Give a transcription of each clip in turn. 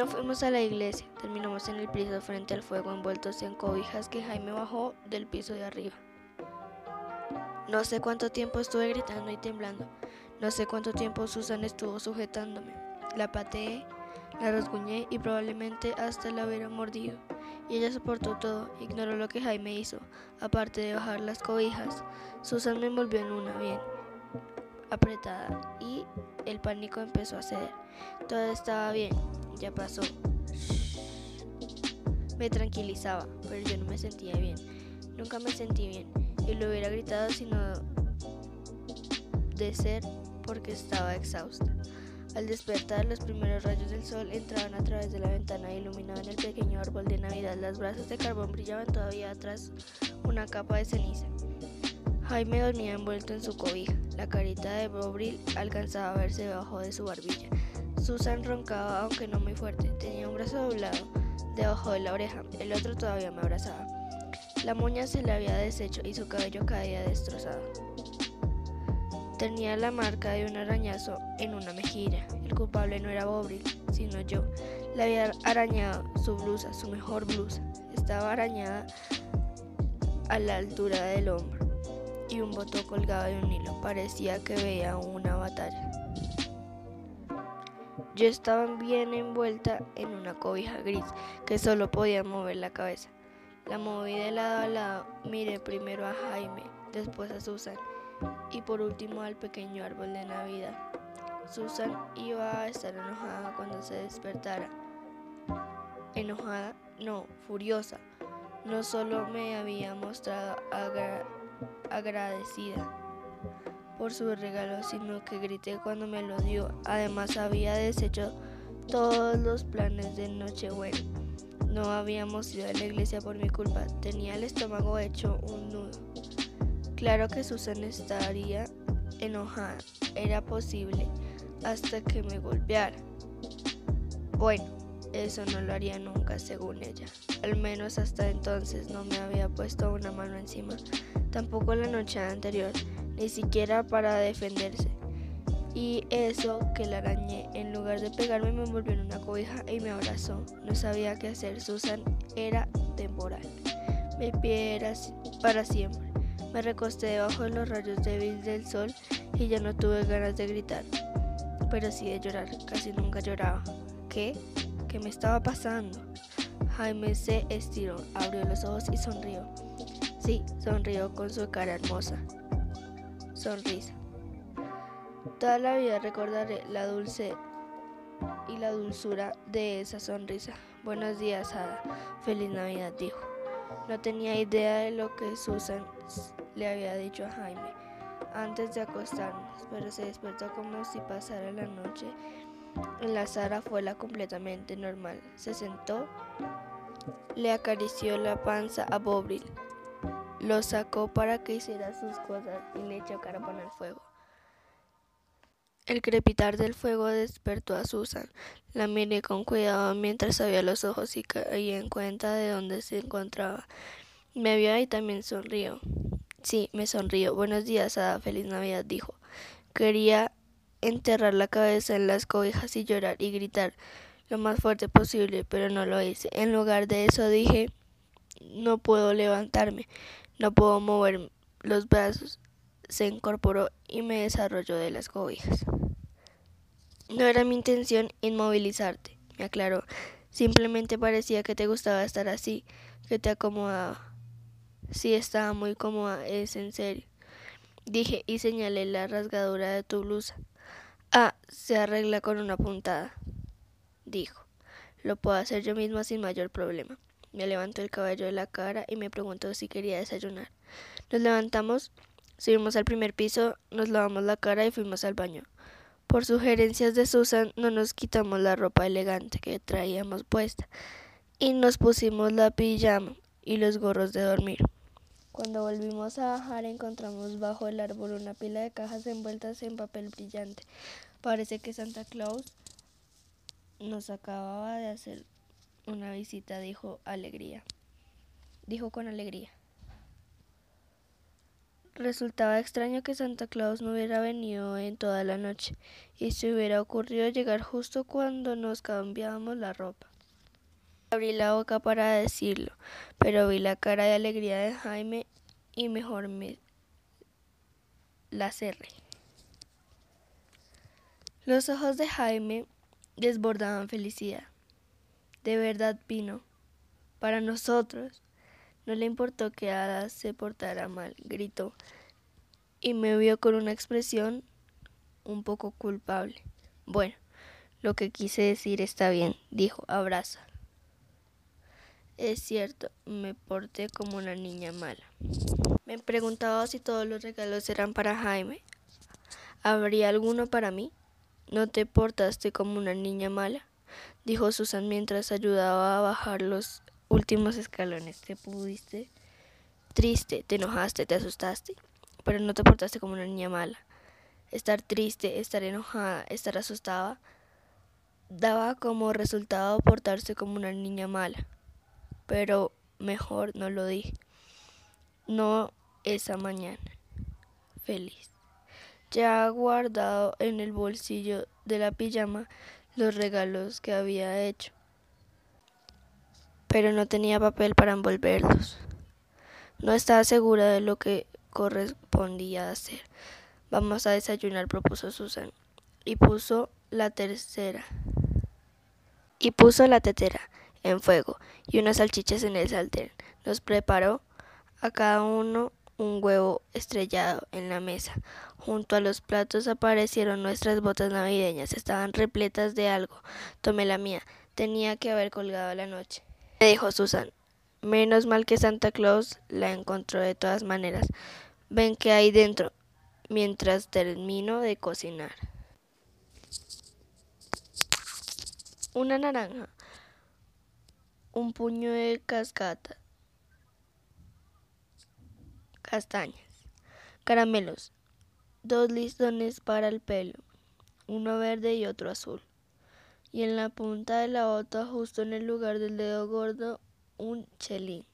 No fuimos a la iglesia, terminamos en el piso frente al fuego envueltos en cobijas que Jaime bajó del piso de arriba. No sé cuánto tiempo estuve gritando y temblando. No sé cuánto tiempo Susan estuvo sujetándome. La pateé, la rasguñé y probablemente hasta la hubiera mordido. Y ella soportó todo, ignoró lo que Jaime hizo, aparte de bajar las cobijas. Susan me envolvió en una bien apretada y el pánico empezó a ceder. Todo estaba bien, ya pasó. Me tranquilizaba, pero yo no me sentía bien. Nunca me sentí bien y lo hubiera gritado sino de ser porque estaba exhausta. Al despertar, los primeros rayos del sol entraban a través de la ventana e iluminaban el pequeño árbol de Navidad. Las brasas de carbón brillaban todavía tras una capa de ceniza. Jaime dormía envuelto en su cobija. La carita de Bobril alcanzaba a verse debajo de su barbilla. Susan roncaba, aunque no muy fuerte. Tenía un brazo doblado debajo de la oreja, el otro todavía me abrazaba. La moña se le había deshecho y su cabello caía destrozado. Tenía la marca de un arañazo en una mejilla. El culpable no era Bobril, sino yo. Le había arañado su blusa, su mejor blusa. Estaba arañada a la altura del hombro y un botón colgado de un hilo. Parecía que veía una batalla. Yo estaba bien envuelta en una cobija gris que solo podía mover la cabeza. La moví de lado a lado, miré primero a Jaime, después a Susan y por último al pequeño árbol de Navidad. Susan iba a estar enojada cuando se despertara. Enojada, no, furiosa. No solo me había mostrado agradecida por su regalo, sino que grité cuando me lo dio. Además había deshecho todos los planes de Nochebuena. No habíamos ido a la iglesia por mi culpa. Tenía el estómago hecho un nudo. Claro que Susan estaría enojada. Era posible hasta que me golpeara. Bueno, eso no lo haría nunca, según ella. Al menos hasta entonces no me había puesto una mano encima. Tampoco la noche anterior ni siquiera para defenderse. Y eso que la arañé, en lugar de pegarme, me envolvió en una cobija y me abrazó. No sabía qué hacer. Susan era temporal. Mi pie era para siempre. Me recosté debajo de los rayos débiles del sol y ya no tuve ganas de gritar, pero sí de llorar. Casi nunca lloraba. ¿Qué? ¿Qué me estaba pasando? Jaime se estiró, abrió los ojos y sonrió. Sí, sonrió con su cara hermosa sonrisa. Toda la vida recordaré la dulce y la dulzura de esa sonrisa. Buenos días, Ada. Feliz Navidad, dijo. No tenía idea de lo que Susan le había dicho a Jaime antes de acostarnos, pero se despertó como si pasara la noche en la sala la completamente normal. Se sentó, le acarició la panza a Bobril lo sacó para que hiciera sus cosas y le echó carbón al fuego. El crepitar del fuego despertó a Susan. La miré con cuidado mientras abría los ojos y caí en cuenta de dónde se encontraba. Me vio y también sonrió. Sí, me sonrió. Buenos días, Ada. Feliz Navidad, dijo. Quería enterrar la cabeza en las cobijas y llorar y gritar lo más fuerte posible, pero no lo hice. En lugar de eso dije, no puedo levantarme. No puedo mover los brazos. Se incorporó y me desarrolló de las cobijas. No era mi intención inmovilizarte, me aclaró. Simplemente parecía que te gustaba estar así, que te acomodaba. Sí, estaba muy cómoda, es en serio. Dije y señalé la rasgadura de tu blusa. Ah, se arregla con una puntada. Dijo. Lo puedo hacer yo misma sin mayor problema. Me levantó el cabello de la cara y me preguntó si quería desayunar. Nos levantamos, subimos al primer piso, nos lavamos la cara y fuimos al baño. Por sugerencias de Susan no nos quitamos la ropa elegante que traíamos puesta y nos pusimos la pijama y los gorros de dormir. Cuando volvimos a bajar encontramos bajo el árbol una pila de cajas envueltas en papel brillante. Parece que Santa Claus nos acababa de hacer una visita, dijo alegría. Dijo con alegría. Resultaba extraño que Santa Claus no hubiera venido en toda la noche y se hubiera ocurrido llegar justo cuando nos cambiábamos la ropa. Abrí la boca para decirlo, pero vi la cara de alegría de Jaime y mejor me la cerré. Los ojos de Jaime desbordaban felicidad. De verdad vino. Para nosotros. No le importó que Ada se portara mal, gritó, y me vio con una expresión un poco culpable. Bueno, lo que quise decir está bien, dijo, abraza. Es cierto, me porté como una niña mala. Me preguntaba si todos los regalos eran para Jaime. ¿Habría alguno para mí? ¿No te portaste como una niña mala? Dijo Susan mientras ayudaba a bajar los últimos escalones. ¿Te pudiste? Triste, te enojaste, te asustaste, pero no te portaste como una niña mala. Estar triste, estar enojada, estar asustada, daba como resultado portarse como una niña mala. Pero mejor no lo dije. No esa mañana. Feliz. Ya guardado en el bolsillo de la pijama los regalos que había hecho pero no tenía papel para envolverlos. No estaba segura de lo que correspondía hacer. Vamos a desayunar, propuso Susan, y puso la tercera. Y puso la tetera en fuego y unas salchichas en el sartén. Nos preparó a cada uno un huevo estrellado en la mesa. Junto a los platos aparecieron nuestras botas navideñas. Estaban repletas de algo. Tomé la mía. Tenía que haber colgado la noche dijo Susan. Menos mal que Santa Claus la encontró de todas maneras. Ven que hay dentro mientras termino de cocinar. Una naranja, un puño de cascata, castañas, caramelos, dos listones para el pelo, uno verde y otro azul y en la punta de la bota, justo en el lugar del dedo gordo, un chelín.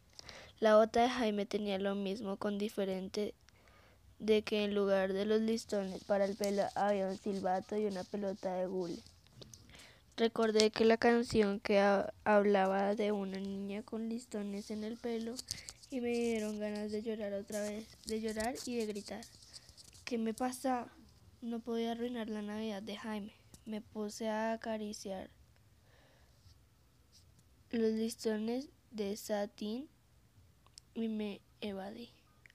La bota de Jaime tenía lo mismo, con diferente de que en lugar de los listones para el pelo había un silbato y una pelota de gule. Recordé que la canción que hablaba de una niña con listones en el pelo y me dieron ganas de llorar otra vez, de llorar y de gritar. ¿Qué me pasa? No podía arruinar la Navidad de Jaime. Me puse a acariciar los listones de satín y me evadí.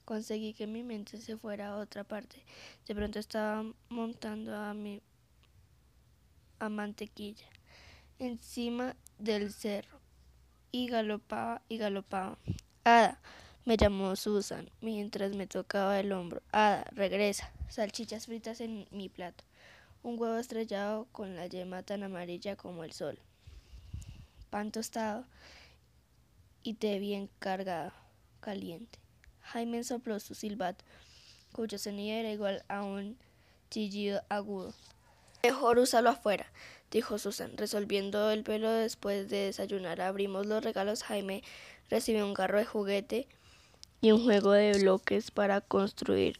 Conseguí que mi mente se fuera a otra parte. De pronto estaba montando a mi a mantequilla encima del cerro y galopaba y galopaba. Ada, me llamó Susan mientras me tocaba el hombro. Ada, regresa. Salchichas fritas en mi plato un huevo estrellado con la yema tan amarilla como el sol, pan tostado y té bien cargado, caliente. Jaime sopló su silbato, cuyo sonido era igual a un chillido agudo. Mejor úsalo afuera, dijo Susan, resolviendo el pelo después de desayunar. Abrimos los regalos. Jaime recibió un carro de juguete y un juego de bloques para construir.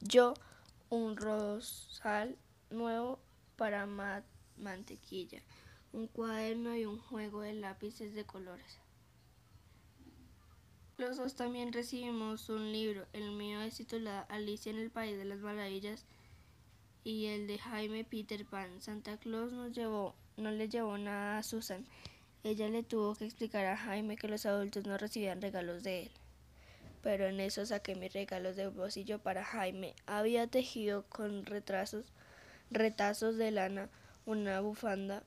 Yo un rosal nuevo para mantequilla, un cuaderno y un juego de lápices de colores. Los dos también recibimos un libro. El mío es titulado Alicia en el País de las Maravillas y el de Jaime Peter Pan. Santa Claus nos llevó, no le llevó nada a Susan. Ella le tuvo que explicar a Jaime que los adultos no recibían regalos de él. Pero en eso saqué mis regalos de bolsillo para Jaime. Había tejido con retrasos retazos de lana, una bufanda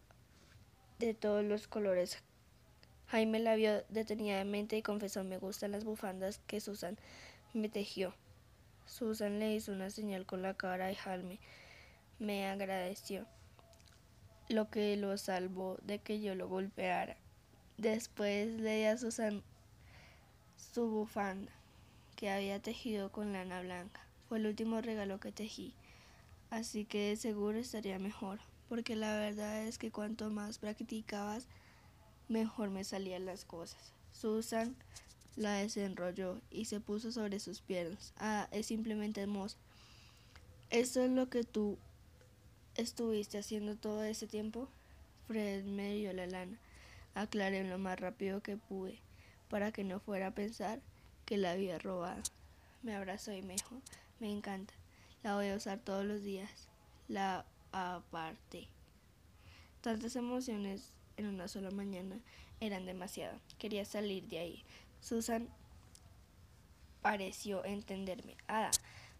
de todos los colores. Jaime la vio detenidamente y confesó me gustan las bufandas que Susan me tejió. Susan le hizo una señal con la cara y Jaime me agradeció, lo que lo salvó de que yo lo golpeara. Después le di a Susan su bufanda que había tejido con lana blanca. Fue el último regalo que tejí así que de seguro estaría mejor, porque la verdad es que cuanto más practicabas, mejor me salían las cosas. Susan La desenrolló y se puso sobre sus piernas. Ah, es simplemente hermoso. ¿Esto es lo que tú estuviste haciendo todo ese tiempo? Fred me dio la lana. Aclaré lo más rápido que pude para que no fuera a pensar que la había robado. Me abrazó y me dijo, me encanta, la voy a usar todos los días. La aparté. Tantas emociones en una sola mañana eran demasiado. Quería salir de ahí. Susan pareció entenderme. Ada,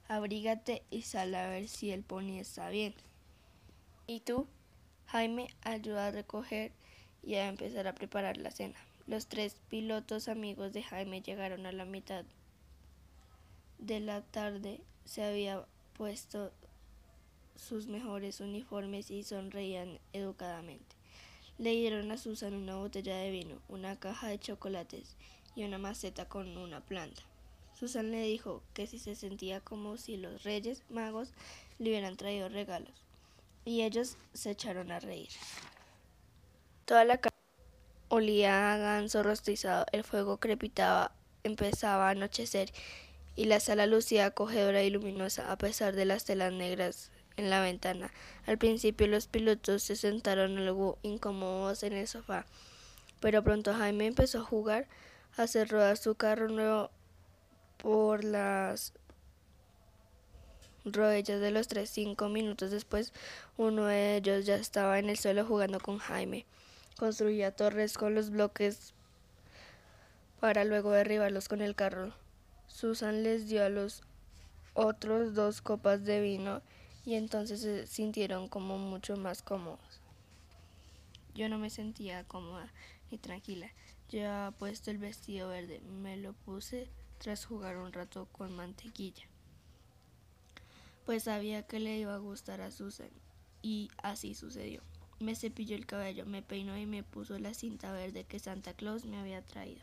abrígate y sal a ver si el pony está bien. ¿Y tú? Jaime ayudó a recoger y a empezar a preparar la cena. Los tres pilotos amigos de Jaime llegaron a la mitad de la tarde. Se había puesto sus mejores uniformes y sonreían educadamente. Le dieron a Susan una botella de vino, una caja de chocolates y una maceta con una planta. Susan le dijo que si se sentía como si los reyes magos le hubieran traído regalos, y ellos se echaron a reír. Toda la Olía a ganso rostizado, el fuego crepitaba, empezaba a anochecer y la sala lucía acogedora y luminosa a pesar de las telas negras en la ventana. Al principio los pilotos se sentaron algo incómodos en el sofá, pero pronto Jaime empezó a jugar, a hacer rodar su carro nuevo por las rodillas de los tres. Cinco minutos después, uno de ellos ya estaba en el suelo jugando con Jaime. Construía torres con los bloques para luego derribarlos con el carro. Susan les dio a los otros dos copas de vino y entonces se sintieron como mucho más cómodos. Yo no me sentía cómoda ni tranquila. Llevaba puesto el vestido verde. Me lo puse tras jugar un rato con mantequilla. Pues sabía que le iba a gustar a Susan y así sucedió. Me cepilló el cabello, me peinó y me puso la cinta verde que Santa Claus me había traído.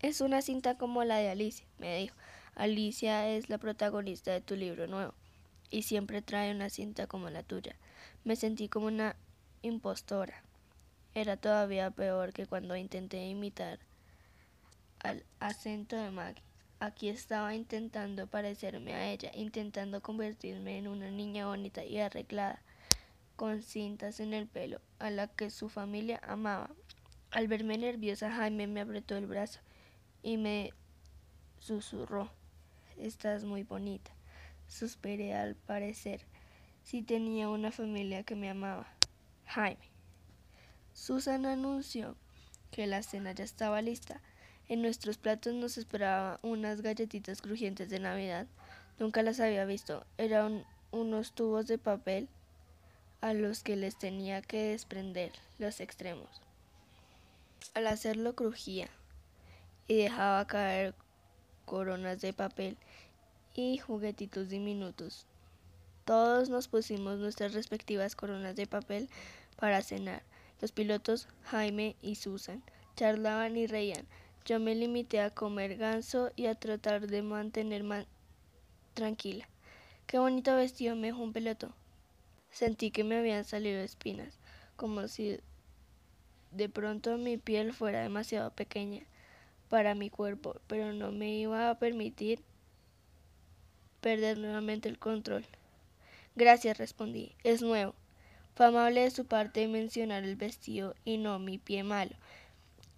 Es una cinta como la de Alicia, me dijo. Alicia es la protagonista de tu libro nuevo y siempre trae una cinta como la tuya. Me sentí como una impostora. Era todavía peor que cuando intenté imitar al acento de Maggie. Aquí estaba intentando parecerme a ella, intentando convertirme en una niña bonita y arreglada, con cintas en el pelo, a la que su familia amaba. Al verme nerviosa, Jaime me apretó el brazo y me susurró, Estás muy bonita. Suspiré al parecer. Si tenía una familia que me amaba. Jaime. Susan anunció que la cena ya estaba lista. En nuestros platos nos esperaban unas galletitas crujientes de Navidad. Nunca las había visto. Eran unos tubos de papel a los que les tenía que desprender los extremos. Al hacerlo crujía y dejaba caer coronas de papel y juguetitos diminutos. Todos nos pusimos nuestras respectivas coronas de papel para cenar. Los pilotos, Jaime y Susan, charlaban y reían. Yo me limité a comer ganso y a tratar de mantenerme tranquila. Qué bonito vestido, me dijo un peloto. Sentí que me habían salido espinas, como si de pronto mi piel fuera demasiado pequeña para mi cuerpo, pero no me iba a permitir perder nuevamente el control. Gracias, respondí. Es nuevo. Fue amable de su parte mencionar el vestido y no mi pie malo.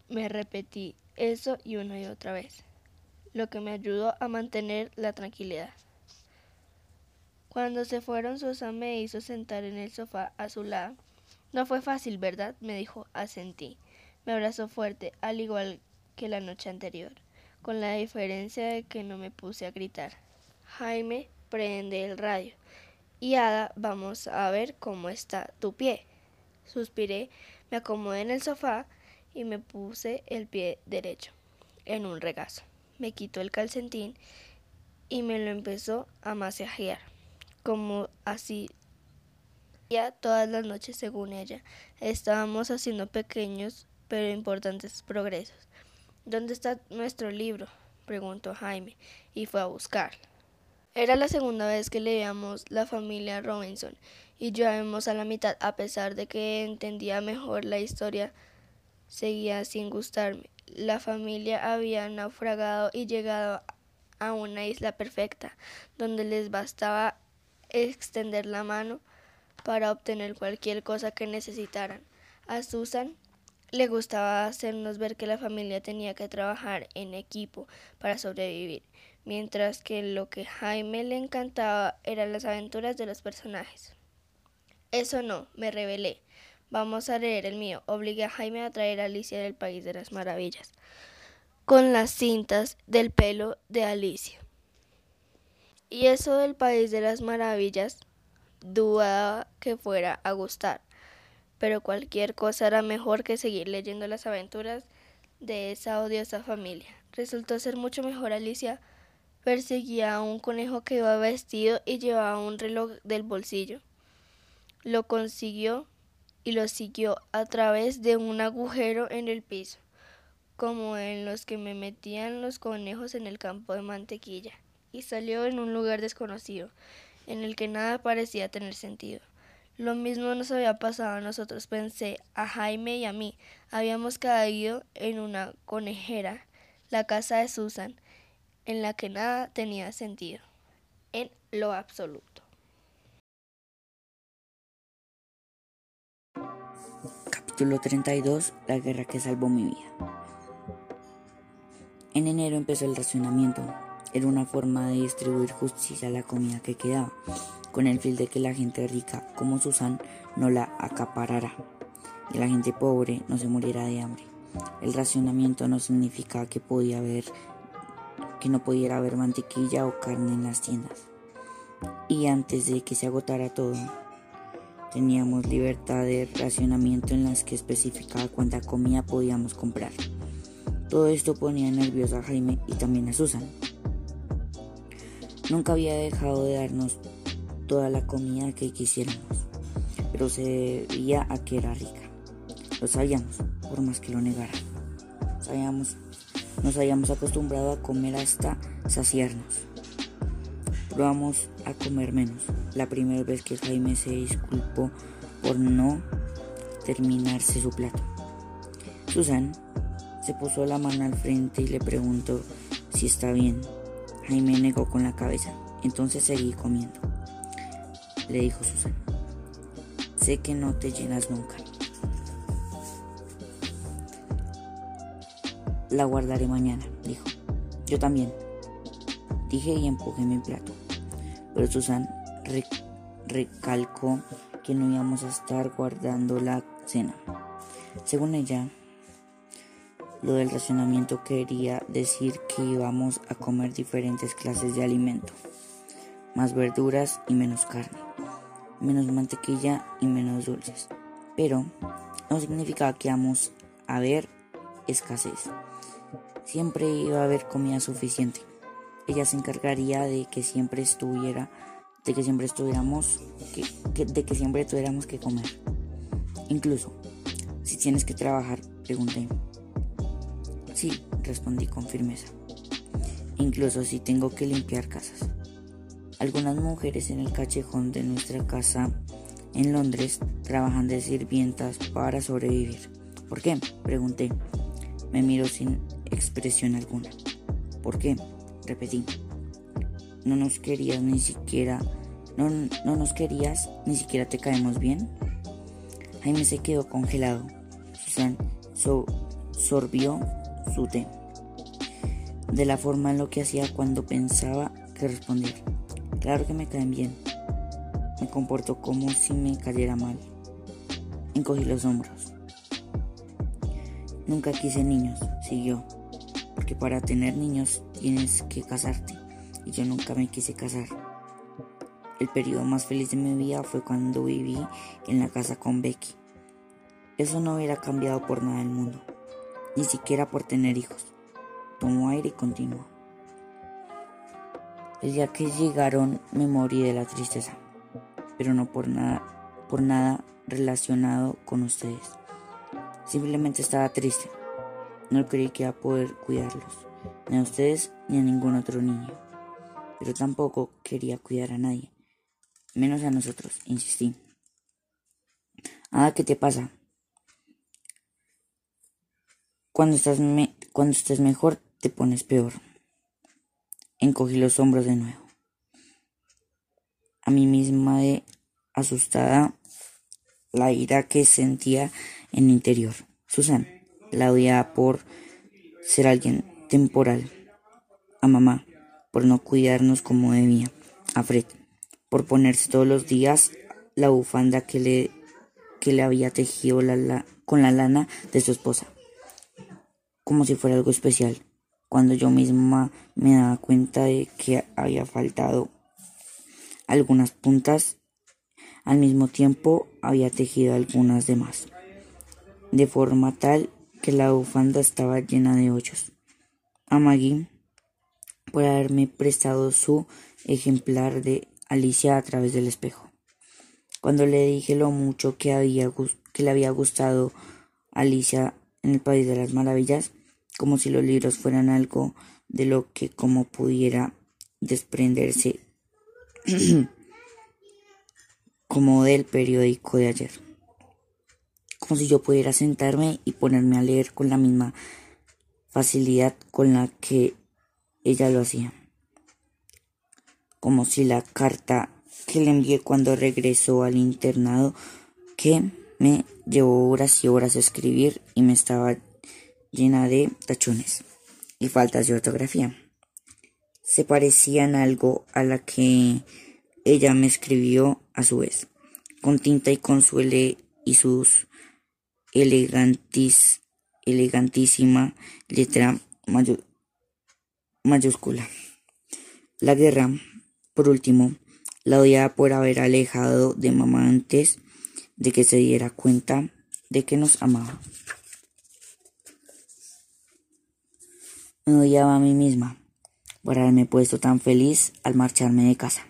Me repetí eso y una y otra vez, lo que me ayudó a mantener la tranquilidad. Cuando se fueron, Susan me hizo sentar en el sofá a su lado. No fue fácil, ¿verdad? me dijo. Asentí. Me abrazó fuerte, al igual que la noche anterior, con la diferencia de que no me puse a gritar. Jaime, prende el radio. Y Ada, vamos a ver cómo está tu pie. Suspiré, me acomodé en el sofá y me puse el pie derecho en un regazo. Me quitó el calcetín y me lo empezó a masajear, como así ya todas las noches según ella. Estábamos haciendo pequeños pero importantes progresos. ¿Dónde está nuestro libro? preguntó Jaime y fue a buscarlo. Era la segunda vez que leíamos La familia Robinson y vemos a la mitad a pesar de que entendía mejor la historia seguía sin gustarme. La familia había naufragado y llegado a una isla perfecta, donde les bastaba extender la mano para obtener cualquier cosa que necesitaran. A Susan le gustaba hacernos ver que la familia tenía que trabajar en equipo para sobrevivir, mientras que lo que Jaime le encantaba eran las aventuras de los personajes. Eso no, me rebelé. Vamos a leer el mío. Obligué a Jaime a traer a Alicia del País de las Maravillas, con las cintas del pelo de Alicia. Y eso del País de las Maravillas, dudaba que fuera a gustar pero cualquier cosa era mejor que seguir leyendo las aventuras de esa odiosa familia. Resultó ser mucho mejor Alicia. Perseguía a un conejo que iba vestido y llevaba un reloj del bolsillo. Lo consiguió y lo siguió a través de un agujero en el piso, como en los que me metían los conejos en el campo de mantequilla, y salió en un lugar desconocido, en el que nada parecía tener sentido. Lo mismo nos había pasado a nosotros, pensé, a Jaime y a mí. Habíamos caído en una conejera, la casa de Susan, en la que nada tenía sentido, en lo absoluto. Capítulo 32 La guerra que salvó mi vida. En enero empezó el racionamiento. Era una forma de distribuir justicia a la comida que quedaba con el fin de que la gente rica como Susan no la acaparara y la gente pobre no se muriera de hambre. El racionamiento no significa que que no pudiera haber mantequilla o carne en las tiendas. Y antes de que se agotara todo, teníamos libertad de racionamiento en las que especificaba cuánta comida podíamos comprar. Todo esto ponía nerviosa a Jaime y también a Susan. Nunca había dejado de darnos toda la comida que quisiéramos, pero se veía a que era rica. Lo sabíamos, por más que lo negara. Sabíamos, nos habíamos acostumbrado a comer hasta saciarnos. Probamos a comer menos. La primera vez que Jaime se disculpó por no terminarse su plato. Susan se puso la mano al frente y le preguntó si está bien. Jaime negó con la cabeza. Entonces seguí comiendo le dijo Susan. Sé que no te llenas nunca. La guardaré mañana, dijo. Yo también, dije y empujé mi plato. Pero Susan recalcó que no íbamos a estar guardando la cena. Según ella, lo del racionamiento quería decir que íbamos a comer diferentes clases de alimento, más verduras y menos carne menos mantequilla y menos dulces. Pero no significaba que íbamos a ver escasez. Siempre iba a haber comida suficiente. Ella se encargaría de que siempre estuviera, de que siempre estuviéramos, de que siempre tuviéramos que comer. Incluso, si tienes que trabajar, pregunté. Sí, respondí con firmeza. Incluso si tengo que limpiar casas. Algunas mujeres en el callejón de nuestra casa en Londres trabajan de sirvientas para sobrevivir. ¿Por qué? Pregunté. Me miró sin expresión alguna. ¿Por qué? Repetí. No nos querías ni siquiera... No, no nos querías, ni siquiera te caemos bien. Jaime se quedó congelado. Susan sorbió su té. De la forma en lo que hacía cuando pensaba que responder. Claro que me caen bien. Me comporto como si me cayera mal. Encogí los hombros. Nunca quise niños, siguió, porque para tener niños tienes que casarte, y yo nunca me quise casar. El periodo más feliz de mi vida fue cuando viví en la casa con Becky. Eso no hubiera cambiado por nada del mundo, ni siquiera por tener hijos. Tomó aire y continuó. El día que llegaron me morí de la tristeza, pero no por nada, por nada relacionado con ustedes. Simplemente estaba triste. No creí que iba a poder cuidarlos, ni a ustedes ni a ningún otro niño. Pero tampoco quería cuidar a nadie, menos a nosotros, insistí. Ah, ¿qué te pasa? Cuando estás, cuando estés mejor, te pones peor. Encogí los hombros de nuevo. A mí misma de asustada la ira que sentía en mi interior. Susan la odiaba por ser alguien temporal. A mamá por no cuidarnos como debía. A Fred por ponerse todos los días la bufanda que le, que le había tejido la, con la lana de su esposa como si fuera algo especial, cuando yo misma me daba cuenta de que había faltado algunas puntas, al mismo tiempo había tejido algunas demás, de forma tal que la bufanda estaba llena de hoyos. A Maggie por haberme prestado su ejemplar de Alicia a través del espejo. Cuando le dije lo mucho que, había, que le había gustado Alicia en el País de las Maravillas, como si los libros fueran algo de lo que como pudiera desprenderse como del periódico de ayer. Como si yo pudiera sentarme y ponerme a leer con la misma facilidad con la que ella lo hacía. Como si la carta que le envié cuando regresó al internado, que me llevó horas y horas a escribir y me estaba llena de tachones y faltas de ortografía. Se parecían algo a la que ella me escribió a su vez, con tinta y con su y sus elegantis, elegantísima letra mayúscula. La guerra, por último, la odiaba por haber alejado de mamá antes de que se diera cuenta de que nos amaba. Me odiaba a mí misma por haberme puesto tan feliz al marcharme de casa.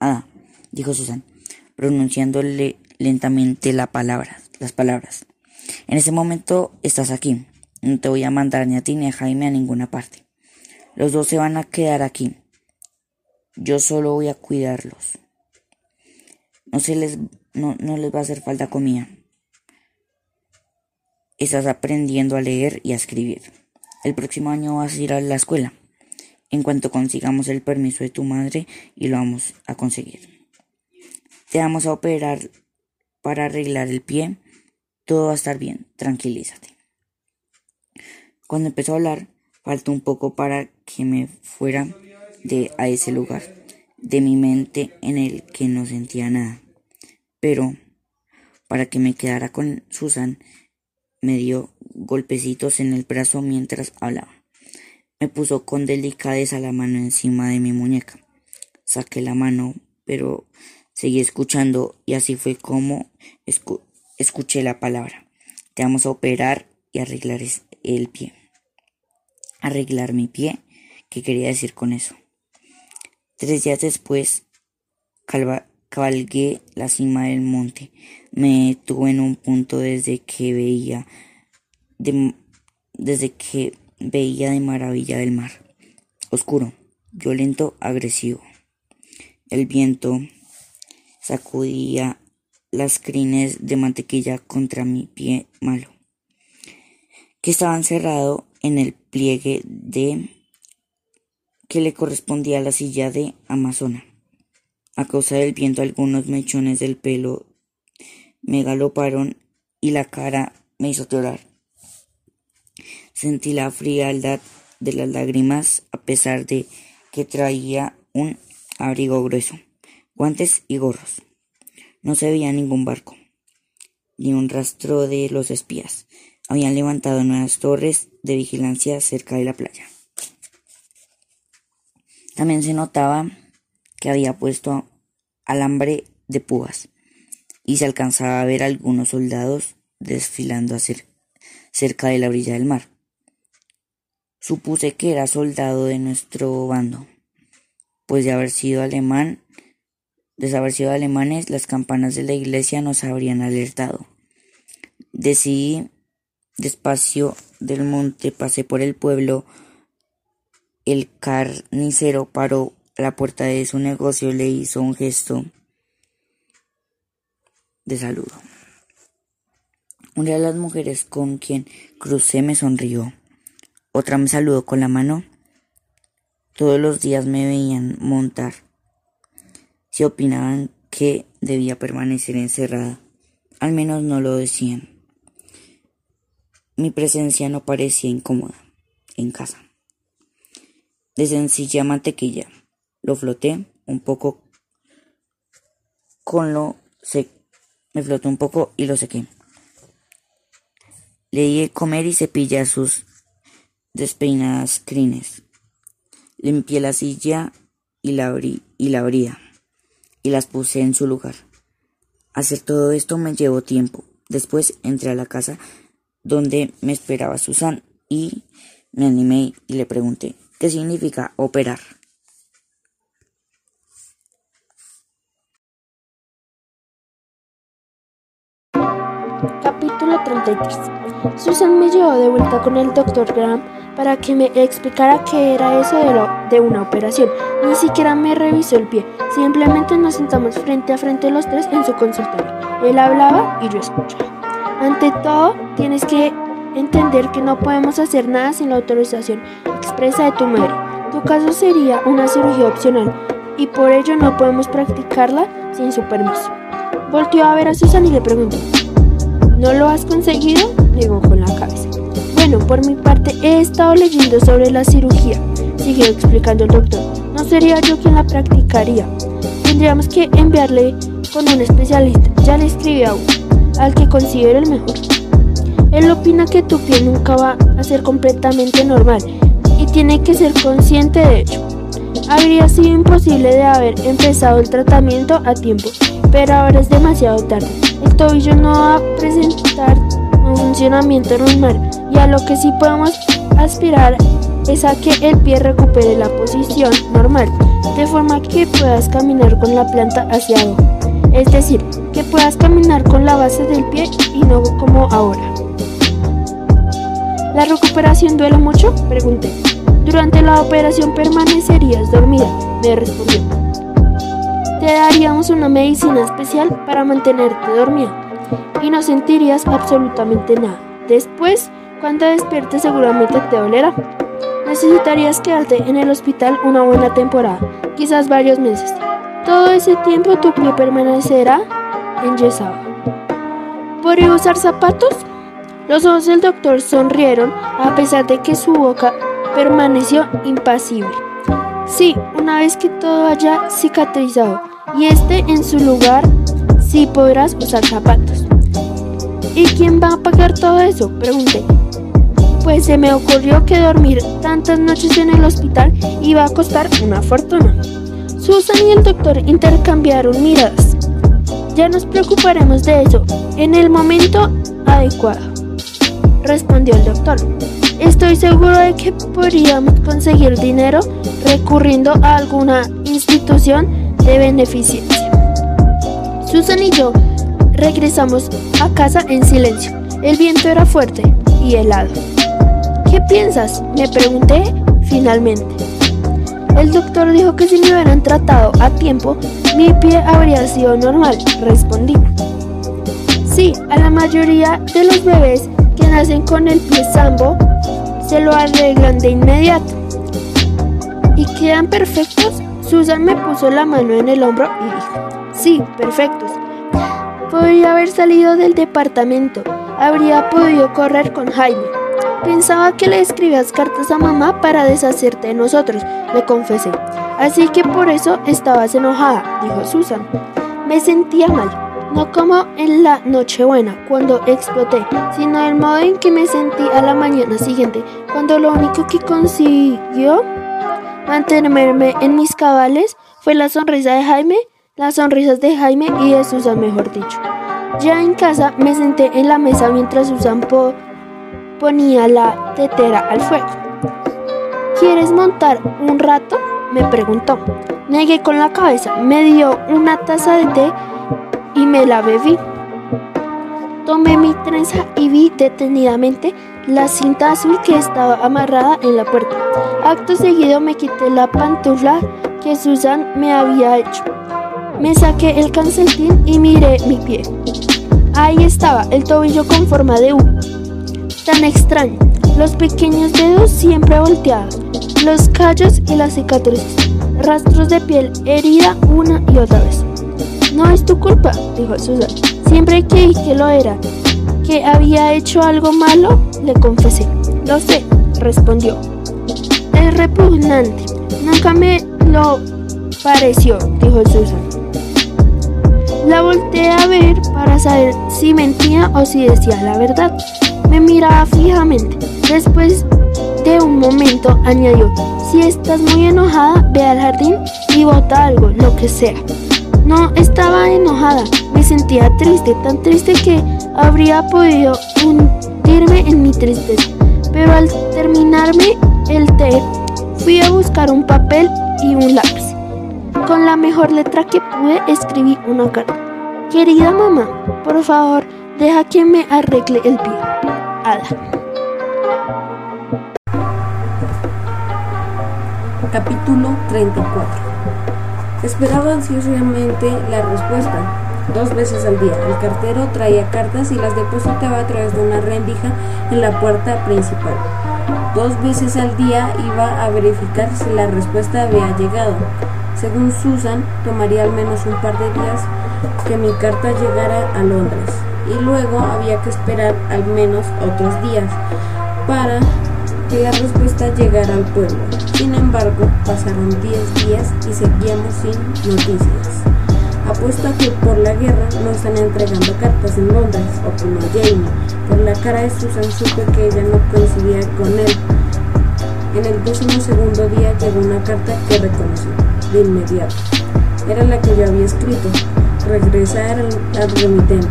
Ah, dijo Susan, pronunciándole lentamente las palabras. En ese momento estás aquí. No te voy a mandar ni a ti ni a Jaime a ninguna parte. Los dos se van a quedar aquí. Yo solo voy a cuidarlos. No se les no, no les va a hacer falta comida. Estás aprendiendo a leer y a escribir. El próximo año vas a ir a la escuela. En cuanto consigamos el permiso de tu madre y lo vamos a conseguir. Te vamos a operar para arreglar el pie. Todo va a estar bien. Tranquilízate. Cuando empezó a hablar, faltó un poco para que me fuera de a ese lugar de mi mente en el que no sentía nada. Pero para que me quedara con Susan me dio golpecitos en el brazo mientras hablaba. Me puso con delicadeza la mano encima de mi muñeca. Saqué la mano, pero seguí escuchando y así fue como escuché la palabra. Te vamos a operar y arreglar el pie. Arreglar mi pie. ¿Qué quería decir con eso? Tres días después cabalgué la cima del monte. Me detuve en un punto desde que veía desde que veía de maravilla del mar. Oscuro, violento, agresivo. El viento sacudía las crines de mantequilla contra mi pie malo, que estaba encerrado en el pliegue de que le correspondía a la silla de Amazona. A causa del viento algunos mechones del pelo me galoparon y la cara me hizo llorar. Sentí la frialdad de las lágrimas a pesar de que traía un abrigo grueso, guantes y gorros. No se veía ningún barco, ni un rastro de los espías. Habían levantado nuevas torres de vigilancia cerca de la playa. También se notaba que había puesto alambre de púas y se alcanzaba a ver algunos soldados desfilando cerca de la orilla del mar. Supuse que era soldado de nuestro bando, pues de haber sido alemán, de haber sido alemanes, las campanas de la iglesia nos habrían alertado. Decidí despacio del monte, pasé por el pueblo. El carnicero paró a la puerta de su negocio, le hizo un gesto de saludo. Una de las mujeres con quien crucé me sonrió. Otra me saludó con la mano. Todos los días me veían montar. Si opinaban que debía permanecer encerrada, al menos no lo decían. Mi presencia no parecía incómoda en casa. De sencilla mantequilla, lo floté un poco con lo se me floté un poco y lo sequé. Le di comer y cepilla sus despeinadas crines. Limpié la silla y la, abrí, y la abría y las puse en su lugar. Hacer todo esto me llevó tiempo. Después entré a la casa donde me esperaba Susan y me animé y le pregunté, ¿qué significa operar? Capítulo 33 Susan me llevó de vuelta con el doctor Graham para que me explicara qué era eso de, lo, de una operación. Ni siquiera me revisó el pie, simplemente nos sentamos frente a frente los tres en su consultorio. Él hablaba y yo escuchaba. Ante todo, tienes que entender que no podemos hacer nada sin la autorización expresa de tu madre. Tu caso sería una cirugía opcional y por ello no podemos practicarla sin su permiso. Volteó a ver a Susan y le preguntó, ¿no lo has conseguido? Negó con la cabeza. Bueno, por mi parte he estado leyendo sobre la cirugía, siguió explicando el doctor. No sería yo quien la practicaría. Tendríamos que enviarle con un especialista. Ya le escribí a uno, al que considero el mejor. Él opina que tu piel nunca va a ser completamente normal y tiene que ser consciente de ello. Habría sido imposible de haber empezado el tratamiento a tiempo, pero ahora es demasiado tarde. El tobillo no va a presentar funcionamiento normal y a lo que sí podemos aspirar es a que el pie recupere la posición normal, de forma que puedas caminar con la planta hacia abajo. Es decir, que puedas caminar con la base del pie y no como ahora. ¿La recuperación duele mucho? Pregunté. Durante la operación permanecerías dormida, me respondió. Te daríamos una medicina especial para mantenerte dormida y no sentirías absolutamente nada. Después, cuando despiertes seguramente te dolerá. Necesitarías quedarte en el hospital una buena temporada, quizás varios meses. Todo ese tiempo tu pie permanecerá enyesado. ¿Podría usar zapatos? Los ojos del doctor sonrieron a pesar de que su boca permaneció impasible. Sí, una vez que todo haya cicatrizado y esté en su lugar, sí podrás usar zapatos. ¿Y quién va a pagar todo eso? Pregunté. Pues se me ocurrió que dormir tantas noches en el hospital iba a costar una fortuna. Susan y el doctor intercambiaron miradas. Ya nos preocuparemos de eso en el momento adecuado respondió el doctor. Estoy seguro de que podríamos conseguir dinero recurriendo a alguna institución de beneficencia. Susan y yo regresamos a casa en silencio. El viento era fuerte y helado. ¿Qué piensas? Me pregunté finalmente. El doctor dijo que si me hubieran tratado a tiempo, mi pie habría sido normal, respondí. Sí, a la mayoría de los bebés que nacen con el pie sambo se lo arreglan de inmediato. ¿Y quedan perfectos? Susan me puso la mano en el hombro y dijo, sí, perfectos. Podría haber salido del departamento, habría podido correr con Jaime. Pensaba que le escribías cartas a mamá para deshacerte de nosotros, le confesé. Así que por eso estabas enojada, dijo Susan. Me sentía mal, no como en la Nochebuena, cuando exploté, sino el modo en que me sentí a la mañana siguiente, cuando lo único que consiguió mantenerme en mis cabales fue la sonrisa de Jaime, las sonrisas de Jaime y de Susan, mejor dicho. Ya en casa me senté en la mesa mientras Susan ponía la tetera al fuego. ¿Quieres montar un rato? me preguntó. Negué con la cabeza. Me dio una taza de té y me la bebí. Tomé mi trenza y vi detenidamente la cinta azul que estaba amarrada en la puerta. Acto seguido me quité la pantufla que Susan me había hecho. Me saqué el calcetín y miré mi pie. Ahí estaba el tobillo con forma de U. Tan extraño. Los pequeños dedos siempre volteados. Los callos y las cicatrices. Rastros de piel herida una y otra vez. No es tu culpa, dijo Susan. Siempre creí que lo era. Que había hecho algo malo, le confesé. Lo sé, respondió. Es repugnante. Nunca me lo pareció, dijo Susan. La volteé a ver para saber si mentía o si decía la verdad. Me miraba fijamente. Después de un momento añadió, si estás muy enojada, ve al jardín y bota algo, lo que sea. No estaba enojada, me sentía triste, tan triste que habría podido hundirme en mi tristeza. Pero al terminarme el té, fui a buscar un papel y un lápiz. Con la mejor letra que pude escribí una carta. Querida mamá, por favor, deja que me arregle el pie. Ada. Capítulo 34 Esperaba ansiosamente la respuesta. Dos veces al día, el cartero traía cartas y las depositaba a través de una rendija en la puerta principal. Dos veces al día iba a verificar si la respuesta había llegado. Según Susan, tomaría al menos un par de días que mi carta llegara a Londres y luego había que esperar al menos otros días para que la respuesta llegara al pueblo. Sin embargo, pasaron 10 días y seguíamos sin noticias. Apuesto a que por la guerra no están entregando cartas en Londres, opinó Jamie. Por la cara de Susan supe que ella no coincidía con él. En el décimo segundo día llegó una carta que reconocí, de inmediato. Era la que yo había escrito. Regresar al, remitente.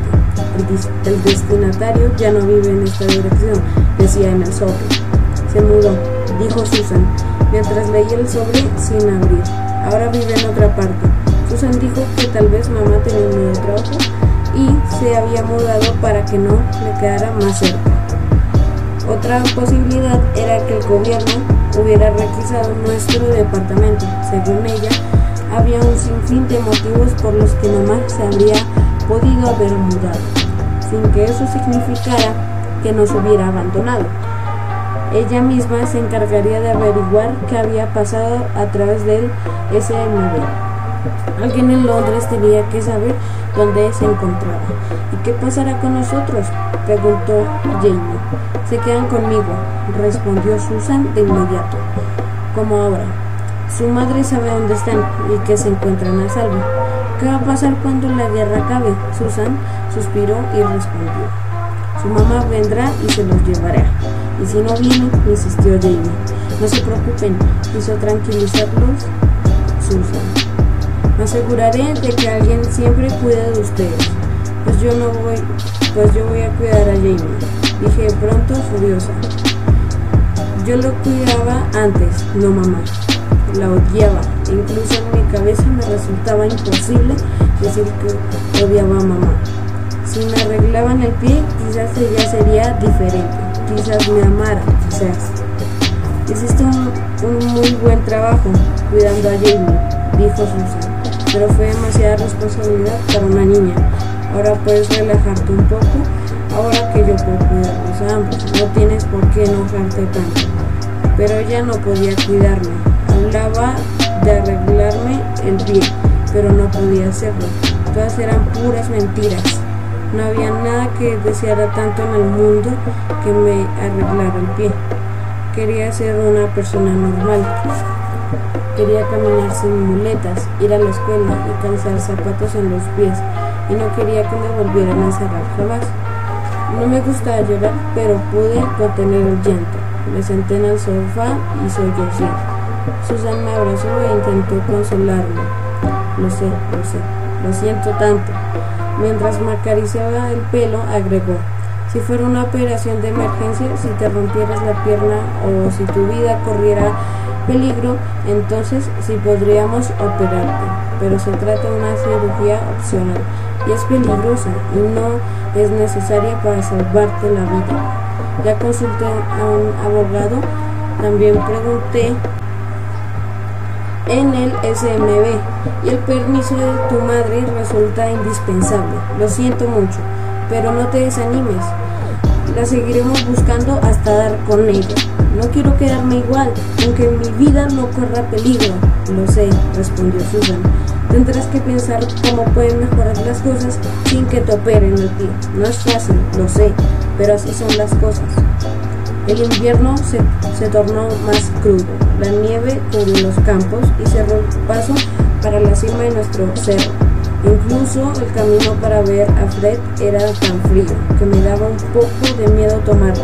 El, el destinatario ya no vive en esta dirección, decía en el sobre. Se mudó, dijo Susan, mientras leía el sobre sin abrir. Ahora vive en otra parte. Susan dijo que tal vez mamá tenía un nuevo trabajo y se había mudado para que no le quedara más cerca. Otra posibilidad era que el gobierno hubiera requisado nuestro departamento. Según ella, había un sinfín de motivos por los que mamá se habría podido haber mudado, sin que eso significara que nos hubiera abandonado. Ella misma se encargaría de averiguar qué había pasado a través del SMB. Alguien en Londres tenía que saber dónde se encontraba. ¿Y qué pasará con nosotros? preguntó Jamie. Se quedan conmigo, respondió Susan de inmediato. Como ahora. Su madre sabe dónde están y que se encuentran a salvo. ¿Qué va a pasar cuando la guerra acabe? Susan suspiró y respondió. Su mamá vendrá y se los llevará. Y si no viene, insistió Jamie. No se preocupen, quiso tranquilizarlos Susan. Me aseguraré de que alguien siempre cuide de ustedes. Pues yo no voy, pues yo voy a cuidar a Jamie. Dije pronto furiosa. Yo lo cuidaba antes, no mamá. La odiaba. Incluso en mi cabeza me resultaba imposible decir que odiaba a mamá. Si me arreglaban el pie, quizás ella sería diferente quizás me amara, quizás. Hiciste un, un, muy buen trabajo cuidando a Jamie, dijo Susan, pero fue demasiada responsabilidad para una niña. Ahora puedes relajarte un poco, ahora que yo puedo cuidarlos a ambos. No tienes por qué enojarte tanto. Pero ella no podía cuidarme. Hablaba de arreglarme el pie, pero no podía hacerlo. Todas eran puras mentiras. No había nada que deseara tanto en el mundo que me arreglara el pie. Quería ser una persona normal. Quería caminar sin muletas, ir a la escuela y calzar zapatos en los pies. Y no quería que me volvieran a encerrar jamás. No me gustaba llorar, pero pude contener el llanto. Me senté en el sofá y sollocé. Susan me abrazó e intentó consolarme. Lo sé, lo sé. Lo siento tanto. Mientras me acariciaba el pelo, agregó, si fuera una operación de emergencia, si te rompieras la pierna o si tu vida corriera peligro, entonces sí podríamos operarte. Pero se trata de una cirugía opcional es peligrosa y no es necesaria para salvarte la vida. Ya consulté a un abogado, también pregunté en el SMB y el permiso de tu madre resulta indispensable. Lo siento mucho. pero no te desanimes. La seguiremos buscando hasta dar con ella. No quiero quedarme igual, aunque mi vida no corra peligro. Lo sé, respondió Susan. Tendrás que pensar cómo pueden mejorar las cosas sin que te operen el pie. No es fácil, lo sé, pero así son las cosas. El invierno se, se tornó más crudo. La nieve cubrió los campos y cerró el paso para la cima de nuestro cerro. Incluso el camino para ver a Fred era tan frío que me daba un poco de miedo tomarlo.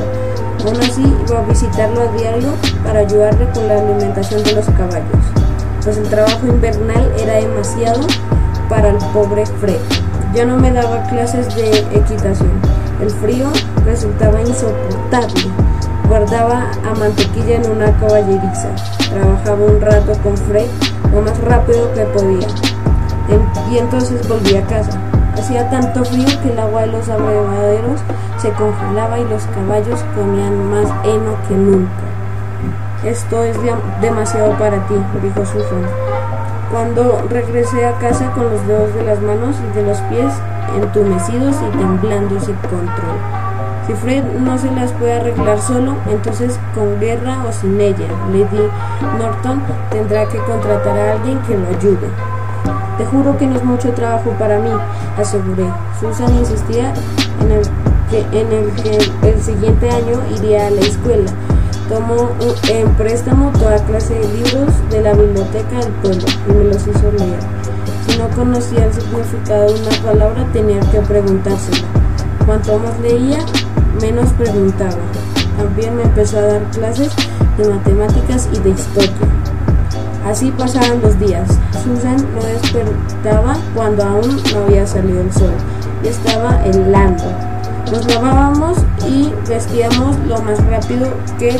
Aún así iba a visitarlo a diario para ayudarle con la alimentación de los caballos, pues el trabajo invernal era demasiado para el pobre Fred. Ya no me daba clases de equitación. El frío resultaba insoportable. Guardaba a mantequilla en una caballeriza. Trabajaba un rato con Fred lo más rápido que podía y entonces volví a casa. Hacía tanto frío que el agua de los abrevaderos se congelaba y los caballos comían más heno que nunca. Esto es demasiado para ti, dijo Susan. Cuando regresé a casa con los dedos de las manos y de los pies entumecidos y temblando sin control. Si Fred no se las puede arreglar solo, entonces con guerra o sin ella, Lady Norton tendrá que contratar a alguien que lo ayude. Te juro que no es mucho trabajo para mí, aseguré. Susan insistía en el que, en el, que el siguiente año iría a la escuela. Tomó en préstamo toda clase de libros de la biblioteca del pueblo y me los hizo leer. Si no conocía el significado de una palabra, tenía que preguntársela. Cuanto más leía, menos preguntaba. También me empezó a dar clases de matemáticas y de historia. Así pasaban los días. Susan no despertaba cuando aún no había salido el sol y estaba helando. Nos lavábamos y vestíamos lo más rápido que.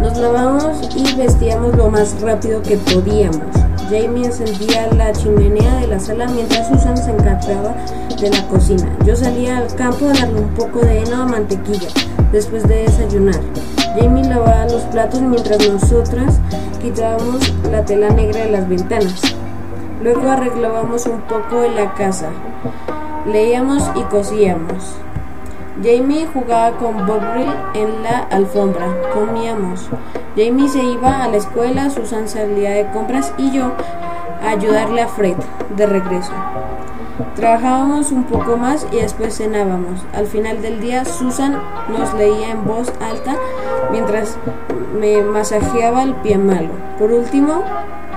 Nos lavábamos y vestíamos lo más rápido que podíamos. Jamie encendía la chimenea de la sala mientras Susan se encargaba de la cocina. Yo salía al campo a darle un poco de heno a mantequilla después de desayunar. Jamie lavaba los platos mientras nosotras quitábamos la tela negra de las ventanas. Luego arreglábamos un poco en la casa. Leíamos y cosíamos. Jamie jugaba con Bobril en la alfombra. Comíamos. Jamie se iba a la escuela, Susan salía de compras y yo a ayudarle a Fred de regreso. Trabajábamos un poco más y después cenábamos. Al final del día, Susan nos leía en voz alta mientras me masajeaba el pie malo. Por último,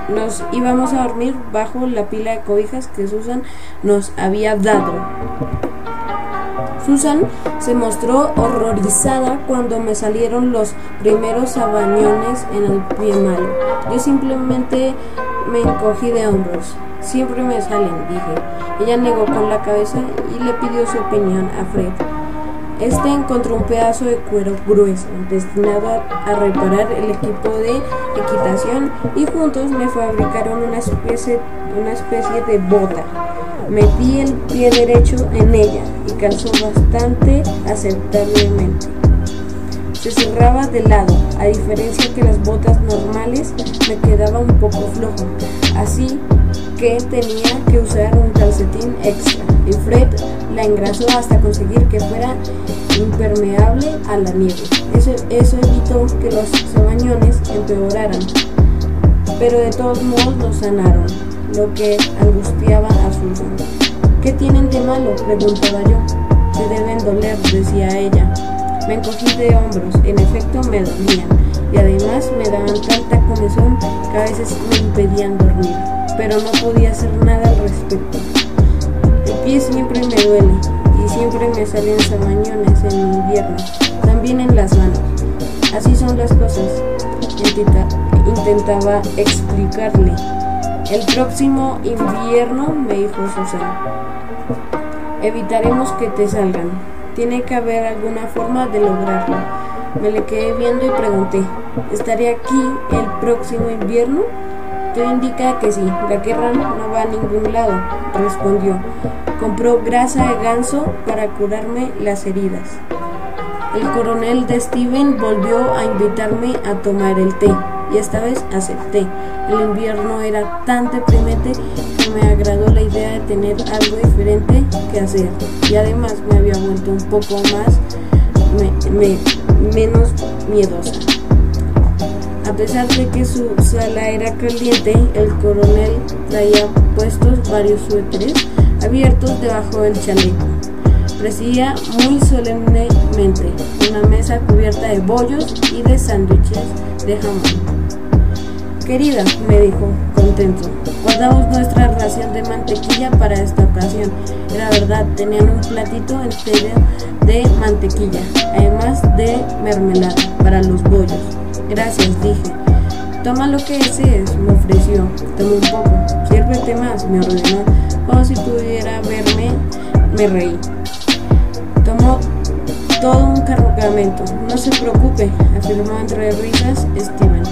nos íbamos a dormir bajo la pila de cobijas que Susan nos había dado. Susan se mostró horrorizada cuando me salieron los primeros sabañones en el pie malo. Yo simplemente me encogí de hombros. Siempre me salen, dije. Ella negó con la cabeza y le pidió su opinión a Fred. Este encontró un pedazo de cuero grueso destinado a, reparar el equipo de equitación y juntos me fabricaron una especie, una especie de bota. Metí el pie derecho en ella y calzó bastante aceptablemente. Se cerraba de lado, a diferencia que las botas normales me quedaba un poco flojo, así que tenía que usar un calcetín extra y Fred la engrasó hasta conseguir que fuera impermeable a la nieve. Eso, eso evitó que los sabañones empeoraran, pero de todos modos los sanaron, lo que angustiaba a Susan. ¿Qué tienen de malo? preguntaba yo. Se deben doler, decía ella. Me encogí de hombros, en efecto me dolían, y además me daban tanta comezón que a veces me impedían dormir, pero no podía hacer nada al respecto. El pie siempre me duele, y siempre me salen sabañones en invierno, también en las manos. Así son las cosas. Intentaba explicarle. El próximo invierno, me dijo Susana, evitaremos que te salgan. Tiene que haber alguna forma de lograrlo. Me le quedé viendo y pregunté, ¿estaré aquí el próximo invierno? Todo indica que sí, la guerra no va a ningún lado, respondió. Compró grasa de ganso para curarme las heridas. El coronel de Steven volvió a invitarme a tomar el té y esta vez acepté. El invierno era tan deprimente que me agradó la idea de tener algo diferente que hacer y además me había vuelto un poco más menos miedosa. A pesar de que su sala era caliente, el coronel traía puestos varios suéteres abiertos debajo del chaleco. Presidía muy solemnemente una mesa cubierta de bollos y de sándwiches de jamón. Querida, me dijo, contento, guardamos nuestra ración de mantequilla para esta ocasión. Era verdad, tenían un platito entero de mantequilla, además de mermelada para los bollos. Gracias, dije. Toma lo que desees, me ofreció. Tomé un poco. Sírvete más, me ordenó. Como si pudiera verme, me reí. Tomó todo un cargamento. No se preocupe, afirmó entre risas Steven.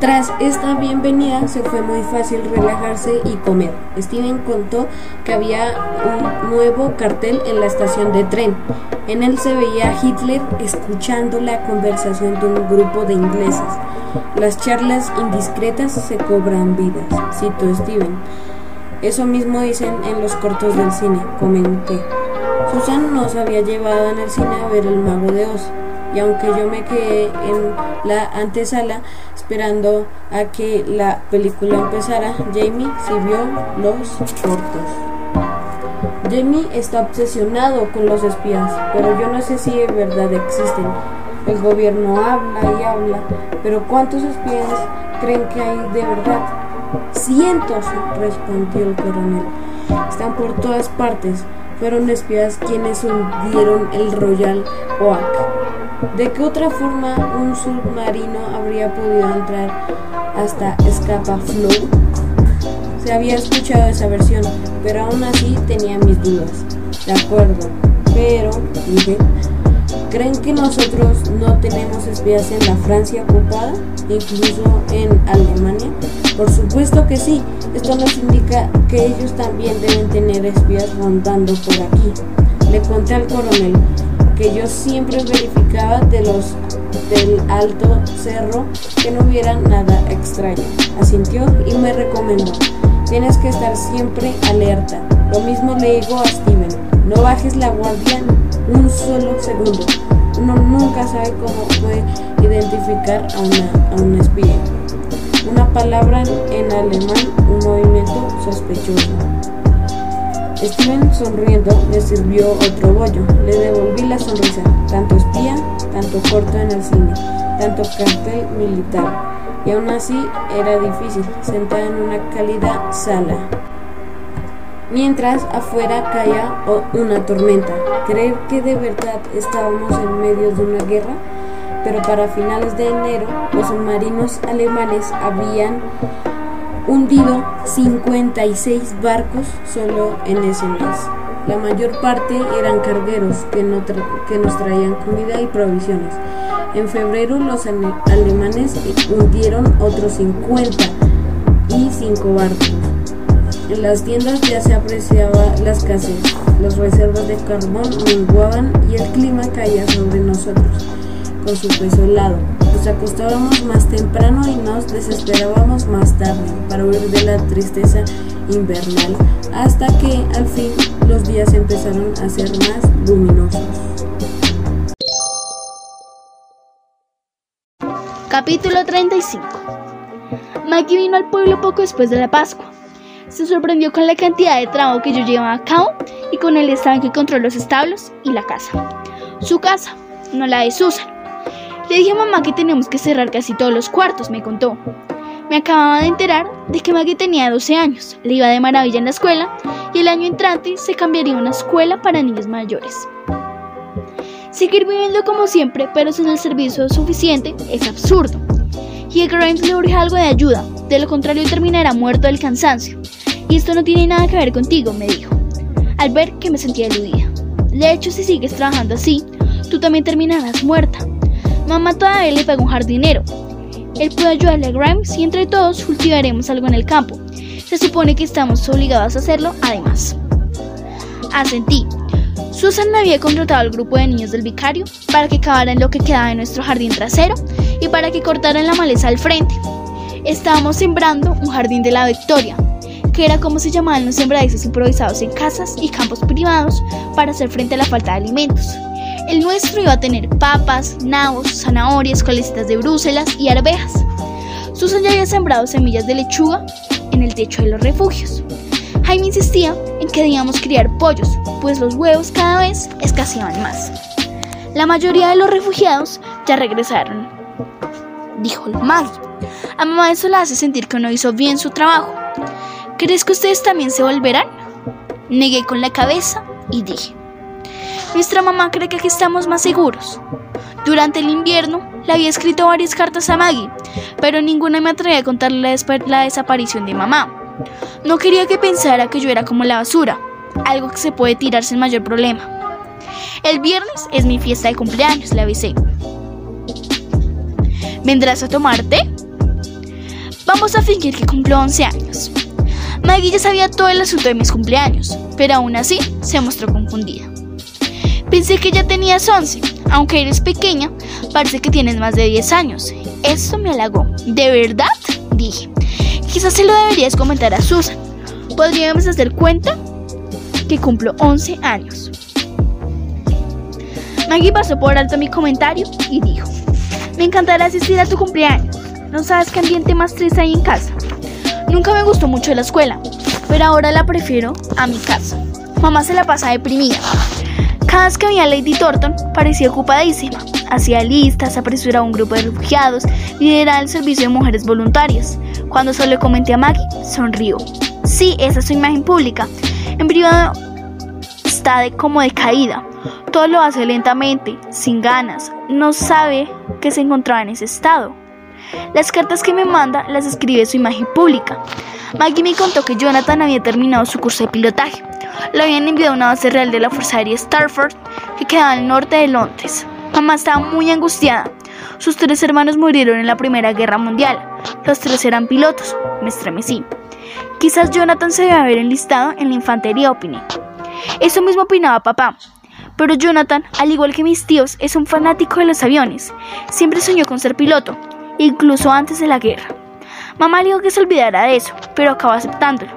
Tras esta bienvenida se fue muy fácil relajarse y comer. Steven contó que había un nuevo cartel en la estación de tren. En él se veía a Hitler escuchando la conversación de un grupo de ingleses. Las charlas indiscretas se cobran vidas, citó Steven. Eso mismo dicen en los cortos del cine, comenté. Susan nos había llevado en el cine a ver El Mago de Oz y aunque yo me quedé en la antesala esperando a que la película empezara, Jamie sí vio los cortos. Jamie está obsesionado con los espías, pero yo no sé si de verdad existen. El gobierno habla y habla, pero ¿cuántos espías creen que hay de verdad? Cientos, respondió el coronel. Están por todas partes. Fueron espías quienes hundieron el Royal Oak. ¿De qué otra forma un submarino habría podido entrar hasta Scapa Flow? Se había escuchado esa versión, pero aún así tenía mis dudas. De acuerdo, pero, dije, ¿creen que nosotros no tenemos espías en la Francia ocupada, incluso en Alemania? Por supuesto que sí, esto nos indica que ellos también deben tener espías rondando por aquí. Le conté al coronel, que yo siempre verificaba de los del alto cerro que no hubiera nada extraño. Asintió y me recomendó, tienes que estar siempre alerta. Lo mismo le digo a Steven, no bajes la guardia un solo segundo. Uno nunca sabe cómo puede identificar a, una, a un espía. Una palabra en alemán, un movimiento sospechoso. Steven sonriendo le sirvió otro bollo. Le devolví la sonrisa. Tanto espía, tanto corto en el cine, tanto cartel militar. Y aún así era difícil, sentada en una cálida sala. Mientras afuera caía una tormenta. Creer que de verdad estábamos en medio de una guerra. Pero para finales de enero los submarinos alemanes habían hundido 56 barcos solo en ese mes. La mayor parte eran cargueros que, nos traían comida y provisiones. En febrero los alemanes hundieron otros 50 y 5 barcos. En las tiendas ya se apreciaba la escasez, las reservas de carbón menguaban y el clima caía sobre nosotros con su peso helado. Nos acostábamos más temprano y nos desesperábamos más tarde para huir de la tristeza invernal, hasta que al fin los días empezaron a ser más luminosos. Capítulo 35 Maggie vino al pueblo poco después de la Pascua. Se sorprendió con la cantidad de trabajo que yo llevaba a cabo y con el estado que encontró los establos y la casa. Su casa, no la de Susan. Le dije a mamá que teníamos que cerrar casi todos los cuartos, me contó. Me acababa de enterar de que Maggie tenía 12 años, le iba de maravilla en la escuela y el año entrante se cambiaría a una escuela para niños mayores. Seguir viviendo como siempre, pero sin el servicio suficiente, es absurdo. Y a Grimes le urge algo de ayuda, de lo contrario terminará muerto del cansancio. Y esto no tiene nada que ver contigo, me dijo, al ver que me sentía eludida. De hecho, si sigues trabajando así, tú también terminarás muerta. Mamá todavía le pagó un jardinero. Él puede ayudarle a Grimes y entre todos cultivaremos algo en el campo. Se supone que estamos obligados a hacerlo además. Asentí. Susan había contratado al grupo de niños del vicario para que cavaran lo que quedaba de nuestro jardín trasero y para que cortaran la maleza al frente. Estábamos sembrando un jardín de la Victoria, que era como se llamaban los sembradizos improvisados en casas y campos privados para hacer frente a la falta de alimentos. El nuestro iba a tener papas, nabos, zanahorias, colecitas de Bruselas y arvejas. Susan ya había sembrado semillas de lechuga en el techo de los refugios. Jaime insistía en que debíamos criar pollos, pues los huevos cada vez escaseaban más. La mayoría de los refugiados ya regresaron, dijo Maggie. A mamá eso la hace sentir que no hizo bien su trabajo. ¿Crees que ustedes también se volverán? Negué con la cabeza y dije, nuestra mamá cree que aquí estamos más seguros. Durante el invierno le había escrito varias cartas a Maggie, pero ninguna me atrevía a contarle la desaparición de mamá. No quería que pensara que yo era como la basura, algo que se puede tirar sin mayor problema. El viernes es mi fiesta de cumpleaños, le avisé. ¿Vendrás a tomarte? Vamos a fingir que cumplo 11 años. Maggie ya sabía todo el asunto de mis cumpleaños, pero aún así se mostró confundida. Pensé que ya tenías 11, aunque eres pequeña, parece que tienes más de 10 años. Esto me halagó. ¿De verdad? Dije. Quizás se lo deberías comentar a Susan. Podríamos hacer cuenta que cumplo 11 años. Maggie pasó por alto mi comentario y dijo, me encantará asistir a tu cumpleaños. No sabes qué ambiente más triste hay en casa. Nunca me gustó mucho la escuela, pero ahora la prefiero a mi casa. Mamá se la pasa deprimida. Cada vez que veía a Lady Thornton parecía ocupadísima. Hacía listas, apresuraba un grupo de refugiados, lideraba el servicio de mujeres voluntarias. Cuando solo comenté a Maggie, sonrió. Sí, esa es su imagen pública. En privado está de como decaída. Todo lo hace lentamente, sin ganas. No sabe que se encontraba en ese estado. Las cartas que me manda las escribe su imagen pública. Maggie me contó que Jonathan había terminado su curso de pilotaje. Lo habían enviado a una base real de la Fuerza Aérea Starford, que quedaba al norte de Londres. Mamá estaba muy angustiada. Sus tres hermanos murieron en la Primera Guerra Mundial. Los tres eran pilotos. Me estremecí. Quizás Jonathan se debe haber enlistado en la infantería, opiné. Eso mismo opinaba papá. Pero Jonathan, al igual que mis tíos, es un fanático de los aviones. Siempre soñó con ser piloto, incluso antes de la guerra. Mamá le dijo que se olvidara de eso, pero acabó aceptándolo.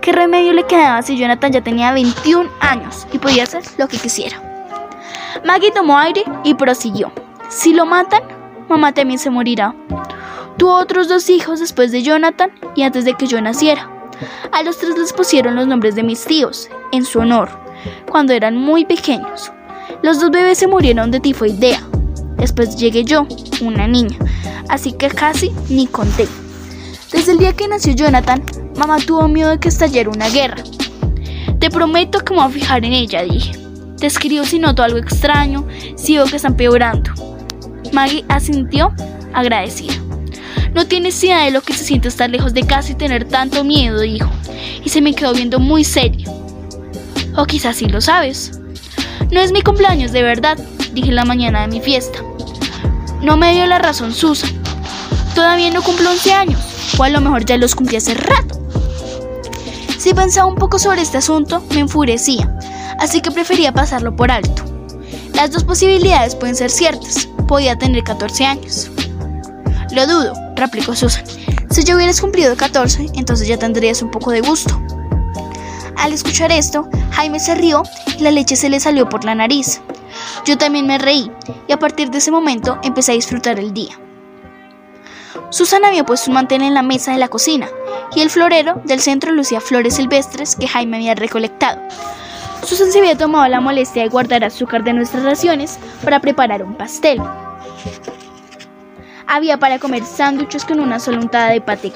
¿Qué remedio le quedaba si Jonathan ya tenía 21 años y podía hacer lo que quisiera? Maggie tomó aire y prosiguió. Si lo matan, mamá también se morirá. Tuvo otros dos hijos después de Jonathan y antes de que yo naciera. A los tres les pusieron los nombres de mis tíos, en su honor, cuando eran muy pequeños. Los dos bebés se murieron de tifoidea. Después llegué yo, una niña, así que casi ni conté. Desde el día que nació Jonathan, mamá tuvo miedo de que estallara una guerra. Te prometo que me voy a fijar en ella, dije. Te escribo si noto algo extraño, si veo que está empeorando. Maggie asintió, agradecida. No tienes idea de lo que se siente estar lejos de casa y tener tanto miedo, dijo, y se me quedó viendo muy serio. O quizás sí lo sabes. No es mi cumpleaños de verdad, dije la mañana de mi fiesta. No me dio la razón Susan. Todavía no cumplo 11 años o a lo mejor ya los cumplí hace rato. Si pensaba un poco sobre este asunto, me enfurecía, así que prefería pasarlo por alto. Las dos posibilidades pueden ser ciertas. Podía tener 14 años. Lo dudo, replicó Susan. Si yo hubieras cumplido 14, entonces ya tendrías un poco de gusto. Al escuchar esto, Jaime se rió y la leche se le salió por la nariz. Yo también me reí y a partir de ese momento empecé a disfrutar el día. Susana había puesto un mantel en la mesa de la cocina y el florero del centro lucía flores silvestres que Jaime había recolectado. Susan se había tomado la molestia de guardar azúcar de nuestras raciones para preparar un pastel. Había para comer sándwiches con una sola untada de paté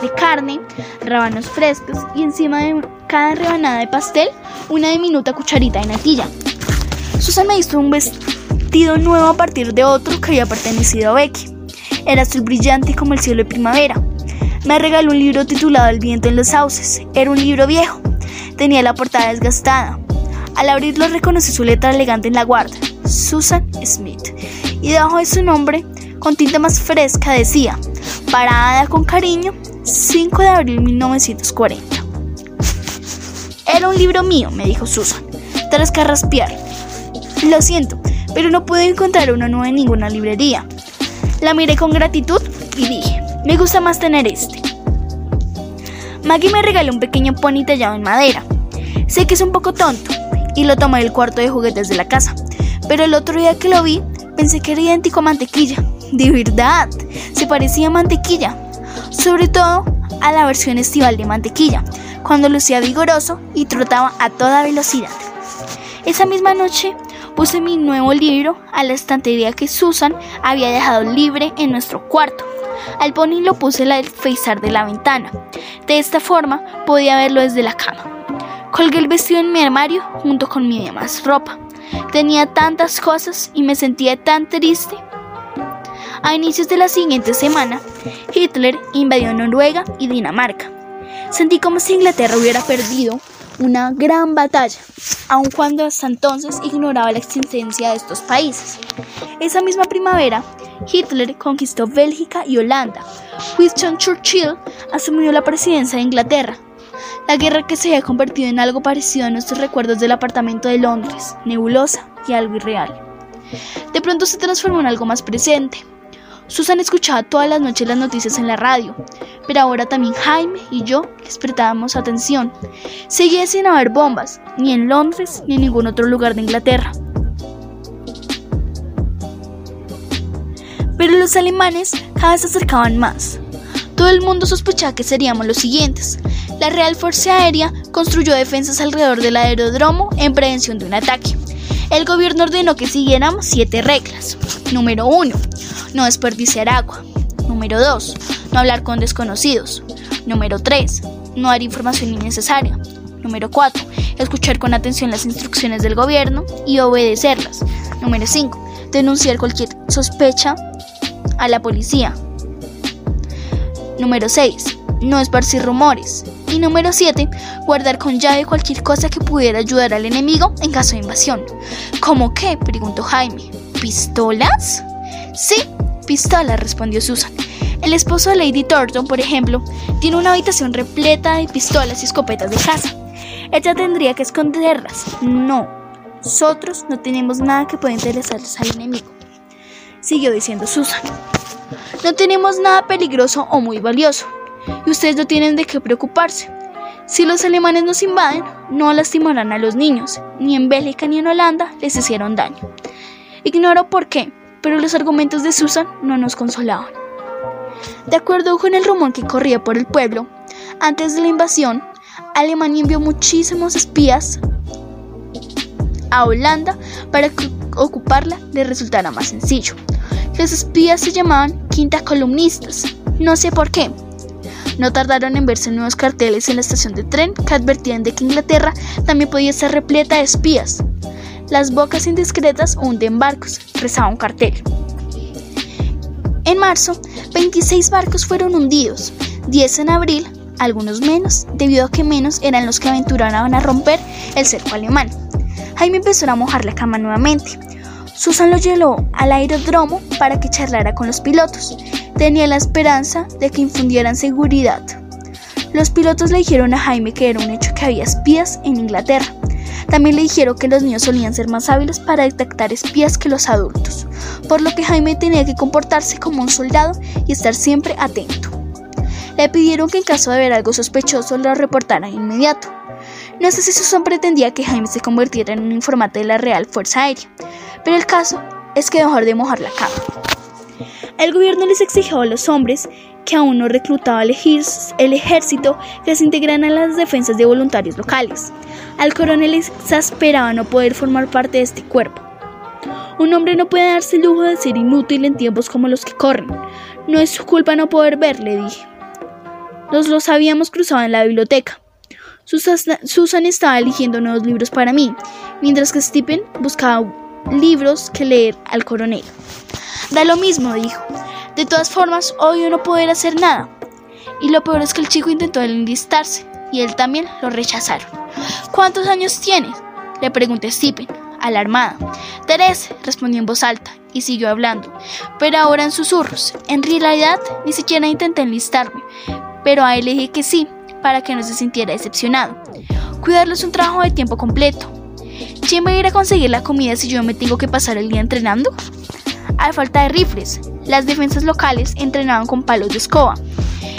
de carne, rábanos frescos y encima de cada rebanada de pastel una diminuta cucharita de natilla. Susan me hizo un vestido nuevo a partir de otro que había pertenecido a Becky. Era azul brillante como el cielo de primavera. Me regaló un libro titulado El viento en los sauces. Era un libro viejo. Tenía la portada desgastada. Al abrirlo reconocí su letra elegante en la guarda, Susan Smith. Y debajo de su nombre, con tinta más fresca, decía, Parada con cariño, 5 de abril de 1940. Era un libro mío, me dijo Susan. tras carraspear. Lo siento, pero no pude encontrar uno nuevo en ninguna librería. La miré con gratitud y dije, me gusta más tener este. Maggie me regaló un pequeño pony tallado en madera. Sé que es un poco tonto y lo tomé del cuarto de juguetes de la casa, pero el otro día que lo vi pensé que era idéntico a mantequilla. De verdad, se parecía a mantequilla, sobre todo a la versión estival de mantequilla, cuando lucía vigoroso y trotaba a toda velocidad. Esa misma noche puse mi nuevo libro a la estantería que Susan había dejado libre en nuestro cuarto. Al pony lo puse al alféizar de la ventana. De esta forma podía verlo desde la cama. Colgué el vestido en mi armario junto con mi demás ropa. Tenía tantas cosas y me sentía tan triste. A inicios de la siguiente semana, Hitler invadió Noruega y Dinamarca. Sentí como si Inglaterra hubiera perdido una gran batalla, aun cuando hasta entonces ignoraba la existencia de estos países. Esa misma primavera, Hitler conquistó Bélgica y Holanda. Winston Churchill asumió la presidencia de Inglaterra. La guerra que se había convertido en algo parecido a nuestros recuerdos del apartamento de Londres, nebulosa y algo irreal. De pronto se transformó en algo más presente. Susan escuchaba todas las noches las noticias en la radio, pero ahora también Jaime y yo les prestábamos atención. Seguía sin haber bombas, ni en Londres ni en ningún otro lugar de Inglaterra. Pero los alemanes cada vez se acercaban más. Todo el mundo sospechaba que seríamos los siguientes. La Real Fuerza Aérea construyó defensas alrededor del aeródromo en prevención de un ataque. El gobierno ordenó que siguiéramos siete reglas. Número 1. No desperdiciar agua. Número 2. No hablar con desconocidos. Número 3. No dar información innecesaria. Número 4. Escuchar con atención las instrucciones del gobierno y obedecerlas. Número 5. Denunciar cualquier sospecha a la policía. Número 6. No esparcir rumores. Y número 7. Guardar con llave cualquier cosa que pudiera ayudar al enemigo en caso de invasión. ¿Cómo qué? preguntó Jaime. ¿Pistolas? Sí, pistolas, respondió Susan. El esposo de Lady Thornton, por ejemplo, tiene una habitación repleta de pistolas y escopetas de caza. Ella tendría que esconderlas. No, nosotros no tenemos nada que pueda interesarles al enemigo. Siguió diciendo Susan. No tenemos nada peligroso o muy valioso, y ustedes no tienen de qué preocuparse. Si los alemanes nos invaden, no lastimarán a los niños, ni en Bélgica ni en Holanda les hicieron daño. Ignoro por qué, pero los argumentos de Susan no nos consolaban. De acuerdo con el rumor que corría por el pueblo, antes de la invasión, Alemania envió muchísimos espías a Holanda para que ocuparla le resultara más sencillo. Los espías se llamaban quinta columnistas, no sé por qué. No tardaron en verse nuevos carteles en la estación de tren que advertían de que Inglaterra también podía ser repleta de espías. Las bocas indiscretas hunden barcos, rezaba un cartel. En marzo, 26 barcos fueron hundidos, 10 en abril, algunos menos, debido a que menos eran los que aventuraban a romper el cerco alemán. Jaime empezó a mojar la cama nuevamente. Susan lo llevó al aeródromo para que charlara con los pilotos. Tenía la esperanza de que infundieran seguridad. Los pilotos le dijeron a Jaime que era un hecho que había espías en Inglaterra. También le dijeron que los niños solían ser más hábiles para detectar espías que los adultos, por lo que Jaime tenía que comportarse como un soldado y estar siempre atento. Le pidieron que en caso de ver algo sospechoso lo reportara inmediato. No sé si Susan pretendía que Jaime se convirtiera en un informante de la Real Fuerza Aérea, pero el caso es que dejó de mojar la cama. El gobierno les exigió a los hombres que aún no reclutaba el ejército que se integraran a las defensas de voluntarios locales. Al coronel exasperaba no poder formar parte de este cuerpo. Un hombre no puede darse el lujo de ser inútil en tiempos como los que corren. No es su culpa no poder ver, le dije. Nos los habíamos cruzado en la biblioteca. Susan estaba eligiendo nuevos libros para mí, mientras que Stephen buscaba libros que leer al coronel. Da lo mismo, dijo. De todas formas, hoy no poder hacer nada. Y lo peor es que el chico intentó enlistarse y él también lo rechazaron. ¿Cuántos años tienes? Le pregunté a Stephen, alarmada. Teresa, respondió en voz alta y siguió hablando, pero ahora en susurros. En realidad, ni siquiera intenté enlistarme, pero a él le dije que sí, para que no se sintiera decepcionado. Cuidarlo es un trabajo de tiempo completo. ¿Quién va a ir a conseguir la comida si yo me tengo que pasar el día entrenando? A falta de rifles, las defensas locales entrenaban con palos de escoba.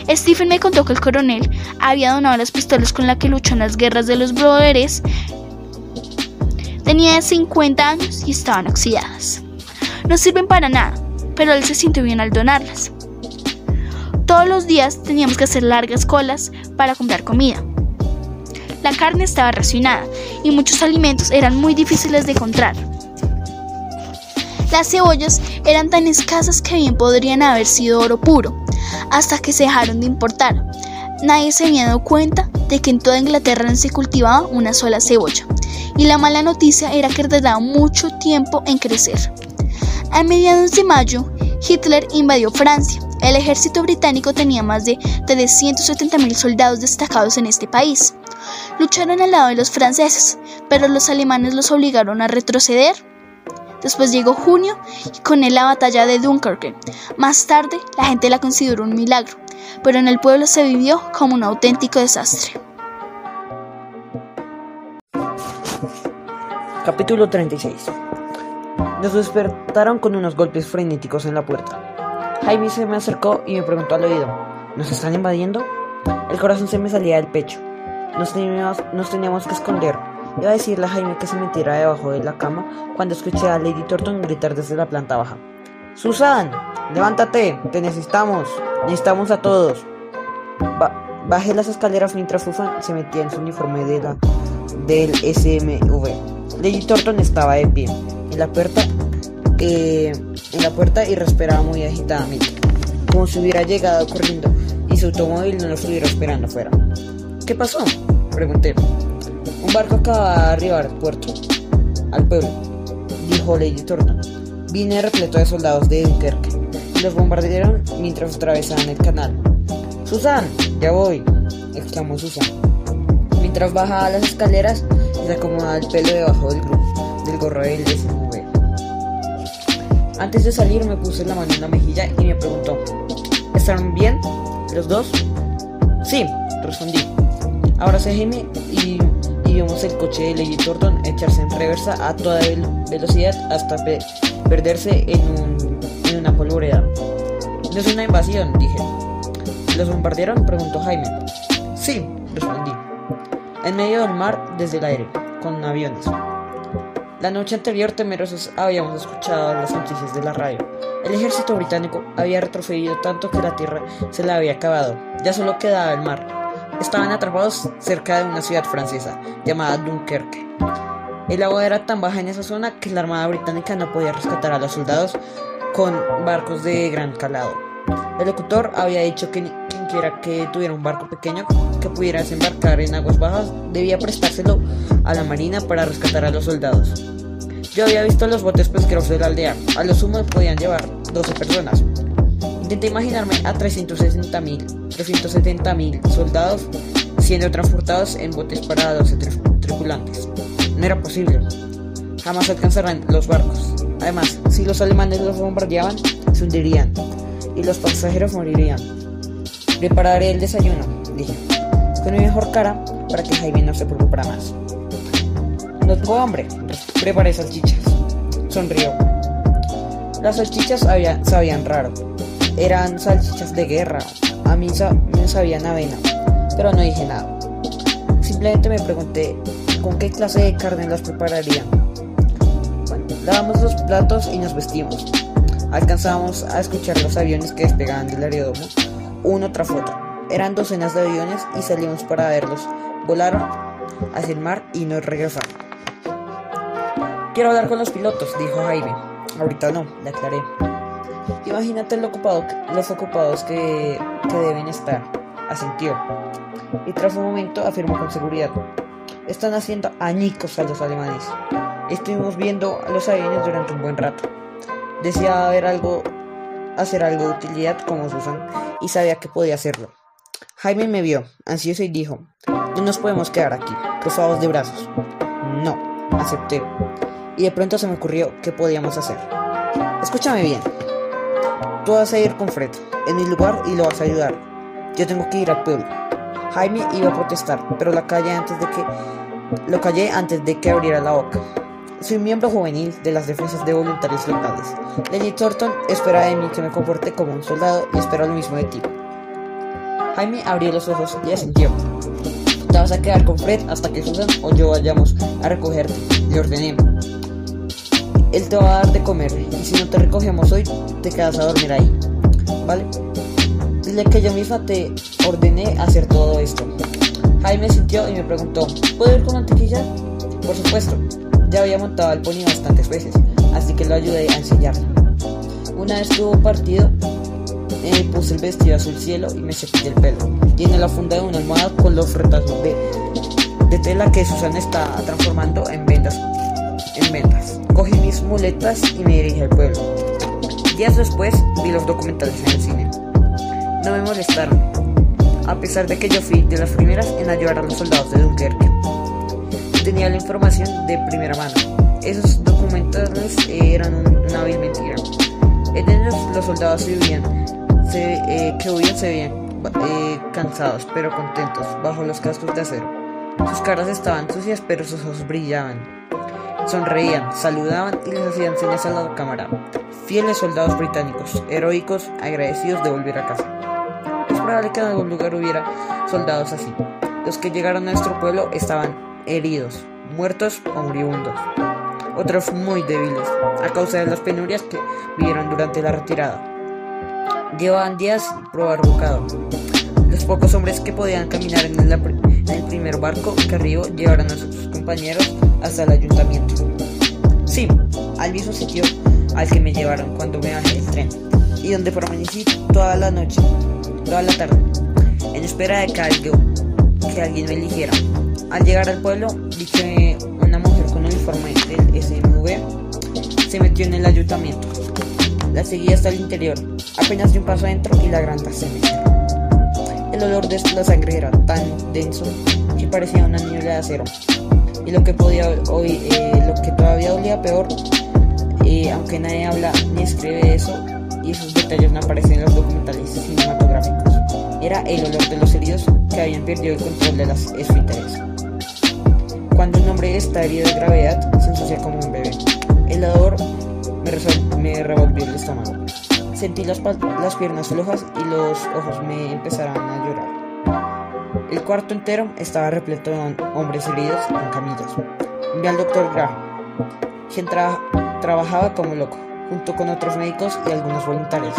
Stephen me contó que el coronel había donado las pistolas con las que luchó en las guerras de los brothers. Tenía 50 años y estaban oxidadas. No sirven para nada, pero él se sintió bien al donarlas. Todos los días teníamos que hacer largas colas para comprar comida. La carne estaba racionada y muchos alimentos eran muy difíciles de encontrar. Las cebollas eran tan escasas que bien podrían haber sido oro puro, hasta que se dejaron de importar. Nadie se había dado cuenta de que en toda Inglaterra no se cultivaba una sola cebolla, y la mala noticia era que tardaba mucho tiempo en crecer. A mediados de mayo, Hitler invadió Francia. El ejército británico tenía más de 370.000 soldados destacados en este país. Lucharon al lado de los franceses, pero los alemanes los obligaron a retroceder Después llegó junio y con él la batalla de Dunkerque. Más tarde, la gente la consideró un milagro, pero en el pueblo se vivió como un auténtico desastre. Capítulo 36 Nos despertaron con unos golpes frenéticos en la puerta. Jaime se me acercó y me preguntó al oído, ¿nos están invadiendo? El corazón se me salía del pecho. Nos teníamos, nos teníamos que esconder Iba a decirle a Jaime que se metiera debajo de la cama cuando escuché a Lady Thornton gritar desde la planta baja. Susan, levántate, te necesitamos, necesitamos a todos. bajé las escaleras mientras Susan se metía en su uniforme de la, del SMV. Lady Thornton estaba de pie en la puerta, eh, en la puerta y respiraba muy agitadamente, como si hubiera llegado corriendo y su automóvil no lo estuviera esperando afuera. ¿Qué pasó? Pregunté. Un barco acaba de arribar al puerto, al pueblo, dijo Lady Thornton. Vine repleto de soldados de Dunkerque los bombardearon mientras atravesaban el canal. ¡Susan! ¡Ya voy! exclamó Susan. Mientras bajaba las escaleras se acomodaba el pelo debajo del, del gorro del SUV. Antes de salir me puse la mano en la mejilla y me preguntó, ¿están bien? ¿Los dos? Sí, respondí. Ahora se Jimmy y vimos el coche de Lady Thornton echarse en reversa a toda velocidad hasta perderse en, una polvoreda. No es una invasión, dije. ¿Los bombardearon? preguntó Jaime. Sí, respondí. En medio del mar, desde el aire, con aviones. La noche anterior, temerosos, habíamos escuchado las noticias de la radio. El ejército británico había retrocedido tanto que la tierra se la había acabado. Ya solo quedaba el mar estaban atrapados cerca de una ciudad francesa llamada Dunkerque. El agua era tan baja en esa zona que la Armada Británica no podía rescatar a los soldados con barcos de gran calado. El locutor había dicho que quien quiera que tuviera un barco pequeño que pudiera desembarcar en aguas bajas debía prestárselo a la marina para rescatar a los soldados. Yo había visto los botes pesqueros de la aldea, a lo sumo podían llevar 12 personas. Intenté imaginarme a 360.000 370.000 soldados siendo transportados en botes para 12 tripulantes. No era posible. Jamás alcanzarán los barcos. Además, si los alemanes los bombardeaban, se hundirían y los pasajeros morirían. Prepararé el desayuno, dije, con mi mejor cara para que Jaime no se preocupara más. No tengo hambre, preparé salchichas. Sonrió. Las salchichas sabían raro. Eran salchichas de guerra, a mí me sabían avena, pero no dije nada. Simplemente me pregunté con qué clase de carne las prepararían. Bueno, lavamos los platos y nos vestimos. Alcanzamos a escuchar los aviones que despegaban del aeródromo, uno tras otro. Eran docenas de aviones y salimos para verlos. Volaron hacia el mar y nos regresaron. Quiero hablar con los pilotos, dijo Jaime. Ahorita no, le aclaré. Imagínate los ocupados que, que deben estar, asintió. Y tras un momento afirmó con seguridad. Están haciendo añicos a los alemanes. Estuvimos viendo a los aviones durante un buen rato. Deseaba ver algo, hacer algo de utilidad como Susan y sabía que podía hacerlo. Jaime me vio, ansioso, y dijo, no nos podemos quedar aquí, cruzados de brazos. No, acepté. Y de pronto se me ocurrió qué podíamos hacer. Escúchame bien, Tú vas a ir con Fred en mi lugar y lo vas a ayudar. Yo tengo que ir al pueblo. Jaime iba a protestar, pero la calle antes de que Lo callé antes de que abriera la boca. Soy miembro juvenil de las defensas de voluntarios locales. Lenny Thornton espera de mí que me comporte como un soldado y espera lo mismo de ti. Jaime abrió los ojos y asintió. Te vas a quedar con Fred hasta que Susan o yo vayamos a recogerte, le ordené. Él te va a dar de comer y si no te recogemos hoy, te quedas a dormir ahí. ¿Vale? Dile que yo misma te ordené hacer todo esto. Jaime sintió y me preguntó, ¿puedo ir con mantequilla? Por supuesto, ya había montado al pony bastantes veces, así que lo ayudé a enseñarlo. Una vez tuvo partido, eh, puse el vestido azul cielo y me cepillé el pelo. Tiene la funda de una almohada con los retazos de, de tela que Susana está transformando en vendas. En vendas. Cogí mis muletas y me dirigí al pueblo. Días después vi los documentales en el cine. No me molestaron, a pesar de que yo fui de las primeras en ayudar a los soldados de Dunkerque. Tenía la información de primera mano. Esos documentales eran una vil mentira. En ellos los soldados se vivían, se, eh, que huían se veían eh, cansados pero contentos bajo los cascos de acero. Sus caras estaban sucias pero sus ojos brillaban. Sonreían, saludaban y les hacían señas a la cámara. Fieles soldados británicos, heroicos, agradecidos de volver a casa. Es probable que en algún lugar hubiera soldados así. Los que llegaron a nuestro pueblo estaban heridos, muertos o moribundos. Otros muy débiles, a causa de las penurias que vivieron durante la retirada. Llevaban días probar bocado. Los pocos hombres que podían caminar en el, primer barco que arribó llevaron a sus compañeros hasta el ayuntamiento. Sí, al mismo sitio al que me llevaron cuando me bajé del tren y donde permanecí toda la noche, toda la tarde, en espera de que, que alguien me eligiera. Al llegar al pueblo, que una mujer con uniforme del SMV se metió en el ayuntamiento. La seguí hasta el interior, apenas di un paso adentro y la granja se me cerró. El olor de la sangre era tan denso que parecía una niebla de acero y lo que podía hoy eh, lo que todavía olía peor eh, aunque nadie habla ni escribe eso y esos detalles no aparecen en los documentales cinematográficos era el olor de los heridos que habían perdido el control de las esfínteres cuando un hombre está herido de gravedad se ensucia como un bebé el olor me, me revolvió el estómago sentí las, las piernas flojas y los ojos me empezaron a llorar el cuarto entero estaba repleto de hombres heridos con camillas. Vi al doctor Graham, quien trabajaba como loco, junto con otros médicos y algunos voluntarios.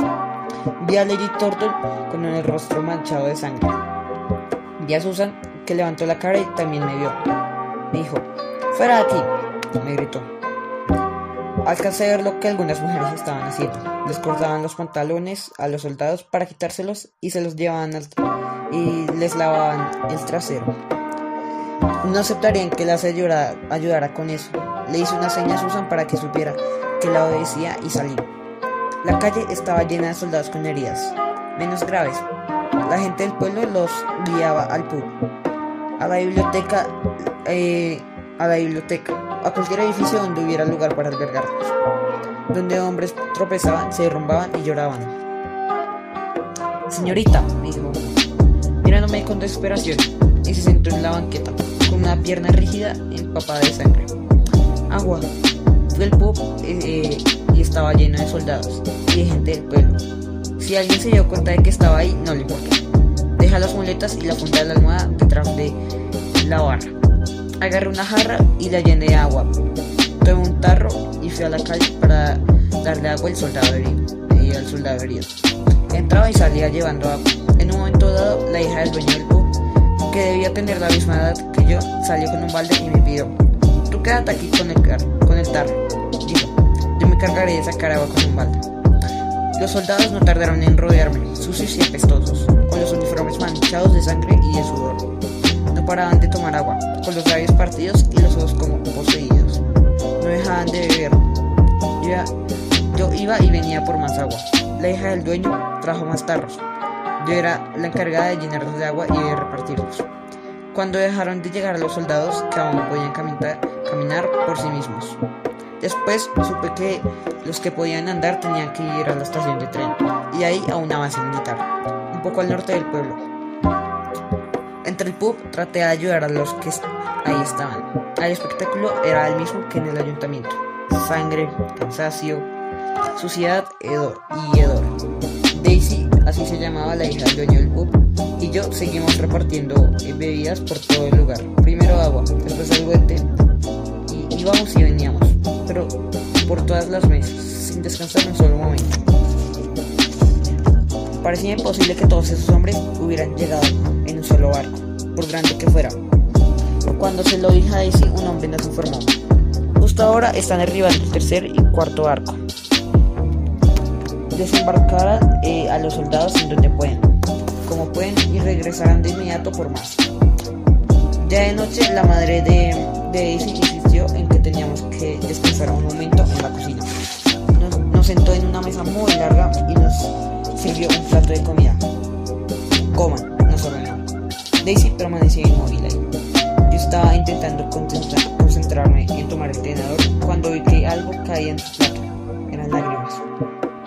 Vi a Lady Turtle con el rostro manchado de sangre. Vi a Susan, que levantó la cara y también me vio. Dijo, fuera de aquí, me gritó. Alcancé a ver lo que algunas mujeres estaban haciendo. Les cortaban los pantalones a los soldados para quitárselos y se los llevaban al y les lavaban el trasero. No aceptarían que la ayudara, ayudara con eso. Le hice una seña a Susan para que supiera que la obedecía y salí. La calle estaba llena de soldados con heridas, menos graves. La gente del pueblo los guiaba al pub, a la biblioteca, eh, a la biblioteca, a cualquier edificio donde hubiera lugar para albergarlos, donde hombres tropezaban, se derrumbaban y lloraban. Señorita, me dijo mirándome con desesperación, y se sentó en la banqueta, con una pierna rígida empapada de sangre. Agua. Fue el pub y estaba lleno de soldados y de gente del pueblo. Si alguien se dio cuenta de que estaba ahí, no le importa. Deja las muletas y la funda de la almohada detrás de la barra. Agarré una jarra y la llené de agua. Tomé un tarro y fui a la calle para darle agua al soldado herido. Al soldado herido. Entraba y salía llevando agua. En un momento dado, la hija del dueño del pub, que debía tener la misma edad que yo, salió con un balde y me pidió, tú quédate aquí con el, car con el tarro. Dijo, yo me cargaré de sacar agua con un balde. Los soldados no tardaron en rodearme, sucios manchados de sangre y de sudor. No paraban de tomar agua, con los labios partidos y los ojos como poseídos. No dejaban de beber. Yo, yo iba y venía por más agua. La hija del dueño trajo más tarros. Yo era la encargada de llenarlos de agua y de repartirlos. Cuando dejaron de llegar los soldados que aún podían caminar, caminar por sí mismos. Después supe que los que podían andar tenían que ir a la estación de tren y ahí a una base militar, un poco al norte del pueblo. Entre el pub traté de ayudar a los que ahí estaban. El espectáculo era el mismo que en el ayuntamiento. Sangre, cansancio, suciedad hedor y hedor. Daisy, así se llamaba la hija del dueño del pub, y yo seguimos repartiendo bebidas por todo el lugar. Primero agua, después algo de té. Y íbamos y veníamos, pero por todas las mesas, sin descansar un solo momento. Parecía imposible que todos esos hombres hubieran llegado en un solo barco, por grande que fuera. Cuando se lo dije a Daisy, un hombre nos informó. Justo ahora están arribando el tercer y cuarto barco. Desembarcarán eh, a los soldados en donde pueden, como pueden, y regresarán de inmediato por más. Ya de noche, la madre de, Daisy insistió en que teníamos que descansar un momento en la cocina. Nos, nos sentó en una mesa muy larga y nos sirvió un plato de comida. Coman. Daisy permanecía inmóvil. Yo estaba intentando concentrar- concentrarme en tomar el tenedor cuando vi que algo caía en su plato. Eran lágrimas.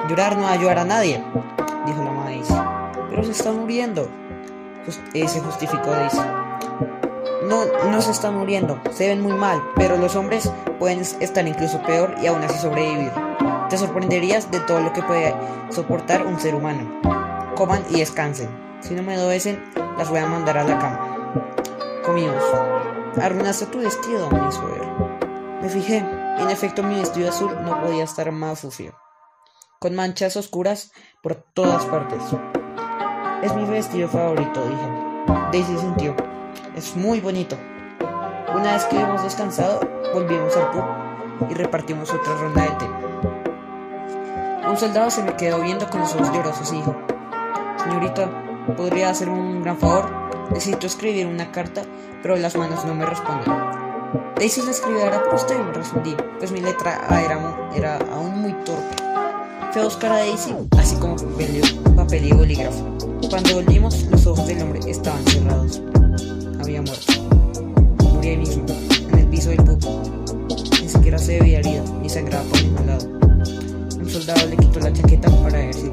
Llorar no va a ayudar a nadie, dijo la mamá Daisy. Pero se está muriendo. Jus- eh, se justificó Daisy. No, no se está muriendo, se ven muy mal, pero los hombres pueden estar incluso peor y aún así sobrevivir. Te sorprenderías de todo lo que puede soportar un ser humano. Coman y descansen. Si no me obedecen, las voy a mandar a la cama. Comimos. Arruinaste tu vestido, mi suegro. Me fijé. En efecto, mi vestido azul no podía estar más sucio. Con manchas oscuras por todas partes. Es mi vestido favorito, dije. Daisy sintió. Es muy bonito. Una vez que hemos descansado, volvimos al pub y repartimos otra ronda de té. Un soldado se me quedó viendo con los ojos llorosos y dijo, Señorita, ¿podría hacerme un gran favor? Necesito escribir una carta, pero las manos no me responden. Daisy la escribirá por usted, me respondí, pues mi letra era, aún muy torpe. Fui a buscar a Daisy, así como papel papel y bolígrafo. Cuando volvimos, los ojos del hombre estaban cerrados. Había muerto. Murió ahí mismo, en el piso del pub. Ni siquiera se veía herido, ni sangraba por ningún lado. Un soldado le quitó la chaqueta para ver si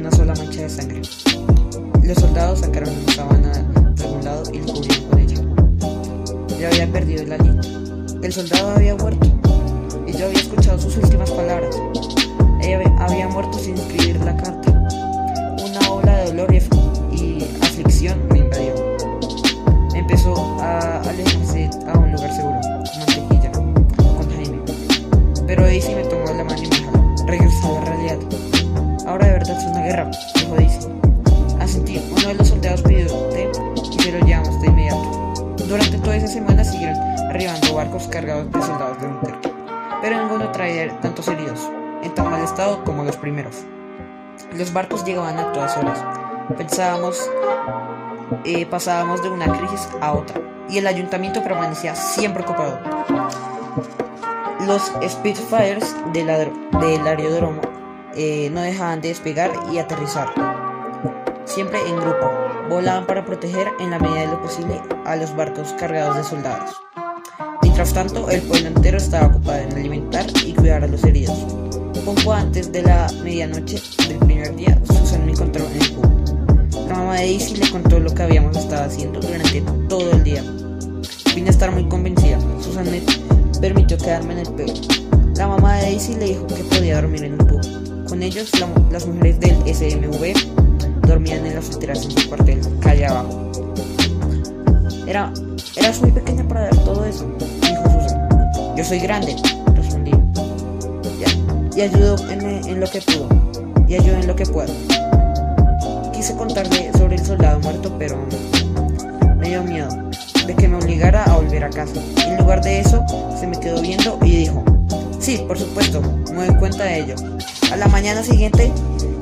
una sola mancha de sangre. Los soldados sacaron una sábana de algún lado y lo cubrieron con ella. Yo había perdido el aliento. El soldado había muerto y yo había escuchado sus últimas palabras. Ella había- muerto sin escribir la carta. Una ola de dolor y, aflicción me invadió. Empezó a alejarse a un lugar seguro, mantequilla, con Jaime. Pero Daisy me tomó la mano y me jaló. Regresó a la una guerra, dijo Daisy. Asentí, uno de los soldados pidió té y se lo llevamos de inmediato. Durante toda esa semana siguieron arribando barcos cargados de soldados de Dunkerque, pero ninguno traía tantos heridos, en tan mal estado como los primeros. Los barcos llegaban a todas horas. Pensábamos, eh, pasábamos de una crisis a otra, y el ayuntamiento permanecía siempre ocupado. Los Spitfires del, del aeródromo eh, no dejaban de despegar y aterrizar, siempre en grupo. Volaban para proteger en la medida de lo posible a los barcos cargados de soldados. Mientras tanto, el pueblo entero estaba ocupado en alimentar y cuidar a los heridos. Poco antes de la medianoche del primer día, Susan me encontró en el pub. La mamá de Daisy le contó lo que habíamos estado haciendo durante todo el día. Vine a estar muy convencida. Susan me permitió quedarme en el pelo. La mamá de Daisy le dijo que podía dormir en el pub. Con ellos, la- las mujeres del SMV dormían en las solteras en su cuartel, calle abajo. Era, eras muy pequeña para ver todo eso, dijo Susan. Yo soy grande, respondí. Y, y ayudo en, lo que pudo, y ayudo en lo que puedo. Quise contarle sobre el soldado muerto, pero me dio miedo de que me obligara a volver a casa. En lugar de eso, se me quedó viendo y dijo, sí, por supuesto, me doy cuenta de ello. A la mañana siguiente,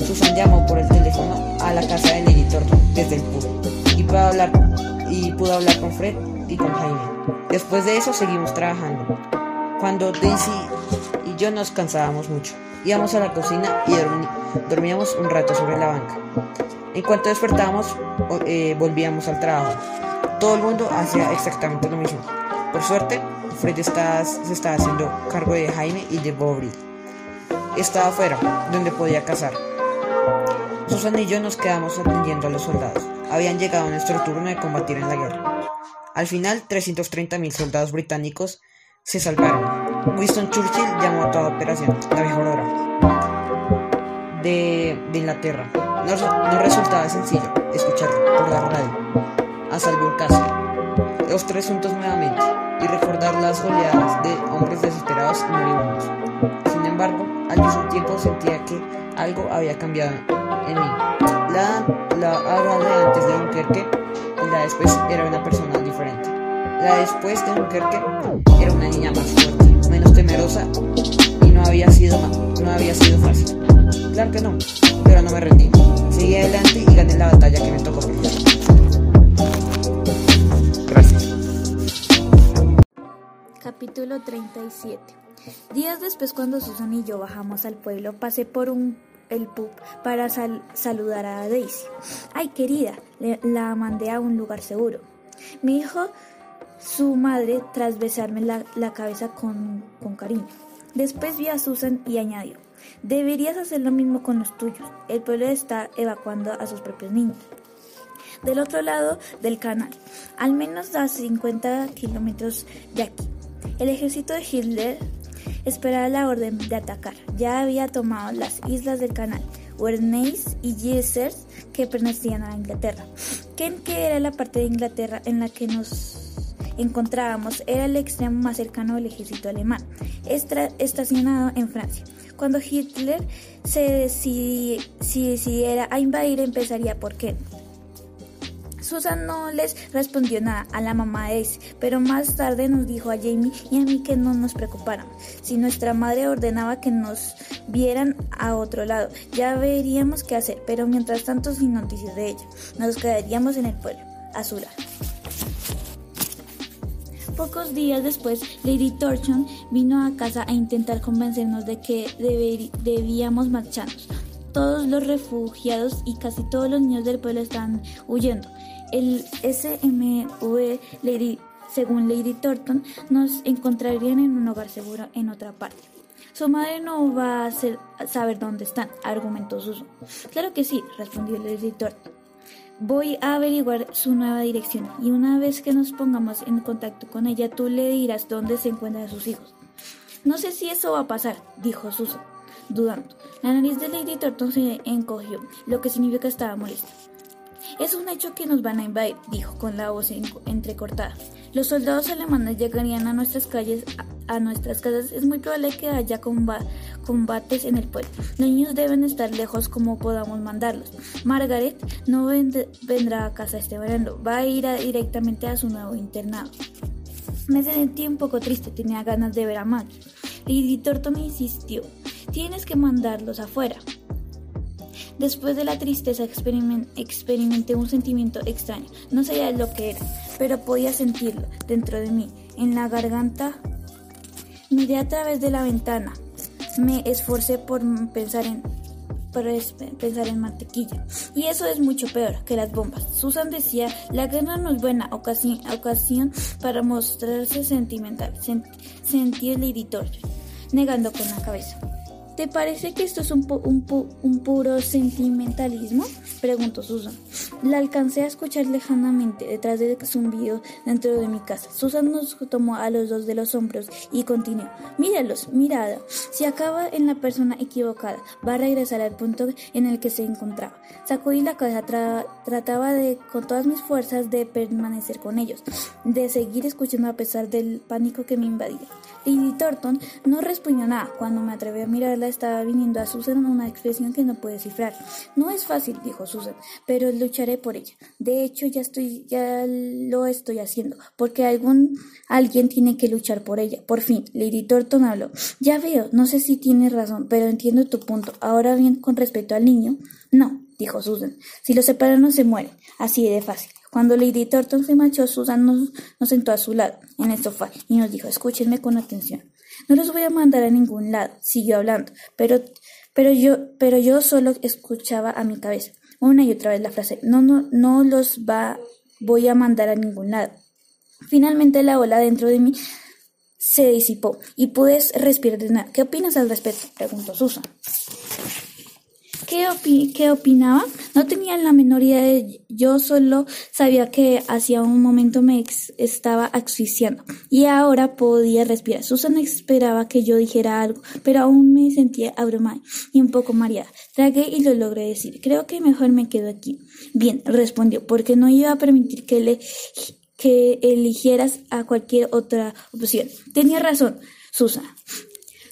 Susan llamó por el teléfono a la casa de Lily Thornton desde el pub y pudo hablar, y pudo hablar con Fred y con Jaime. Después de eso seguimos trabajando. Cuando Daisy y yo nos cansábamos mucho, íbamos a la cocina y dormíamos un rato sobre la banca. En cuanto despertábamos, eh, volvíamos al trabajo. Todo el mundo hacía exactamente lo mismo. Por suerte, Fred estaba- se estaba haciendo cargo de Jaime y de Bobby. Estaba afuera, donde podía cazar. Susan y yo nos quedamos atendiendo a los soldados. habían llegado nuestro turno de combatir en la guerra. Al final, 330.000 soldados británicos se salvaron. Winston Churchill llamó a toda operación la mejor hora de, Inglaterra. No, no, resultaba sencillo escucharlo por la radio. A salvo el caso. Los tres juntos nuevamente y recordar las oleadas de hombres desesperados y moribundos. Sin embargo, al mismo tiempo sentía que algo había cambiado en mí. La, la de antes de Dunkerque y la después era una persona diferente. La después de Dunkerque era una niña más fuerte, menos temerosa y no había sido, no había sido fácil. Claro que no, pero no me rendí. Seguí adelante y gané la batalla que me tocó. Gracias. Capítulo 37 Días después, cuando Susan y yo bajamos al pueblo, pasé por un el pub para saludar a Daisy. Ay, querida, la mandé a un lugar seguro. Me dijo su madre tras besarme la, cabeza con, con cariño. Después vi a Susan y añadió, deberías hacer lo mismo con los tuyos. El pueblo está evacuando a sus propios niños. Del otro lado del canal, al menos a 50 kilómetros de aquí, el ejército de Hitler esperaba la orden de atacar. Ya había tomado las islas del canal, Werneis y Gessers, que pertenecían a Inglaterra. que era la parte de Inglaterra en la que nos encontrábamos, era el extremo más cercano del ejército alemán, estacionado en Francia. Cuando Hitler se decidiera a invadir, empezaría por Kent. Susan no les respondió nada a la mamá de ese, pero más tarde nos dijo a Jamie y a mí que no nos preocupáramos. Si nuestra madre ordenaba que nos vieran a otro lado, ya veríamos qué hacer, pero mientras tanto sin noticias de ella, nos quedaríamos en el pueblo, a su lado. Pocos días después, Lady Thornton vino a casa a intentar convencernos de que debíamos marcharnos. Todos los refugiados y casi todos los niños del pueblo estaban huyendo. El SMV, Lady, según Lady Thornton, nos encontrarían en un hogar seguro en otra parte. Su madre no va a saber dónde están, argumentó Susan. Claro que sí, respondió Lady Thornton. Voy a averiguar su nueva dirección y una vez que nos pongamos en contacto con ella, tú le dirás dónde se encuentran sus hijos. No sé si eso va a pasar, dijo Susan, dudando. La nariz de Lady Thornton se encogió, lo que significa que estaba molesta. Es un hecho que nos van a invadir, dijo con la voz entrecortada. Los soldados alemanes llegarían a nuestras calles, a, nuestras casas. Es muy probable que haya combates en el pueblo. Los niños deben estar lejos como podamos mandarlos. Margaret no vendrá a casa este verano, va a ir directamente a su nuevo internado. Me sentí un poco triste, tenía ganas de ver a Maggie. Lady Thornton insistió, tienes que mandarlos afuera. Después de la tristeza experimenté un sentimiento extraño. No sabía lo que era, pero podía sentirlo dentro de mí, en la garganta. Miré a través de la ventana. Me esforcé por pensar en pensar en mantequilla. Y eso es mucho peor que las bombas. Susan decía, la guerra no es buena ocasión, ocasión para mostrarse sentimental. sentí el editor, negando con la cabeza. ¿Te parece que esto es un, un, puro sentimentalismo? Preguntó Susan. La alcancé a escuchar lejanamente detrás del zumbido dentro de mi casa. Susan nos tomó a los dos de los hombros y continuó. Míralos, mirada. Si acaba en la persona equivocada, va a regresar al punto en el que se encontraba. Sacudí la cabeza, trataba de, con todas mis fuerzas, de permanecer con ellos, de seguir escuchando a pesar del pánico que me invadía. Lady Thornton no respondió nada. Cuando me atreví a mirarla, estaba viniendo a Susan una expresión que no pude descifrar. No es fácil, dijo Susan, pero lucharé por ella. De hecho, ya estoy, ya lo estoy haciendo, porque algún alguien tiene que luchar por ella. Por fin, Lady Thornton habló. Ya veo, no sé si tienes razón, pero entiendo tu punto. Ahora bien, con respecto al niño, no, dijo Susan. Si lo separan, no se muere. Así de fácil. Cuando Lady Thornton se marchó, Susan nos, sentó a su lado, en el sofá, y nos dijo, escúchenme con atención. No los voy a mandar a ningún lado, siguió hablando, pero, pero, yo, pero yo solo escuchaba a mi cabeza, una y otra vez la frase, no, no, no los va, voy a mandar a ningún lado. Finalmente la ola dentro de mí se disipó y pude respirar de nada. ¿Qué opinas al respecto? preguntó Susan. ¿Qué, ¿Qué opinaba? No tenía la menor idea de yo solo sabía que hacía un momento me estaba asfixiando y ahora podía respirar. Susan esperaba que yo dijera algo, pero aún me sentía abrumada y un poco mareada. Tragué y lo logré decir. Creo que mejor me quedo aquí. Bien, respondió, porque no iba a permitir que le que eligieras a cualquier otra opción. Tenía razón, Susan.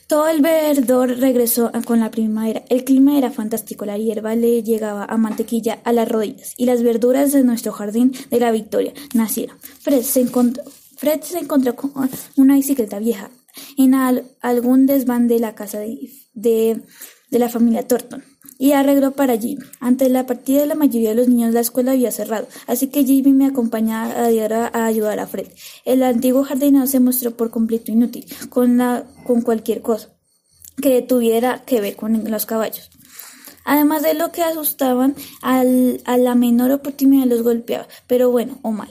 Todo el verdor regresó con la primavera. El clima era fantástico, la hierba le llegaba a mantequilla a las rodillas y las verduras de nuestro jardín de la Victoria nacieron. Fred se encontró, con una bicicleta vieja en algún desván de la casa de, de, de la familia Thornton y arregló para Jimmy. Ante la partida de la mayoría de los niños, la escuela había cerrado, así que Jimmy me acompañaba a, ayudar a Fred. El antiguo jardinero se mostró por completo inútil con, la, con cualquier cosa que tuviera que ver con los caballos. Además de lo que asustaban, al, a la menor oportunidad los golpeaba, pero bueno o mal.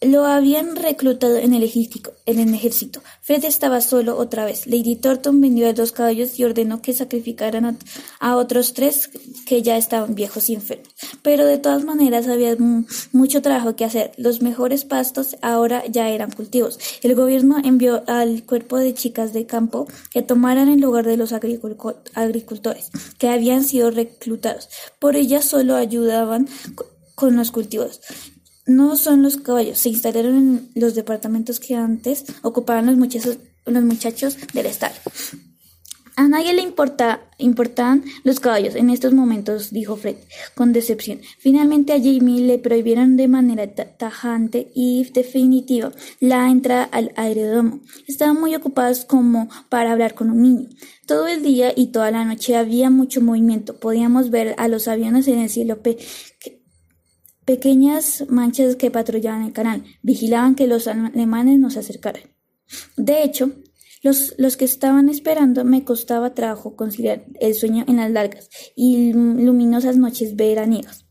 Lo habían reclutado en el ejército. En el ejército. Fred estaba solo otra vez. Lady Thornton vendió a dos caballos y ordenó que sacrificaran a, otros tres que ya estaban viejos y enfermos. Pero de todas maneras había mucho trabajo que hacer. Los mejores pastos ahora ya eran cultivos. El gobierno envió al cuerpo de chicas de campo que tomaran el lugar de los agricultores que habían sido reclutados. Por ellas solo ayudaban con los cultivos no son los caballos, se instalaron en los departamentos que antes ocupaban los muchachos, los muchachos del estado. A nadie le importa, los caballos en estos momentos, dijo Fred, con decepción. Finalmente a Jamie le prohibieron de manera tajante y definitiva la entrada al aeródromo. Estaban muy ocupados como para hablar con un niño. Todo el día y toda la noche había mucho movimiento. Podíamos ver a los aviones en el cielo Pequeñas manchas que patrullaban el canal vigilaban que los alemanes nos acercaran. De hecho, los, los, que estaban esperando me costaba trabajo conciliar el sueño en las largas y luminosas noches veraniegas.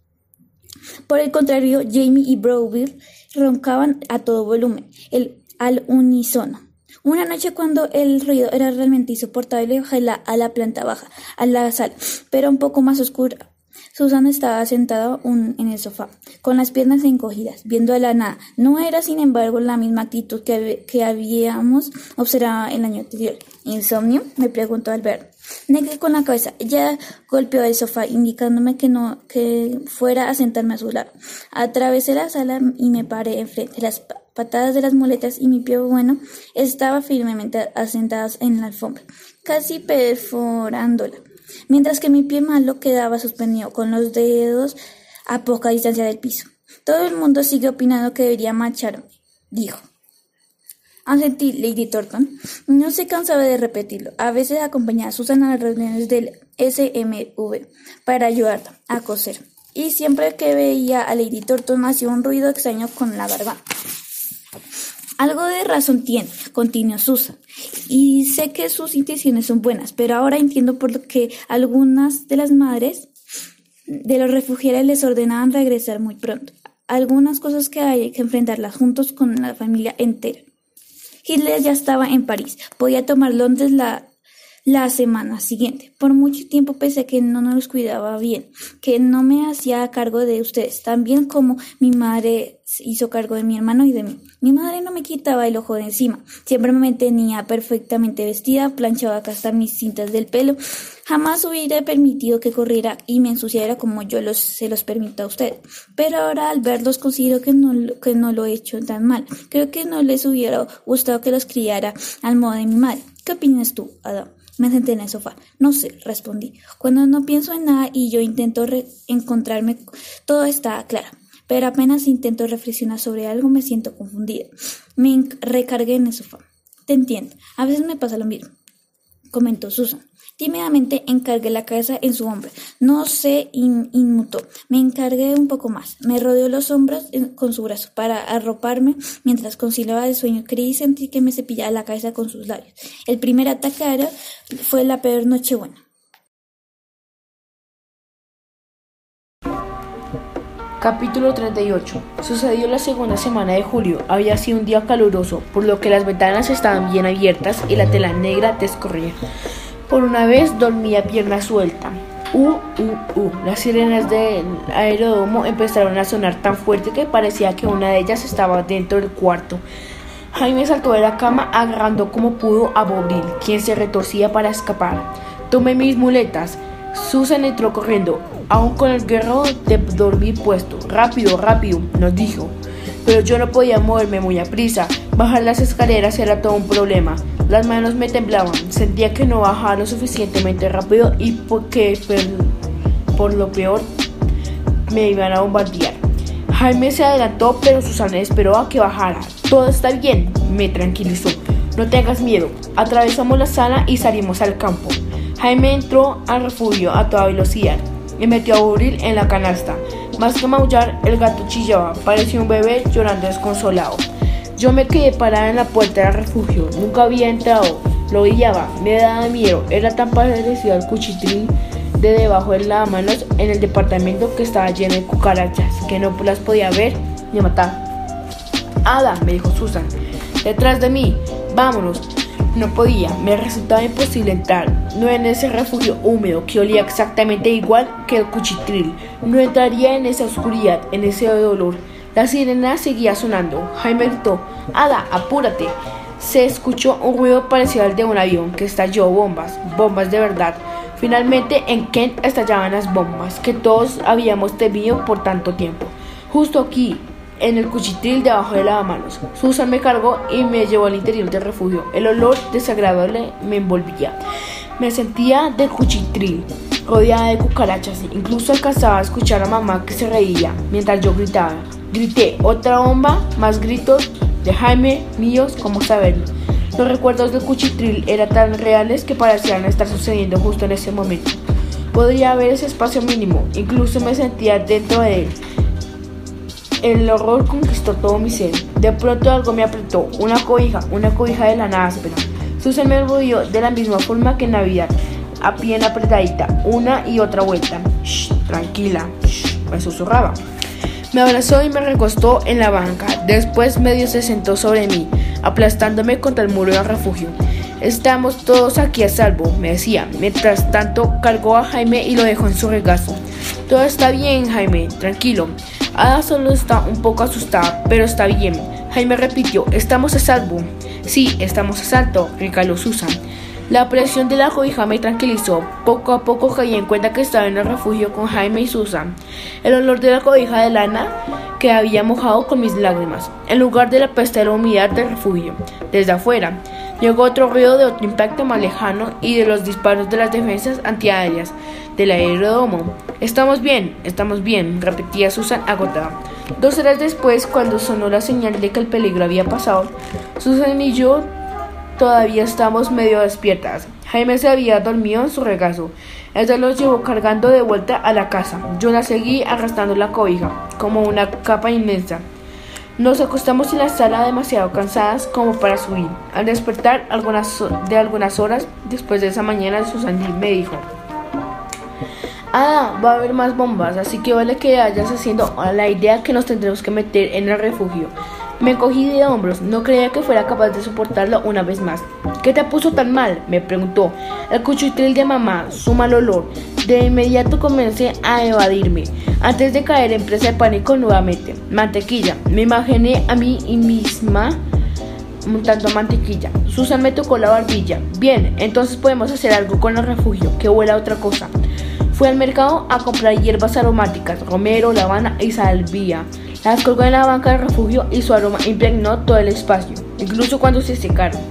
Por el contrario, Jamie y Browville roncaban a todo volumen, el, al unísono. Una noche cuando el ruido era realmente insoportable, bajé a la planta baja, a la sala, pero un poco más oscura, Susan estaba sentada en el sofá, con las piernas encogidas, viendo a la nada. No era, sin embargo, la misma actitud que, que habíamos observado el año anterior. ¿Insomnio? me preguntó Albert. Negué con la cabeza. Ella golpeó el sofá, indicándome que no, que fuera a sentarme a su lado. Atravesé la sala y me paré enfrente. Las patadas de las muletas y mi pie bueno estaba firmemente asentadas en la alfombra, casi perforándola mientras que mi pie malo quedaba suspendido con los dedos a poca distancia del piso. Todo el mundo sigue opinando que debería marcharme, dijo. Asentí, Lady Thornton. No se cansaba de repetirlo. A veces acompañaba a Susan a las reuniones del SMV para ayudarla a coser. Y siempre que veía a Lady Thornton hacía un ruido extraño con la barba. Algo de razón tiene, continuó Susan, y sé que sus intenciones son buenas, pero ahora entiendo por qué algunas de las madres de los refugiados les ordenaban regresar muy pronto. Algunas cosas que hay que enfrentarlas juntos con la familia entera. Hitler ya estaba en París, podía tomar Londres la la semana siguiente. Por mucho tiempo pensé que no nos cuidaba bien, que no me hacía cargo de ustedes, también como mi madre hizo cargo de mi hermano y de mí. Mi madre no me quitaba el ojo de encima, siempre me tenía perfectamente vestida, planchaba hasta mis cintas del pelo. Jamás hubiera permitido que corriera y me ensuciara como yo los, se los permito a ustedes. Pero ahora al verlos considero que no, que no lo he hecho tan mal. Creo que no les hubiera gustado que los criara al modo de mi madre. ¿Qué opinas tú, Adam? Me senté en el sofá. No sé, respondí. Cuando no pienso en nada y yo intento encontrarme, todo está claro. Pero apenas intento reflexionar sobre algo me siento confundida. Me recargué en el sofá. Te entiendo. A veces me pasa lo mismo, comentó Susan. Tímidamente encargué la cabeza en su hombro. No se inmutó. Me encargué un poco más. Me rodeó los hombros con su brazo para arroparme mientras conciliaba el sueño. Creí sentir que me cepillaba la cabeza con sus labios. El primer ataque fue la peor noche buena. Capítulo 38. Sucedió la segunda semana de julio. Había sido un día caluroso, por lo que las ventanas estaban bien abiertas y la tela negra descorría. Por una vez dormía pierna suelta. Uh, uh, uh. Las sirenas del aeródromo empezaron a sonar tan fuerte que parecía que una de ellas estaba dentro del cuarto. Jaime saltó de la cama agarrando como pudo a Bobril, quien se retorcía para escapar. Tomé mis muletas. Susan entró corriendo, aún con el guerrero de dormir puesto. Rápido, rápido, nos dijo. Pero yo no podía moverme muy a prisa. Bajar las escaleras era todo un problema. Las manos me temblaban. Sentía que no bajaba lo suficientemente rápido y porque por lo peor me iban a bombardear. Jaime se adelantó, pero Susana esperó a que bajara. Todo está bien, me tranquilizó. No tengas miedo. Atravesamos la sala y salimos al campo. Jaime entró al refugio a toda velocidad y metió a Buril en la canasta. Más que maullar, el gato chillaba. Parecía un bebé llorando desconsolado. Yo me quedé parada en la puerta del refugio. Nunca había entrado. Lo guiaba. Me daba miedo. Era tan parecido al cuchitrín de debajo de la manos en el departamento que estaba lleno de cucarachas, que no las podía ver ni matar. Ada, me dijo Susan, detrás de mí, vámonos. No podía, me resultaba imposible entrar, no en ese refugio húmedo que olía exactamente igual que el cuchitril. No entraría en esa oscuridad, en ese dolor. La sirena seguía sonando. Jaime gritó, Ada, apúrate. Se escuchó un ruido parecido al de un avión que estalló bombas, bombas de verdad. Finalmente en Kent estallaban las bombas que todos habíamos temido por tanto tiempo. Justo aquí, en el cuchitril debajo de lavamanos. Susan me cargó y me llevó al interior del refugio. El olor desagradable me envolvía. Me sentía del cuchitril, rodeada de cucarachas. Incluso alcanzaba a escuchar a mamá que se reía mientras yo gritaba. Grité otra bomba, más gritos de Jaime míos como saberlo. Los recuerdos del cuchitril eran tan reales que parecían estar sucediendo justo en ese momento. Podría haber ese espacio mínimo, incluso me sentía dentro de él. El horror conquistó todo mi ser. De pronto algo me apretó, una cobija, una cobija de lana áspera. Susan me rodeó de la misma forma que en Navidad, a pie apretadita, una y otra vuelta. Shh, tranquila, shh, me susurraba. Me abrazó y me recostó en la banca. Después medio se sentó sobre mí, aplastándome contra el muro del refugio. Estamos todos aquí a salvo, me decía. Mientras tanto, cargó a Jaime y lo dejó en su regazo. Todo está bien, Jaime, tranquilo. Ada solo está un poco asustada, pero está bien. Jaime repitió, estamos a salvo. Sí, estamos a salvo, recaló Susan. La presión de la cobija me tranquilizó. Poco a poco caí en cuenta que estaba en el refugio con Jaime y Susan. El olor de la cobija de lana que había mojado con mis lágrimas, en lugar de la peste de la humedad del refugio. Desde afuera, llegó otro ruido de otro impacto más lejano y de los disparos de las defensas antiaéreas del aeródromo. Estamos bien, estamos bien, repetía Susan agotada. Dos horas después, cuando sonó la señal de que el peligro había pasado, Susan y yo Todavía estamos medio despiertas. Jaime se había dormido en su regazo. Ella los llevó cargando de vuelta a la casa. Yo la seguí arrastrando la cobija, como una capa inmensa. Nos acostamos en la sala demasiado cansadas como para subir. Al despertar de algunas horas después de esa mañana, Susan me dijo, Ah, va a haber más bombas, así que vale que vayas haciendo la idea que nos tendremos que meter en el refugio. Me cogí de hombros, no creía que fuera capaz de soportarlo una vez más. ¿Qué te puso tan mal? me preguntó. El cuchitril de mamá, su mal olor. De inmediato comencé a evadirme, antes de caer en presa de pánico nuevamente. Mantequilla. Me imaginé a mí misma montando mantequilla. Susan me tocó la barbilla. Bien, entonces podemos hacer algo con el refugio, que huela a otra cosa. Fui al mercado a comprar hierbas aromáticas, romero, lavanda y salvia. Las colgó en la banca del refugio y su aroma impregnó todo el espacio, incluso cuando se secaron.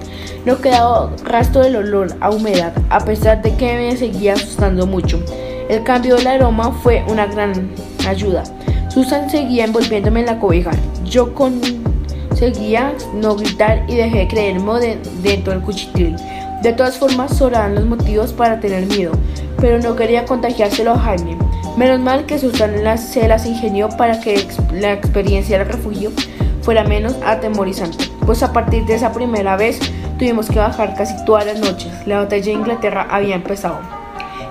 No quedaba rastro del olor a humedad, a pesar de que me seguía asustando mucho. El cambio del aroma fue una gran ayuda. Susan seguía envolviéndome en la cobija. Yo conseguía no gritar y dejé de creerme dentro del cuchitril. De todas formas, sobraban los motivos para tener miedo, pero no quería contagiárselo a Jaime. Menos mal que Susana se las ingenió para que la experiencia del refugio fuera menos atemorizante, pues a partir de esa primera vez tuvimos que bajar casi todas las noches. La batalla de Inglaterra había empezado.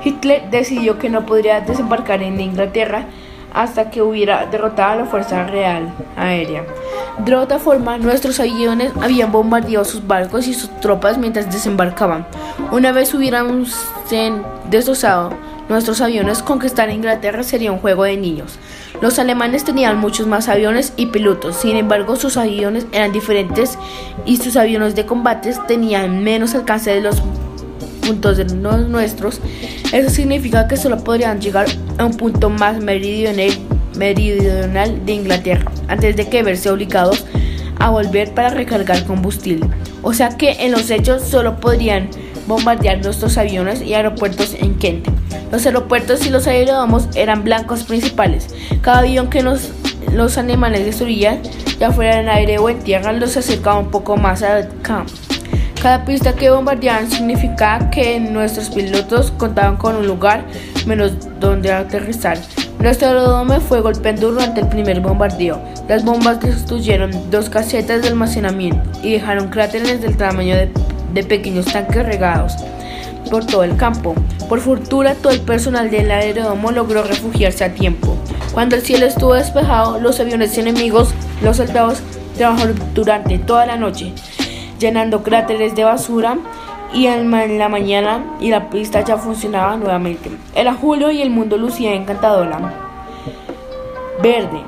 Hitler decidió que no podría desembarcar en Inglaterra hasta que hubiera derrotado a la Fuerza Real Aérea. De otra forma, nuestros aviones habían bombardeado sus barcos y sus tropas mientras desembarcaban. Una vez hubiéramos destrozado nuestros aviones, conquistar Inglaterra sería un juego de niños. Los alemanes tenían muchos más aviones y pilotos, sin embargo sus aviones eran diferentes y sus aviones de combate tenían menos alcance de los puntos de los nuestros. Eso significa que solo podrían llegar a un punto más meridional, meridional de Inglaterra antes de que verse obligados a volver para recargar combustible. O sea que en los hechos solo podrían bombardear nuestros aviones y aeropuertos en Kent. Los aeropuertos y los aeródromos eran blancos principales. Cada avión que los, los alemanes destruían, ya fuera en aire o en tierra, los acercaba un poco más a campo. Cada pista que bombardeaban significaba que nuestros pilotos contaban con un lugar menos donde aterrizar. Nuestro aeródromo fue golpeado durante el primer bombardeo. Las bombas destruyeron dos casetas de almacenamiento y dejaron cráteres del tamaño de de pequeños tanques regados por todo el campo. Por fortuna, todo el personal del aeródromo logró refugiarse a tiempo. Cuando el cielo estuvo despejado, los aviones enemigos, los soldados, trabajaron durante toda la noche, llenando cráteres de basura y en la mañana y la pista ya funcionaba nuevamente. Era julio y el mundo lucía encantadora. Verde.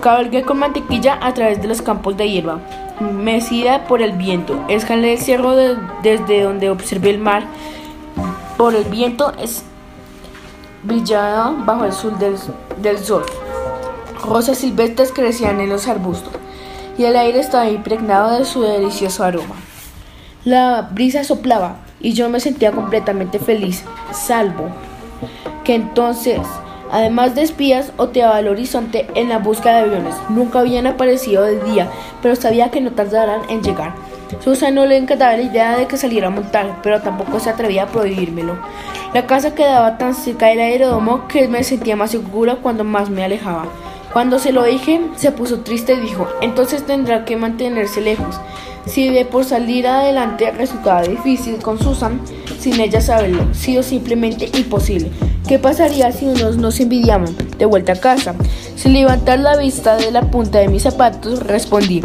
Cabalgué con mantequilla a través de los campos de hierba mecida por el viento. Escalé el cerro desde donde observé el mar. Por el viento es brillaba bajo el sol del, del sol. Rosas silvestres crecían en los arbustos y el aire estaba impregnado de su delicioso aroma. La brisa soplaba y yo me sentía completamente feliz, salvo que entonces Además de espías, oteaba el horizonte en la busca de aviones. Nunca habían aparecido de día, pero sabía que no tardarán en llegar. Susan no le encantaba la idea de que saliera a montar, pero tampoco se atrevía a prohibírmelo. La casa quedaba tan cerca del aeródromo que me sentía más segura cuando más me alejaba. Cuando se lo dije, se puso triste y dijo, entonces tendrá que mantenerse lejos. Si de por salir adelante resultaba difícil con Susan, sin ella saberlo, sido simplemente imposible. ¿Qué pasaría si unos nos envidiaban? De vuelta a casa. Sin levantar la vista de la punta de mis zapatos, respondí,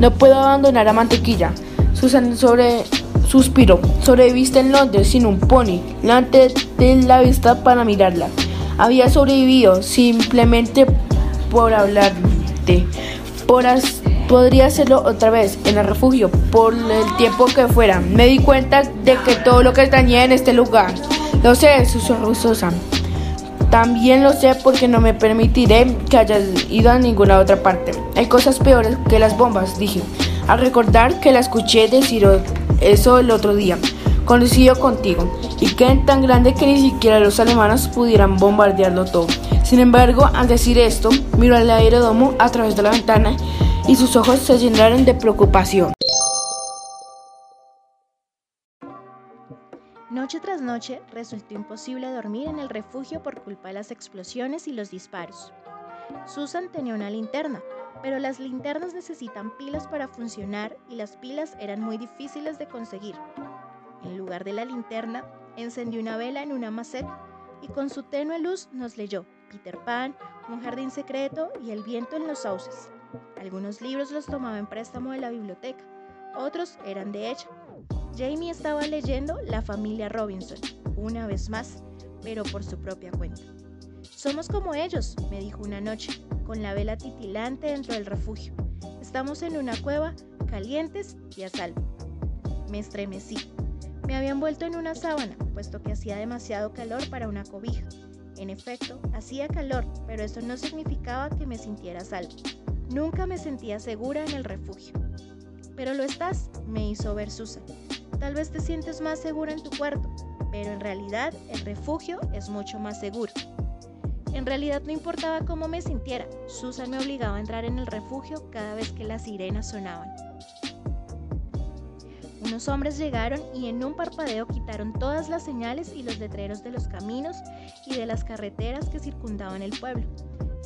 no puedo abandonar a Mantequilla. Susan sobre suspiró. Sobreviviste en Londres sin un pony. Levanté la vista para mirarla. Había sobrevivido simplemente por hablarte. Por podría hacerlo otra vez en el refugio por el tiempo que fuera. Me di cuenta de que todo lo que extrañé en este lugar. Lo sé, susurró Susan. También lo sé porque no me permitiré que hayas ido a ninguna otra parte. Hay cosas peores que las bombas, dije. Al recordar que la escuché decir eso el otro día. Coincido contigo. Y que tan grande que ni siquiera los alemanes pudieran bombardearlo todo. Sin embargo, al decir esto, miró al aeródromo a través de la ventana y sus ojos se llenaron de preocupación. Noche tras noche resultó imposible dormir en el refugio por culpa de las explosiones y los disparos. Susan tenía una linterna, pero las linternas necesitan pilas para funcionar y las pilas eran muy difíciles de conseguir. En lugar de la linterna, encendió una vela en una maceta y con su tenue luz nos leyó Peter Pan, Un jardín secreto y El viento en los sauces. Algunos libros los tomaba en préstamo de la biblioteca, otros eran de ella. Jamie estaba leyendo La familia Robinson, una vez más, pero por su propia cuenta. Somos como ellos, me dijo una noche, con la vela titilante dentro del refugio. Estamos en una cueva, calientes y a salvo. Me estremecí. Me habían vuelto en una sábana, puesto que hacía demasiado calor para una cobija. En efecto, hacía calor, pero eso no significaba que me sintiera salvo. Nunca me sentía segura en el refugio. Pero lo estás, me hizo ver Susan. Tal vez te sientes más segura en tu cuarto, pero en realidad el refugio es mucho más seguro. En realidad no importaba cómo me sintiera, Susan me obligaba a entrar en el refugio cada vez que las sirenas sonaban. Unos hombres llegaron y en un parpadeo quitaron todas las señales y los letreros de los caminos y de las carreteras que circundaban el pueblo.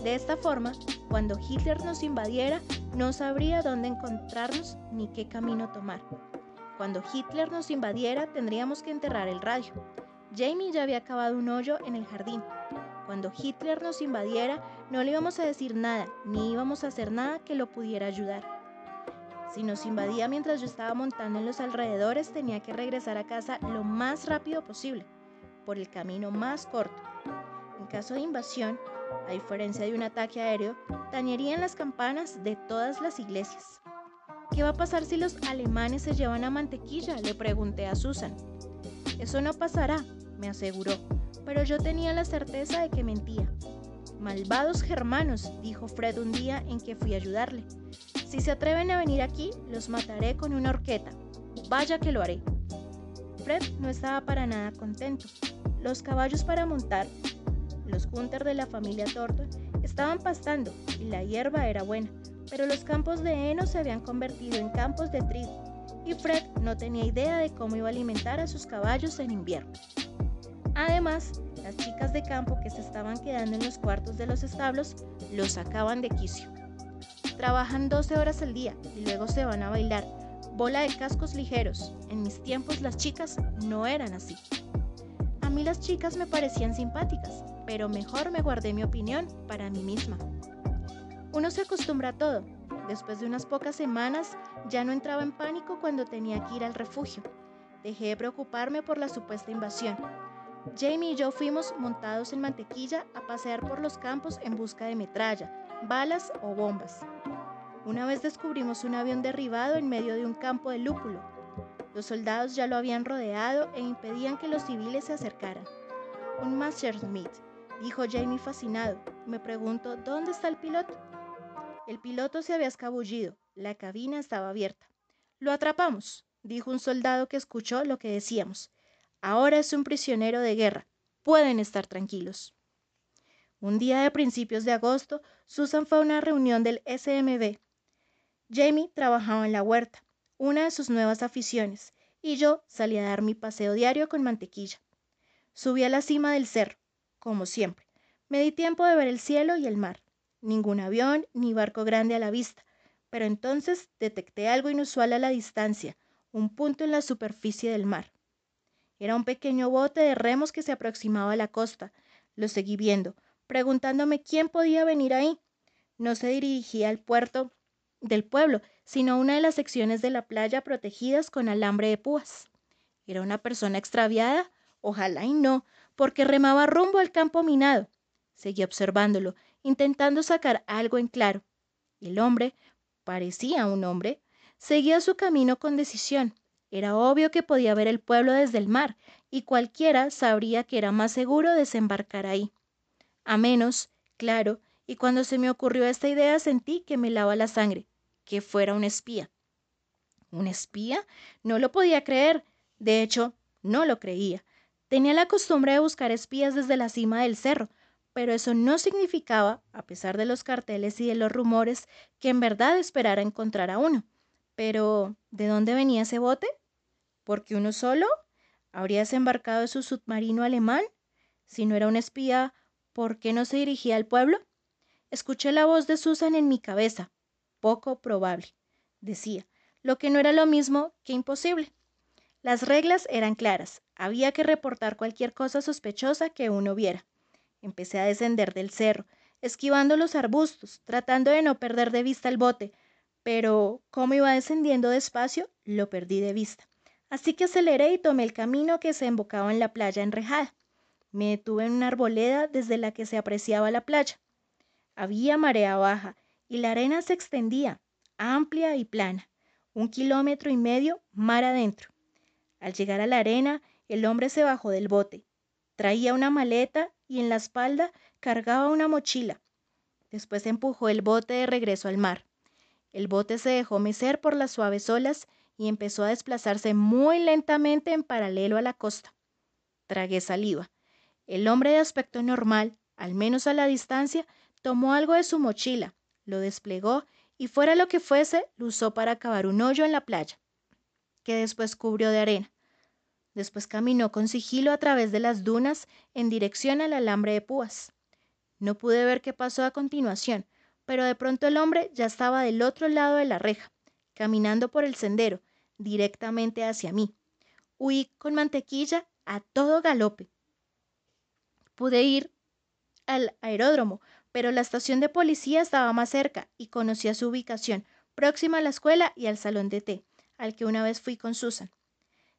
De esta forma, cuando Hitler nos invadiera, no sabría dónde encontrarnos ni qué camino tomar. Cuando Hitler nos invadiera, tendríamos que enterrar el radio. Jamie ya había cavado un hoyo en el jardín. Cuando Hitler nos invadiera, no le íbamos a decir nada, ni íbamos a hacer nada que lo pudiera ayudar. Si nos invadía mientras yo estaba montando en los alrededores, tenía que regresar a casa lo más rápido posible, por el camino más corto caso de invasión, a diferencia de un ataque aéreo, dañarían las campanas de todas las iglesias. ¿Qué va a pasar si los alemanes se llevan a mantequilla? Le pregunté a Susan. Eso no pasará, me aseguró, pero yo tenía la certeza de que mentía. Malvados germanos, dijo Fred un día en que fui a ayudarle. Si se atreven a venir aquí, los mataré con una horqueta. Vaya que lo haré. Fred no estaba para nada contento. Los caballos para montar, los Gunther de la familia Thornton, estaban pastando y la hierba era buena, pero los campos de heno se habían convertido en campos de trigo y Fred no tenía idea de cómo iba a alimentar a sus caballos en invierno. Además, las chicas de campo que se estaban quedando en los cuartos de los establos los sacaban de quicio. Trabajan 12 horas al día y luego se van a bailar. Bola de cascos ligeros. En mis tiempos las chicas no eran así. A mí las chicas me parecían simpáticas, pero mejor me guardé mi opinión para mí misma. Uno se acostumbra a todo. Después de unas pocas semanas ya no entraba en pánico cuando tenía que ir al refugio. Dejé de preocuparme por la supuesta invasión. Jamie y yo fuimos montados en mantequilla a pasear por los campos en busca de metralla, balas o bombas. Una vez descubrimos un avión derribado en medio de un campo de lúpulo. Los soldados ya lo habían rodeado e impedían que los civiles se acercaran. Un Messerschmitt, dijo Jamie fascinado. Me pregunto, ¿dónde está el piloto? El piloto se había escabullido. La cabina estaba abierta. Lo atrapamos, dijo un soldado que escuchó lo que decíamos. Ahora es un prisionero de guerra. Pueden estar tranquilos. Un día de principios de agosto, Susan fue a una reunión del SMB. Jamie trabajaba en la huerta, una de sus nuevas aficiones, y yo salí a dar mi paseo diario con mantequilla. Subí a la cima del cerro, como siempre. Me di tiempo de ver el cielo y el mar. Ningún avión ni barco grande a la vista, pero entonces detecté algo inusual a la distancia, un punto en la superficie del mar. Era un pequeño bote de remos que se aproximaba a la costa. Lo seguí viendo, preguntándome quién podía venir ahí. No se dirigía al puerto del pueblo, sino a una de las secciones de la playa protegidas con alambre de púas. ¿Era una persona extraviada? Ojalá y no, porque remaba rumbo al campo minado. Seguí observándolo, intentando sacar algo en claro. El hombre, parecía un hombre, seguía su camino con decisión. Era obvio que podía ver el pueblo desde el mar, y cualquiera sabría que era más seguro desembarcar ahí. A menos, claro, y cuando se me ocurrió esta idea sentí que me lava la sangre, que fuera un espía. ¿Un espía? No lo podía creer. De hecho, no lo creía. Tenía la costumbre de buscar espías desde la cima del cerro, pero eso no significaba, a pesar de los carteles y de los rumores, que en verdad esperara encontrar a uno. Pero, ¿de dónde venía ese bote? ¿Porque uno solo? ¿Habría desembarcado de su submarino alemán? Si no era un espía, ¿por qué no se dirigía al pueblo? Escuché la voz de Susan en mi cabeza. Poco probable, decía, lo que no era lo mismo que imposible. Las reglas eran claras. Había que reportar cualquier cosa sospechosa que uno viera. Empecé a descender del cerro, esquivando los arbustos, tratando de no perder de vista el bote, pero como iba descendiendo despacio, lo perdí de vista. Así que aceleré y tomé el camino que se embocaba en la playa enrejada. Me detuve en una arboleda desde la que se apreciaba la playa. Había marea baja y la arena se extendía, amplia y plana, un kilómetro y medio mar adentro. Al llegar a la arena, el hombre se bajó del bote. Traía una maleta y en la espalda cargaba una mochila. Después empujó el bote de regreso al mar. El bote se dejó mecer por las suaves olas y empezó a desplazarse muy lentamente en paralelo a la costa. Tragué saliva. El hombre de aspecto normal, al menos a la distancia, tomó algo de su mochila, lo desplegó y fuera lo que fuese, lo usó para cavar un hoyo en la playa, que después cubrió de arena. Después caminó con sigilo a través de las dunas en dirección al alambre de púas. No pude ver qué pasó a continuación, pero de pronto el hombre ya estaba del otro lado de la reja, caminando por el sendero, directamente hacia mí. Huí con mantequilla a todo galope. Pude ir al aeródromo, pero la estación de policía estaba más cerca y conocía su ubicación, próxima a la escuela y al salón de té, al que una vez fui con Susan.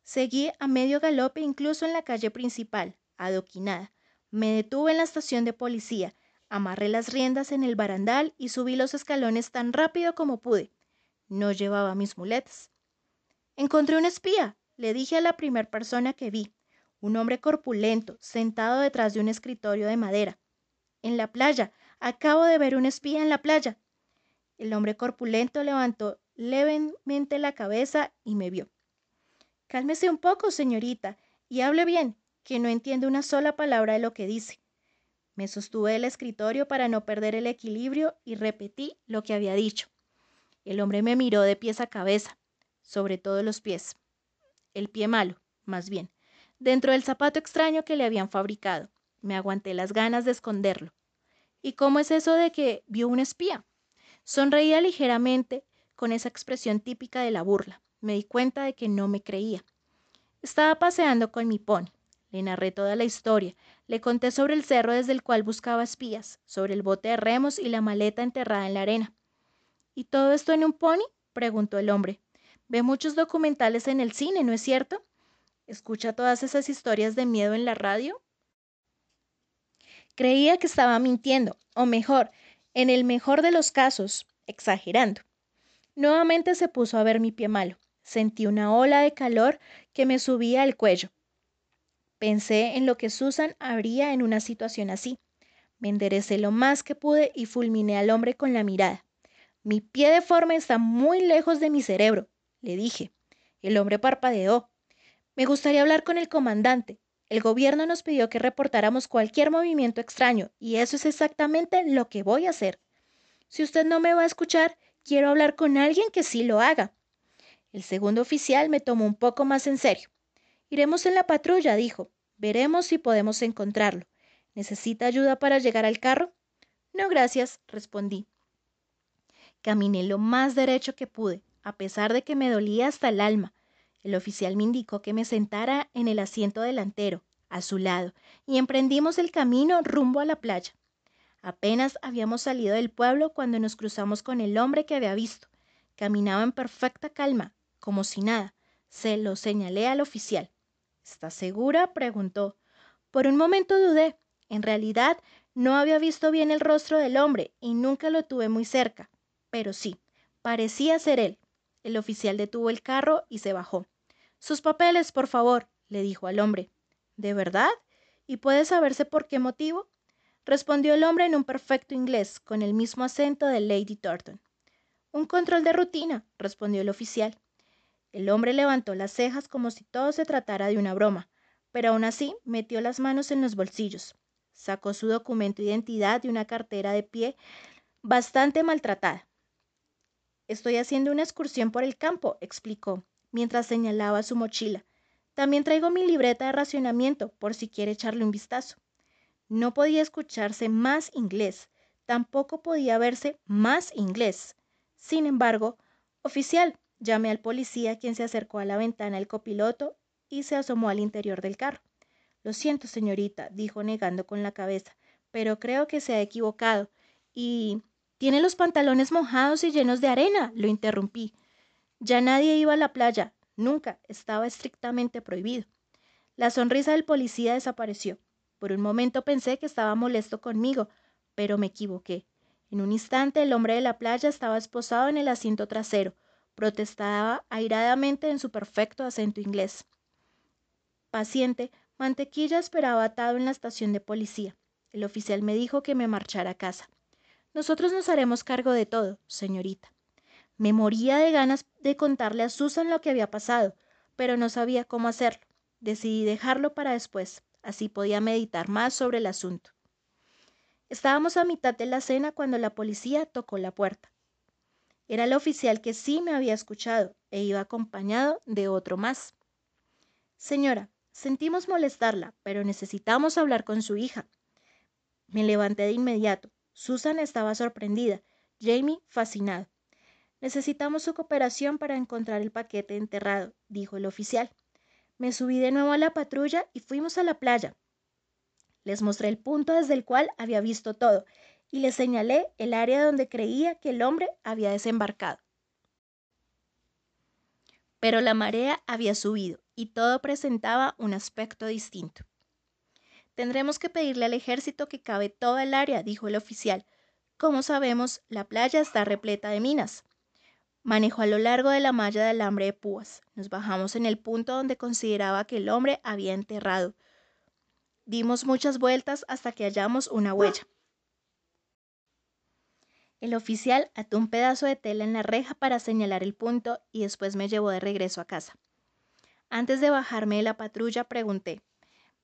Seguí a medio galope incluso en la calle principal, adoquinada. Me detuve en la estación de policía, amarré las riendas en el barandal y subí los escalones tan rápido como pude. No llevaba mis muletas. Encontré un espía, le dije a la primera persona que vi, un hombre corpulento, sentado detrás de un escritorio de madera. En la playa, acabo de ver un espía en la playa. El hombre corpulento levantó levemente la cabeza y me vio. Cálmese un poco, señorita, y hable bien, que no entiende una sola palabra de lo que dice. Me sostuve el escritorio para no perder el equilibrio y repetí lo que había dicho. El hombre me miró de pies a cabeza, sobre todo los pies. El pie malo, más bien, dentro del zapato extraño que le habían fabricado. Me aguanté las ganas de esconderlo. ¿Y cómo es eso de que vio un espía? Sonreía ligeramente con esa expresión típica de la burla. Me di cuenta de que no me creía. Estaba paseando con mi pony. Le narré toda la historia. Le conté sobre el cerro desde el cual buscaba espías, sobre el bote de remos y la maleta enterrada en la arena. ¿Y todo esto en un pony? preguntó el hombre. Ve muchos documentales en el cine, ¿no es cierto? ¿Escucha todas esas historias de miedo en la radio? Creía que estaba mintiendo, o mejor, en el mejor de los casos, exagerando. Nuevamente se puso a ver mi pie malo. Sentí una ola de calor que me subía al cuello. Pensé en lo que Susan haría en una situación así. Me enderecé lo más que pude y fulminé al hombre con la mirada. Mi pie deforme está muy lejos de mi cerebro, le dije. El hombre parpadeó. Me gustaría hablar con el comandante. El gobierno nos pidió que reportáramos cualquier movimiento extraño, y eso es exactamente lo que voy a hacer. Si usted no me va a escuchar, quiero hablar con alguien que sí lo haga. El segundo oficial me tomó un poco más en serio. Iremos en la patrulla, dijo. Veremos si podemos encontrarlo. ¿Necesita ayuda para llegar al carro? No, gracias, respondí. Caminé lo más derecho que pude, a pesar de que me dolía hasta el alma. El oficial me indicó que me sentara en el asiento delantero, a su lado, y emprendimos el camino rumbo a la playa. Apenas habíamos salido del pueblo cuando nos cruzamos con el hombre que había visto. Caminaba en perfecta calma, como si nada. Se lo señalé al oficial. ¿Estás segura? preguntó. Por un momento dudé. En realidad no había visto bien el rostro del hombre y nunca lo tuve muy cerca. Pero sí, parecía ser él. El oficial detuvo el carro y se bajó. Sus papeles, por favor, le dijo al hombre. ¿De verdad? ¿Y puede saberse por qué motivo? Respondió el hombre en un perfecto inglés, con el mismo acento de Lady Thornton. Un control de rutina, respondió el oficial. El hombre levantó las cejas como si todo se tratara de una broma, pero aún así metió las manos en los bolsillos. Sacó su documento de identidad y una cartera de pie bastante maltratada. Estoy haciendo una excursión por el campo, explicó, mientras señalaba su mochila. También traigo mi libreta de racionamiento, por si quiere echarle un vistazo. No podía escucharse más inglés, tampoco podía verse más inglés. Sin embargo, oficial, llamé al policía, quien se acercó a la ventana del copiloto y se asomó al interior del carro. Lo siento, señorita, dijo negando con la cabeza, pero creo que se ha equivocado. Y tiene los pantalones mojados y llenos de arena, lo interrumpí. Ya nadie iba a la playa, nunca, estaba estrictamente prohibido. La sonrisa del policía desapareció. Por un momento pensé que estaba molesto conmigo, pero me equivoqué. En un instante el hombre de la playa estaba esposado en el asiento trasero, protestaba airadamente en su perfecto acento inglés. Paciente, Mantequilla esperaba atado en la estación de policía. El oficial me dijo que me marchara a casa. Nosotros nos haremos cargo de todo, señorita. Me moría de ganas de contarle a Susan lo que había pasado, pero no sabía cómo hacerlo. Decidí dejarlo para después, así podía meditar más sobre el asunto. Estábamos a mitad de la cena cuando la policía tocó la puerta. Era el oficial que sí me había escuchado e iba acompañado de otro más. Señora, sentimos molestarla, pero necesitamos hablar con su hija. Me levanté de inmediato. Susan estaba sorprendida, Jamie fascinado. Necesitamos su cooperación para encontrar el paquete enterrado, dijo el oficial. Me subí de nuevo a la patrulla y fuimos a la playa. Les mostré el punto desde el cual había visto todo y les señalé el área donde creía que el hombre había desembarcado. Pero la marea había subido y todo presentaba un aspecto distinto. Tendremos que pedirle al ejército que cabe toda el área, dijo el oficial. Como sabemos, la playa está repleta de minas. Manejó a lo largo de la malla de alambre de púas. Nos bajamos en el punto donde consideraba que el hombre había enterrado. Dimos muchas vueltas hasta que hallamos una huella. El oficial ató un pedazo de tela en la reja para señalar el punto y después me llevó de regreso a casa. Antes de bajarme de la patrulla pregunté,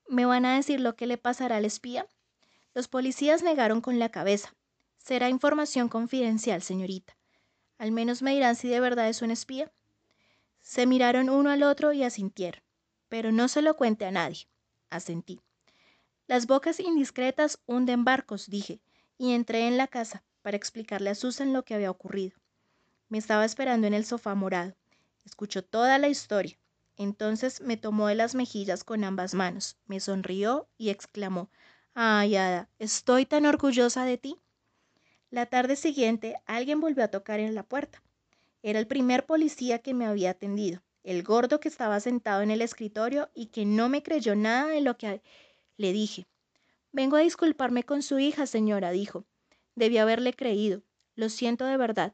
¿me van a decir lo que le pasará al espía? Los policías negaron con la cabeza. Será información confidencial, señorita. Al menos me dirán si de verdad es un espía. Se miraron uno al otro y asintieron. Pero no se lo cuente a nadie. Asentí. Las bocas indiscretas hunden barcos, dije, y entré en la casa para explicarle a Susan lo que había ocurrido. Me estaba esperando en el sofá morado. Escuchó toda la historia. Entonces me tomó de las mejillas con ambas manos, me sonrió y exclamó Ay, Ada, estoy tan orgullosa de ti. La tarde siguiente alguien volvió a tocar en la puerta. Era el primer policía que me había atendido, el gordo que estaba sentado en el escritorio y que no me creyó nada de lo que le dije. Vengo a disculparme con su hija, señora, dijo. Debí haberle creído. Lo siento de verdad.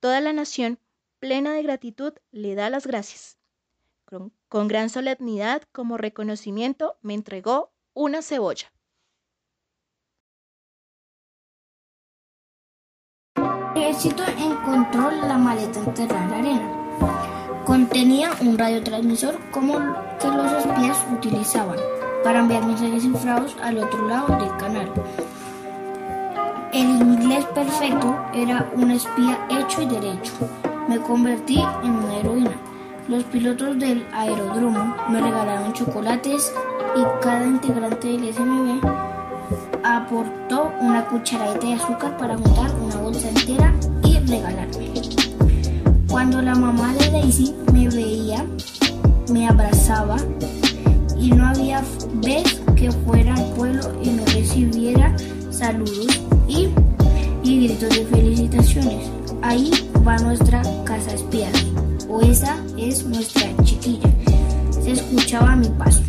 Toda la nación, plena de gratitud, le da las gracias. Con, con gran solemnidad, como reconocimiento, me entregó una cebolla. Ejército encontró la maleta enterrada en la arena. Contenía un radiotransmisor como que los espías utilizaban para enviar mensajes cifrados al otro lado del canal. El inglés perfecto era un espía hecho y derecho. Me convertí en una heroína. Los pilotos del aeródromo me regalaron chocolates y cada integrante del SMB aportó una cucharadita de azúcar para montar una entera y regalarme. Cuando la mamá de Daisy me veía, me abrazaba y no había vez que fuera al pueblo y no recibiera saludos y, y gritos de felicitaciones. Ahí va nuestra casa espía, o esa es nuestra chiquilla. Se escuchaba mi paso.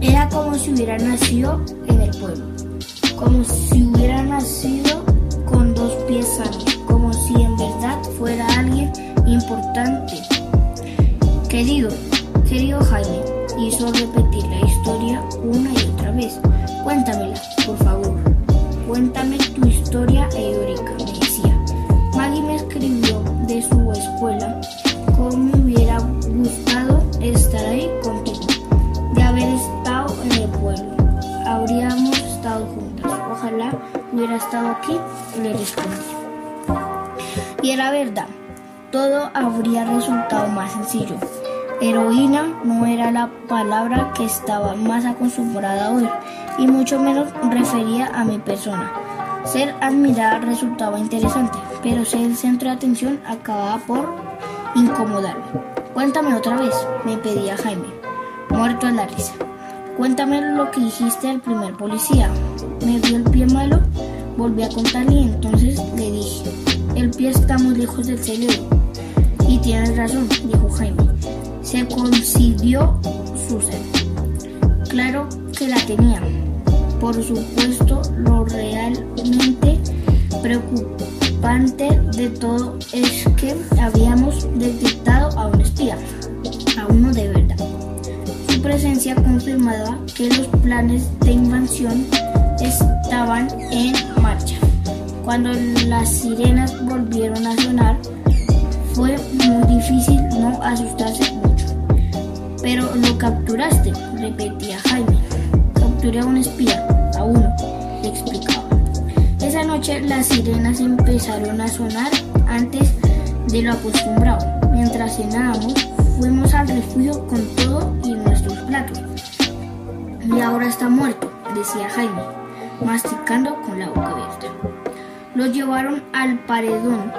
Era como si hubiera nacido en el pueblo, como si hubiera nacido sanos, como si en verdad fuera alguien importante. Querido, querido Jaime, hizo repetir la historia una y otra vez. Cuéntamela, por favor. Cuéntame tu historia heroica, me decía. Maggie me escribió de su escuela cómo me hubiera gustado estar ahí hubiera estado aquí, le respondí. Y era verdad, todo habría resultado más sencillo. Heroína no era la palabra que estaba más acostumbrada a y mucho menos refería a mi persona. Ser admirada resultaba interesante, pero ser el centro de atención acababa por incomodarme. Cuéntame otra vez, me pedía Jaime, muerto en la risa. Cuéntame lo que dijiste al primer policía. Me dio el pie malo, volví a contarle y entonces le dije, el pie está muy lejos del cerebro. Y tienes razón, dijo Jaime. Se concibió Susan. Claro que la tenía. Por supuesto, lo realmente preocupante de todo es que habíamos detectado a un espía, a uno de. Presencia confirmaba que los planes de invasión estaban en marcha. Cuando las sirenas volvieron a sonar, fue muy difícil no asustarse mucho. Pero lo capturaste, repetía Jaime. Capturé a un espía, a uno, le explicaba. Esa noche las sirenas empezaron a sonar antes de lo acostumbrado. Mientras cenábamos, fuimos al refugio con todo y ahora está muerto, decía Jaime, masticando con la boca abierta. Lo llevaron al paredón,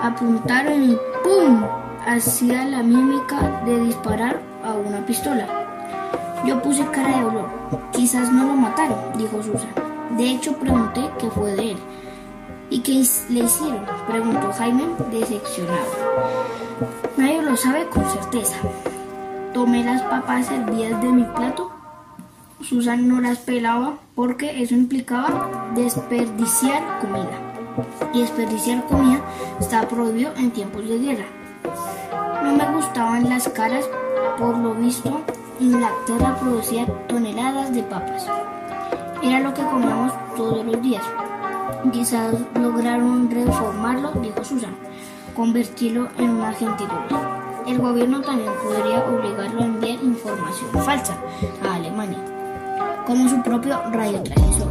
apuntaron y ¡pum! hacía la mímica de disparar a una pistola. Yo puse cara de dolor. Quizás no lo mataron, dijo Susan. De hecho, pregunté qué fue de él. ¿Y qué le hicieron? preguntó Jaime, decepcionado. Nadie lo sabe con certeza. Tomé las papas servidas de mi plato. Susan no las pelaba porque eso implicaba desperdiciar comida. Y desperdiciar comida estaba prohibido en tiempos de guerra. No me gustaban las caras, por lo visto, Inglaterra producía toneladas de papas. Era lo que comíamos todos los días. Quizás lograron reformarlo, dijo Susan, convertirlo en un agente doble. El gobierno también podría obligarlo a enviar información falsa a Alemania, como su propio radiotransmisor.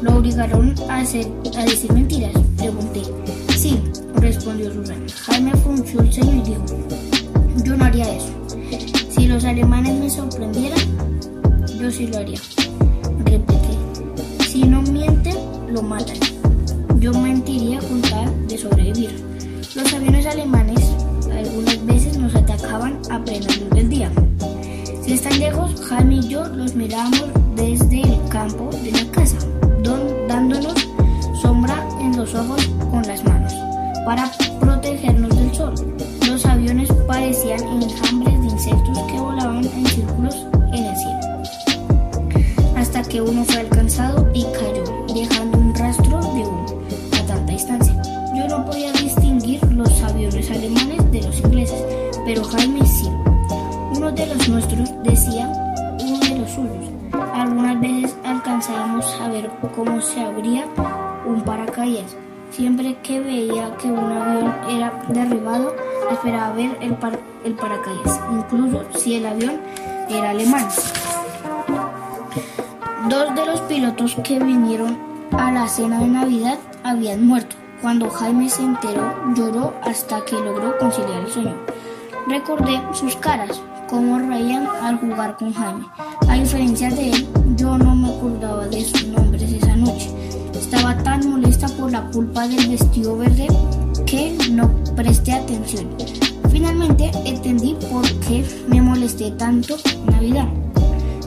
¿Lo obligaron a, decir mentiras? Pregunté. Sí, respondió Susan. Jaime el ceño y dijo, yo no haría eso. Si los alemanes me sorprendieran, yo sí lo haría. Repetí, si no mienten, lo matan. Yo mentiría con tal de sobrevivir. Los aviones alemanes algunas veces nos atacaban a plena luz del día. Si están lejos, Jaime y yo los miramos desde el campo de la casa, dándonos sombra en los ojos con las manos, para protegernos del sol. Los aviones parecían enjambres de insectos que volaban en círculos en el cielo, hasta que uno fue alcanzado un paracaídas. Siempre que veía que un avión era derribado, esperaba ver el, par el paracaídas, incluso si el avión era alemán. Dos de los pilotos que vinieron a la cena de Navidad habían muerto. Cuando Jaime se enteró, lloró hasta que logró conciliar el sueño. Recordé sus caras, cómo reían al jugar con Jaime. A diferencia de él, yo no me acordaba de sus nombres esa noche. Estaba tan molesta por la culpa del vestido verde que no presté atención. Finalmente entendí por qué me molesté tanto Navidad.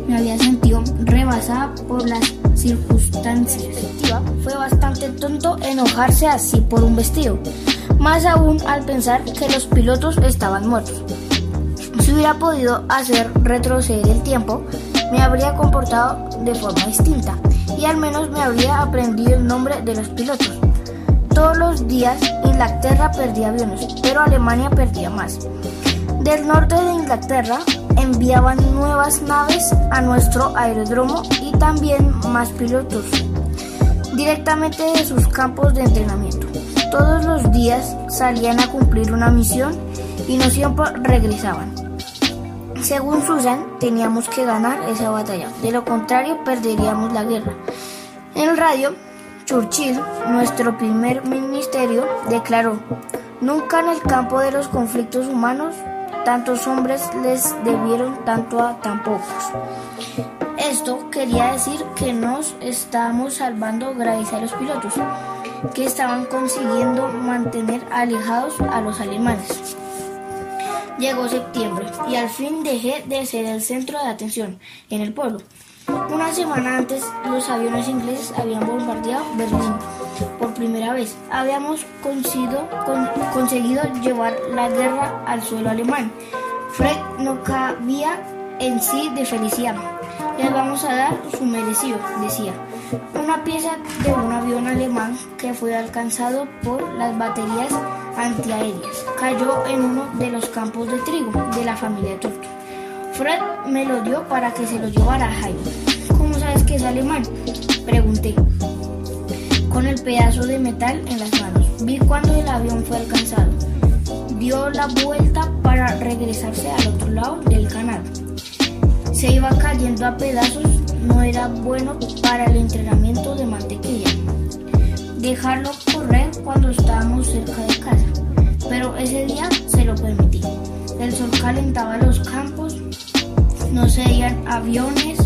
Me había sentido rebasada por las circunstancias. Fue bastante tonto enojarse así por un vestido, más aún al pensar que los pilotos estaban muertos. Si hubiera podido hacer retroceder el tiempo, me habría comportado de forma distinta y al menos me habría aprendido el nombre de los pilotos. Todos los días Inglaterra perdía aviones, pero Alemania perdía más. Del norte de Inglaterra enviaban nuevas naves a nuestro aeródromo y también más pilotos directamente de sus campos de entrenamiento. Todos los días salían a cumplir una misión y no siempre regresaban. Según Susan, teníamos que ganar esa batalla, de lo contrario perderíamos la guerra. En radio, Churchill, nuestro primer ministerio, declaró, nunca en el campo de los conflictos humanos tantos hombres les debieron tanto a tan pocos. Esto quería decir que nos estábamos salvando gracias a los pilotos, que estaban consiguiendo mantener alejados a los alemanes. Llegó septiembre y al fin dejé de ser el centro de atención en el pueblo. Una semana antes, los aviones ingleses habían bombardeado Berlín. Por primera vez, habíamos conseguido, con, conseguido llevar la guerra al suelo alemán. Fred no cabía en sí de felicidad. Les vamos a dar su merecido, decía. Una pieza de un avión alemán que fue alcanzado por las baterías antiaéreas cayó en uno de los campos de trigo de la familia Turto. Fred me lo dio para que se lo llevara a Jaime. ¿Cómo sabes que es alemán? Pregunté. Con el pedazo de metal en las manos. Vi cuando el avión fue alcanzado. Dio la vuelta para regresarse al otro lado del canal. Se iba cayendo a pedazos. No era bueno para el entrenamiento de mantequilla. Dejarlo correr cuando estábamos cerca de casa. Pero ese día se lo permití. El sol calentaba los campos, no se veían aviones,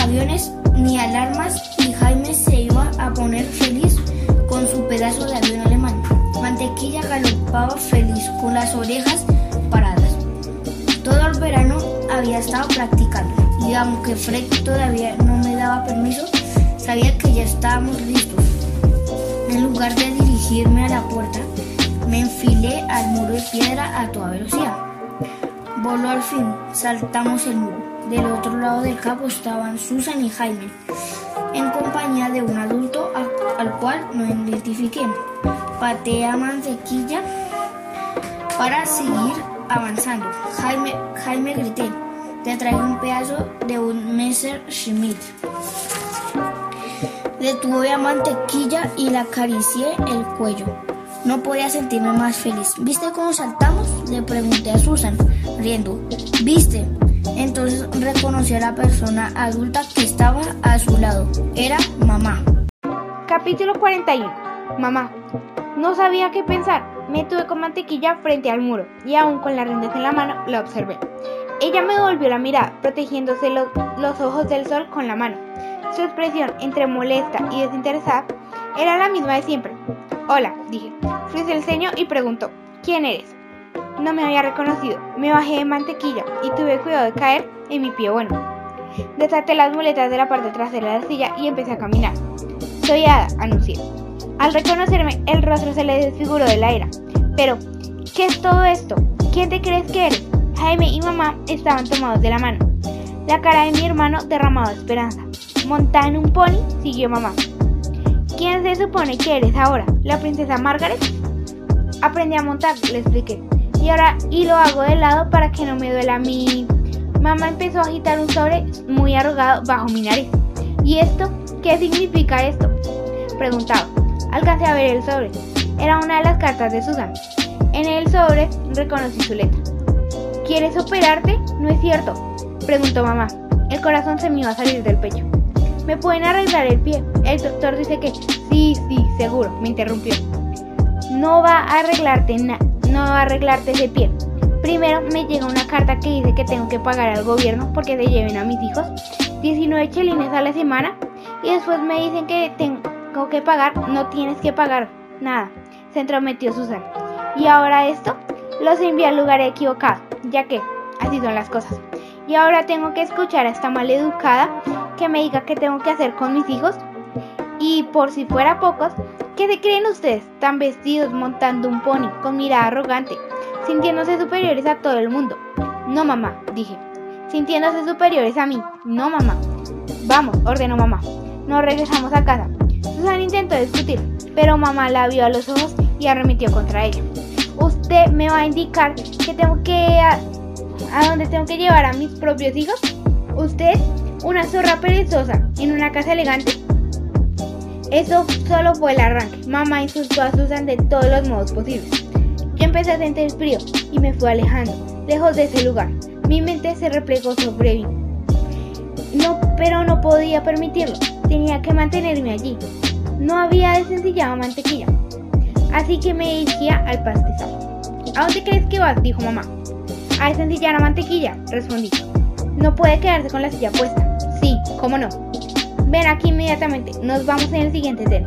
aviones ni alarmas y Jaime se iba a poner feliz con su pedazo de avión alemán. Mantequilla galopaba feliz con las orejas paradas. Todo el verano había estado practicando y aunque Fred todavía no me daba permiso, sabía que ya estábamos listos. En lugar de dirigirme a la puerta, me enfilé al muro de piedra a toda velocidad. voló al fin. Saltamos el muro. Del otro lado del campo estaban Susan y Jaime, en compañía de un adulto al, al cual no identifiqué. Pateé a mantequilla para seguir avanzando. Jaime, Jaime grité, te traigo un pedazo de un Messerschmitt. Detuve a mantequilla y le acaricié el cuello. No podía sentirme más feliz. ¿Viste cómo saltamos? Le pregunté a Susan, riendo. ¿Viste? Entonces reconocí a la persona adulta que estaba a su lado. Era mamá. Capítulo 41. Mamá. No sabía qué pensar. Me tuve con mantequilla frente al muro y aún con las riendas en la mano la observé. Ella me devolvió la mirada, protegiéndose los, los ojos del sol con la mano. Su expresión, entre molesta y desinteresada, era la misma de siempre. Hola, dije. Fruncé el ceño y preguntó, ¿quién eres? No me había reconocido. Me bajé de mantequilla y tuve cuidado de caer en mi pie bueno. Desaté las muletas de la parte trasera de la silla y empecé a caminar. Soy Ada, anuncié. Al reconocerme, el rostro se le desfiguró de la ira. Pero, ¿qué es todo esto? ¿Quién te crees que eres? Jaime y mamá estaban tomados de la mano. La cara de mi hermano derramaba esperanza. Montada en un pony, siguió mamá. ¿Quién se supone que eres ahora? ¿La princesa Margaret? Aprendí a montar, le expliqué. Y ahora y lo hago de lado para que no me duela mi... Mamá empezó a agitar un sobre muy arrugado bajo mi nariz. ¿Y esto? ¿Qué significa esto? Preguntaba. Alcancé a ver el sobre. Era una de las cartas de Susan. En el sobre reconocí su letra. ¿Quieres operarte? No es cierto. Preguntó mamá. El corazón se me iba a salir del pecho. ¿Me pueden arreglar el pie? El doctor dice que sí, sí, seguro, me interrumpió. No va a arreglarte nada, no va a arreglarte ese pie. Primero me llega una carta que dice que tengo que pagar al gobierno porque se lleven a mis hijos 19 chelines a la semana y después me dicen que tengo que pagar, no tienes que pagar nada. Se entrometió Susan. Y ahora esto los envía al lugar equivocado, ya que así son las cosas. Y ahora tengo que escuchar a esta maleducada que me diga qué tengo que hacer con mis hijos. Y por si fuera pocos, ¿qué se creen ustedes? Tan vestidos montando un pony, con mirada arrogante, sintiéndose superiores a todo el mundo. No, mamá, dije. Sintiéndose superiores a mí. No, mamá. Vamos, ordenó mamá. Nos regresamos a casa. Susan intentó discutir, pero mamá la vio a los ojos y arremetió contra ella. ¿Usted me va a indicar que tengo que... a, a dónde tengo que llevar a mis propios hijos? ¿Usted? ¿Una zorra perezosa en una casa elegante? Eso solo fue el arranque. Mamá insultó a Susan de todos los modos posibles. Yo empecé a sentir frío y me fui alejando, lejos de ese lugar. Mi mente se replegó sobre mí. No, pero no podía permitirlo. Tenía que mantenerme allí. No había desencillado mantequilla. Así que me dirigía al pastizal. ¿A dónde crees que vas? dijo mamá. A desencillar la mantequilla, respondí. No puede quedarse con la silla puesta. Sí, cómo no. Ven aquí inmediatamente. Nos vamos en el siguiente tren.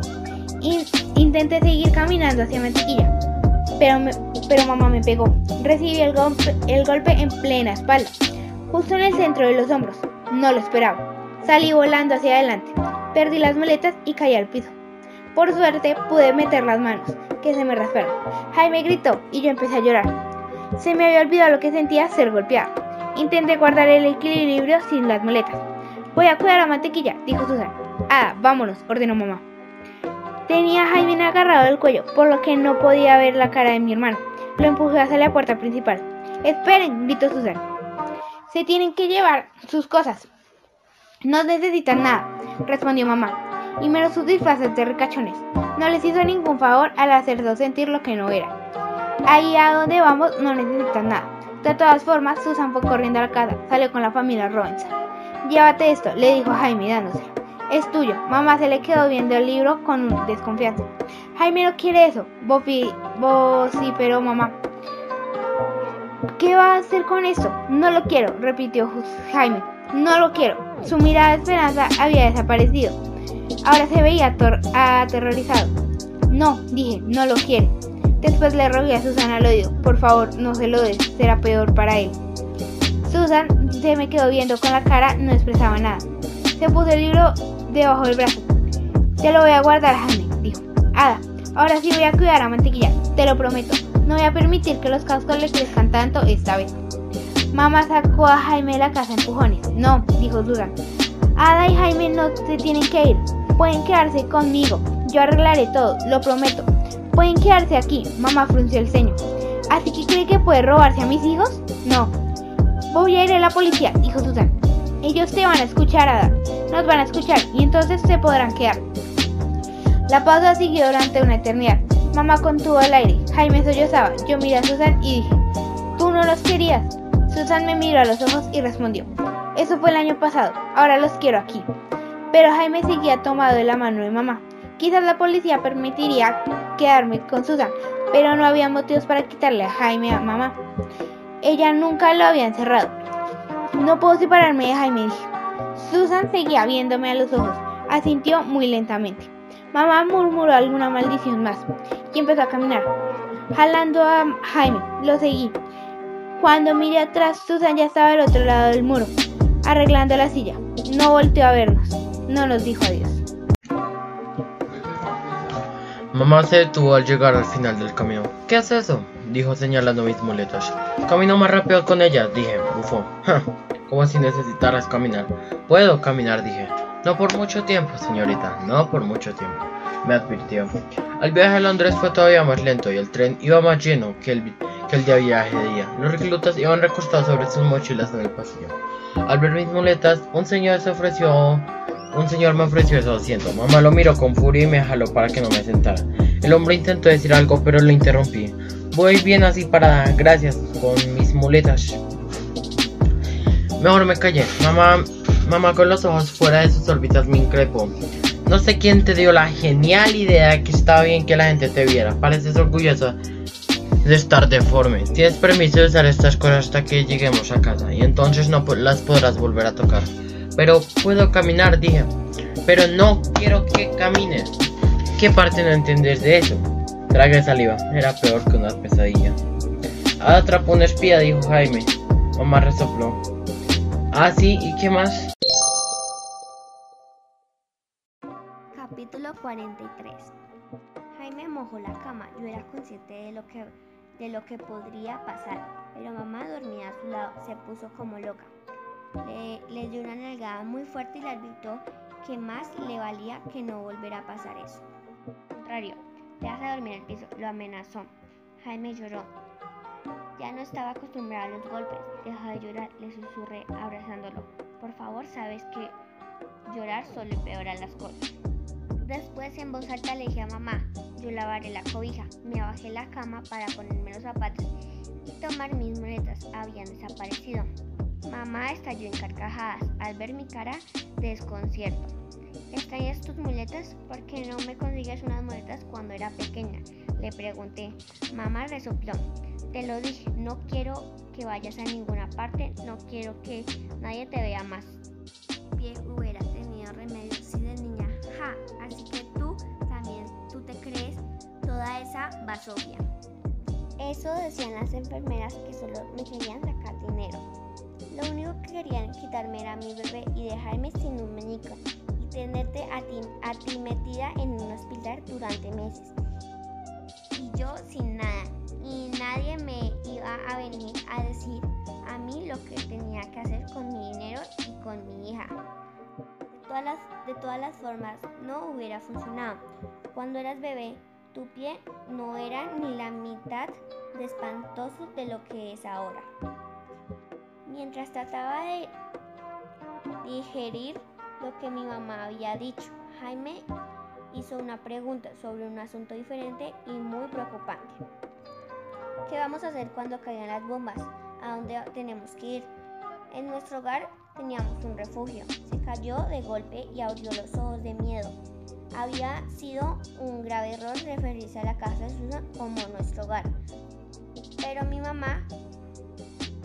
In intenté seguir caminando hacia mantequilla. Pero, pero mamá me pegó. Recibí el, el golpe en plena espalda. Justo en el centro de los hombros. No lo esperaba. Salí volando hacia adelante. Perdí las maletas y caí al piso. Por suerte pude meter las manos, que se me rasparon. Jaime gritó y yo empecé a llorar. Se me había olvidado lo que sentía ser golpeada. Intenté guardar el equilibrio sin las muletas. Voy a cuidar a Mantequilla, dijo Susan. Ah, vámonos, ordenó mamá. Tenía a Jaime agarrado del cuello, por lo que no podía ver la cara de mi hermano. Lo empujé hacia la puerta principal. Esperen, gritó Susan. Se tienen que llevar sus cosas. No necesitan nada, respondió mamá. Y menos sus disfraces de ricachones. No les hizo ningún favor al hacerlos sentir lo que no era. Ahí a donde vamos no necesitan nada. De todas formas, Susan fue corriendo a la casa. Salió con la familia Robinson. Llévate esto, le dijo Jaime dándoselo. Es tuyo. Mamá se le quedó viendo el libro con desconfianza. Jaime no quiere eso. Buffy, vos sí, pero mamá. ¿Qué va a hacer con esto? No lo quiero, repitió Jaime. No lo quiero. Su mirada de esperanza había desaparecido. Ahora se veía aterrorizado. No, dije, no lo quiere. Después le rogué a Susan al oído. Por favor, no se lo des, será peor para él. Susan se me quedó viendo con la cara, no expresaba nada. Se puso el libro debajo del brazo. Te lo voy a guardar, Jaime, dijo. Ada, ahora sí voy a cuidar a Mantequilla, te lo prometo. No voy a permitir que los cascos le crezcan tanto esta vez. Mamá sacó a Jaime de la casa en empujones. No, dijo Susan. Ada y Jaime no se tienen que ir. Pueden quedarse conmigo. Yo arreglaré todo, lo prometo. Pueden quedarse aquí. Mamá frunció el ceño. ¿Así que cree que puede robarse a mis hijos? No. Voy a ir a la policía, dijo Susan. Ellos te van a escuchar, Ada. Nos van a escuchar y entonces se podrán quedar. La pausa siguió durante una eternidad. Mamá contuvo el aire. Jaime sollozaba. Yo miré a Susan y dije, ¿tú no los querías? Susan me miró a los ojos y respondió, eso fue el año pasado, ahora los quiero aquí. Pero Jaime seguía tomado de la mano de mamá. Quizás la policía permitiría quedarme con Susan, pero no había motivos para quitarle a Jaime a mamá. Ella nunca lo había encerrado. No puedo separarme de Jaime, dije. Susan seguía viéndome a los ojos. Asintió muy lentamente. Mamá murmuró alguna maldición más y empezó a caminar. Jalando a Jaime, lo seguí. Cuando miré atrás, Susan ya estaba al otro lado del muro, arreglando la silla. No volteó a vernos. No nos dijo adiós. Mamá se detuvo al llegar al final del camino. ¿Qué es eso? Dijo señalando mis muletas. Camino más rápido con ellas, dije, bufó. Como si necesitaras caminar. Puedo caminar, dije. No por mucho tiempo, señorita, no por mucho tiempo, me advirtió. El viaje a Londres fue todavía más lento y el tren iba más lleno que el, que el de viaje de día. Los reclutas iban recostados sobre sus mochilas en el pasillo. Al ver mis muletas, un señor se ofreció un señor me ofreció ese asiento. Mamá lo miró con furia y me jaló para que no me sentara. El hombre intentó decir algo, pero lo interrumpí. Voy bien así parada, gracias, con mis muletas. Mejor me callé. Mamá, mamá con los ojos fuera de sus órbitas me increpó. No sé quién te dio la genial idea que estaba bien que la gente te viera. Pareces orgullosa de estar deforme. Tienes permiso de usar estas cosas hasta que lleguemos a casa y entonces no las podrás volver a tocar. Pero puedo caminar, dije. Pero no quiero que camines. ¿Qué parte no entiendes de eso? Tragué saliva. Era peor que una pesadilla. Atrapó un espía, dijo Jaime. Mamá resopló. Ah, sí, ¿y qué más? Capítulo 43 Jaime mojó la cama. Yo era consciente de lo que, de lo que podría pasar, pero mamá dormía a su lado. Se puso como loca. Le, dio una nalgada muy fuerte y le advirtió que más le valía que no volviera a pasar eso. Contrario, deja de dormir en el piso, lo amenazó. Jaime lloró. Ya no estaba acostumbrado a los golpes. Deja de llorar, le susurré abrazándolo. Por favor, sabes que llorar solo empeora las cosas. Después en voz alta le dije a mamá, yo lavaré la cobija. Me bajé la cama para ponerme los zapatos y tomar mis muletas. Habían desaparecido. Mamá estalló en carcajadas al ver mi cara de desconcierto. ¿Extrañas tus muletas? ¿Por qué no me consigues unas muletas cuando era pequeña? Le pregunté. Mamá resopló. Te lo dije, no quiero que vayas a ninguna parte, no quiero que nadie te vea más. Pie hubiera tenido remedio si de niña. Ja, así que tú también, tú te crees toda esa basofia. Eso decían las enfermeras que solo me querían sacar dinero. Lo único que querían quitarme era mi bebé y dejarme sin un meñico y tenerte a ti, a ti metida en un hospital durante meses. Y yo sin nada. Y nadie me iba a venir a decir a mí lo que tenía que hacer con mi dinero y con mi hija. De todas las, de todas las formas, no hubiera funcionado. Cuando eras bebé, tu pie no era ni la mitad de espantoso de lo que es ahora. Mientras trataba de digerir lo que mi mamá había dicho, Jaime hizo una pregunta sobre un asunto diferente y muy preocupante. ¿Qué vamos a hacer cuando caigan las bombas? ¿A dónde tenemos que ir? En nuestro hogar teníamos un refugio. Se cayó de golpe y abrió los ojos de miedo. Había sido un grave error referirse a la casa de Susan como nuestro hogar. Pero mi mamá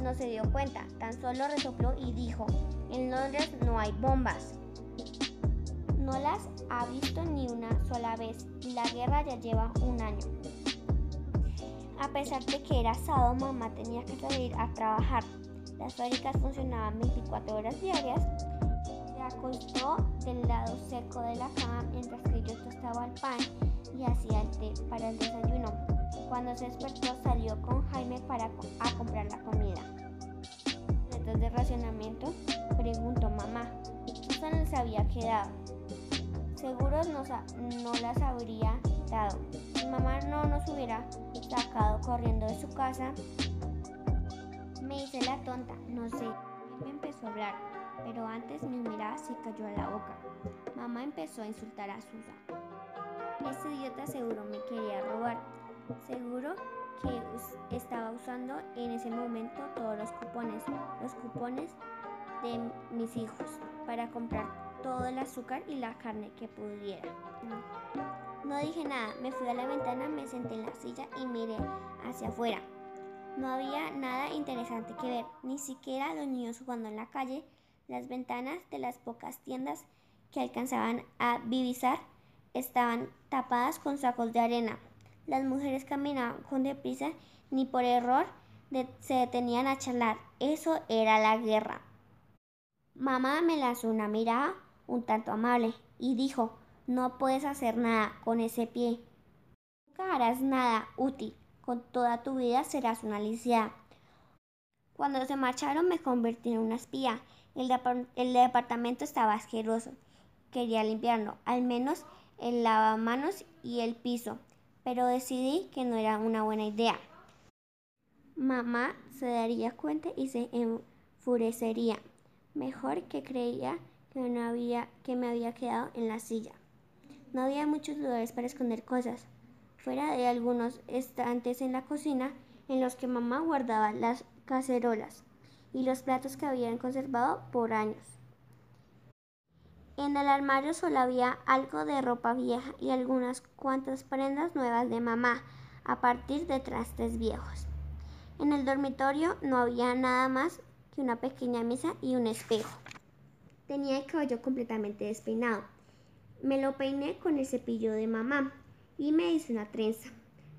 no se dio cuenta, tan solo resopló y dijo, en Londres no hay bombas. No las ha visto ni una sola vez y la guerra ya lleva un año. A pesar de que era sábado, mamá tenía que salir a trabajar. Las fábricas funcionaban 24 horas diarias. Se acostó del lado seco de la cama mientras que yo tostaba el pan y hacía el té para el desayuno. Cuando se despertó salió con Jaime para a comprar la comida. libretas de racionamiento? Preguntó mamá. Susan les había quedado. Seguro nos ha- no las habría dado. Si mamá no nos hubiera sacado corriendo de su casa, me hice la tonta, no sé. Me empezó a hablar, pero antes mi mirada se cayó a la boca. Mamá empezó a insultar a Susan. Ese idiota seguro me quería robar. Seguro que estaba usando en ese momento todos los cupones, los cupones de mis hijos, para comprar todo el azúcar y la carne que pudiera. No dije nada, me fui a la ventana, me senté en la silla y miré hacia afuera. No había nada interesante que ver, ni siquiera los niños jugando en la calle. Las ventanas de las pocas tiendas que alcanzaban a divisar estaban tapadas con sacos de arena. Las mujeres caminaban con deprisa, ni por error de- se detenían a charlar. Eso era la guerra. Mamá me lanzó una mirada un tanto amable y dijo, no puedes hacer nada con ese pie. Nunca harás nada útil. Con toda tu vida serás una lisiada. Cuando se marcharon me convertí en una espía. El, depar- el departamento estaba asqueroso. Quería limpiarlo, al menos el lavamanos y el piso, pero decidí que no era una buena idea. Mamá se daría cuenta y se enfurecería. Mejor que creía que, no había, que me había quedado en la silla. No había muchos lugares para esconder cosas, fuera de algunos estantes en la cocina en los que mamá guardaba las cacerolas y los platos que habían conservado por años. En el armario solo había algo de ropa vieja y algunas cuantas prendas nuevas de mamá a partir de trastes viejos. En el dormitorio no había nada más que una pequeña mesa y un espejo. Tenía el cabello completamente despeinado. Me lo peiné con el cepillo de mamá y me hice una trenza.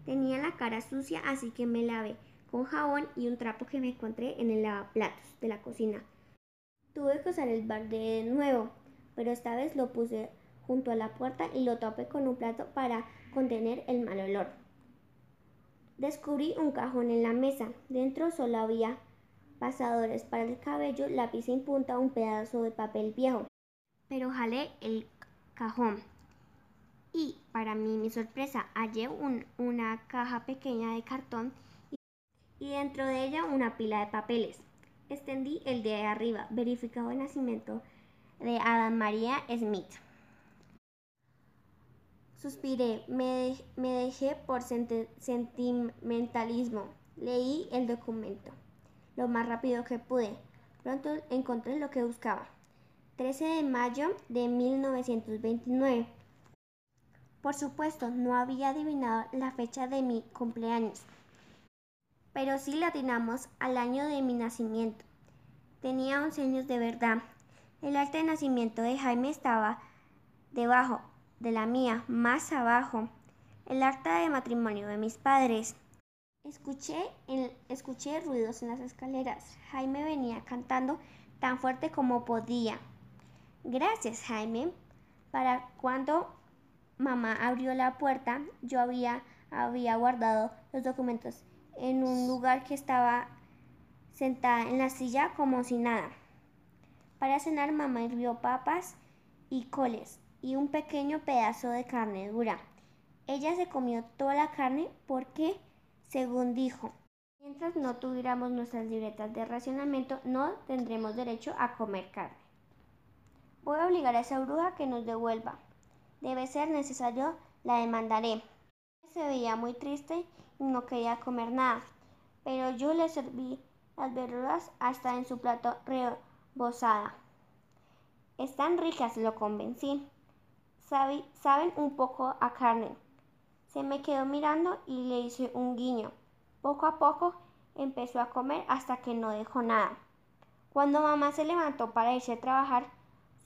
Tenía la cara sucia, así que me lavé con jabón y un trapo que me encontré en el lavaplatos de la cocina. Tuve que usar el balde de nuevo, pero esta vez lo puse junto a la puerta y lo tapé con un plato para contener el mal olor. Descubrí un cajón en la mesa. Dentro solo había pasadores para el cabello, lápiz en punta, un pedazo de papel viejo. Pero jalé el cajón. Y para mí, mi sorpresa, hallé un- una caja pequeña de cartón y, y dentro de ella una pila de papeles. Extendí el de arriba, verificado el nacimiento de Adam María Smith. Suspiré, me, me dejé por sentimentalismo. Leí el documento lo más rápido que pude. Pronto encontré lo que buscaba. 13 de mayo de 1929. Por supuesto, no había adivinado la fecha de mi cumpleaños, pero sí le atinamos al año de mi nacimiento. Tenía 11 años de verdad. El acta de nacimiento de Jaime estaba debajo de la mía, más abajo. El acta de matrimonio de mis padres. Escuché, escuché ruidos en las escaleras. Jaime venía cantando tan fuerte como podía. Gracias, Jaime. Para cuando mamá abrió la puerta, yo había, había guardado los documentos en un lugar que estaba sentada en la silla como si nada. Para cenar, mamá hirvió papas y coles y un pequeño pedazo de carne dura. Ella se comió toda la carne porque, según dijo, mientras no tuviéramos nuestras libretas de racionamiento, no tendremos derecho a comer carne. Voy a obligar a esa bruja que nos devuelva. Debe ser necesario, la demandaré. Se veía muy triste y no quería comer nada, pero yo le serví las verduras hasta en su plato rebosada. Están ricas, lo convencí. Sabi- saben un poco a carne. Se me quedó mirando y le hice un guiño. Poco a poco empezó a comer hasta que no dejó nada. Cuando mamá se levantó para irse a trabajar,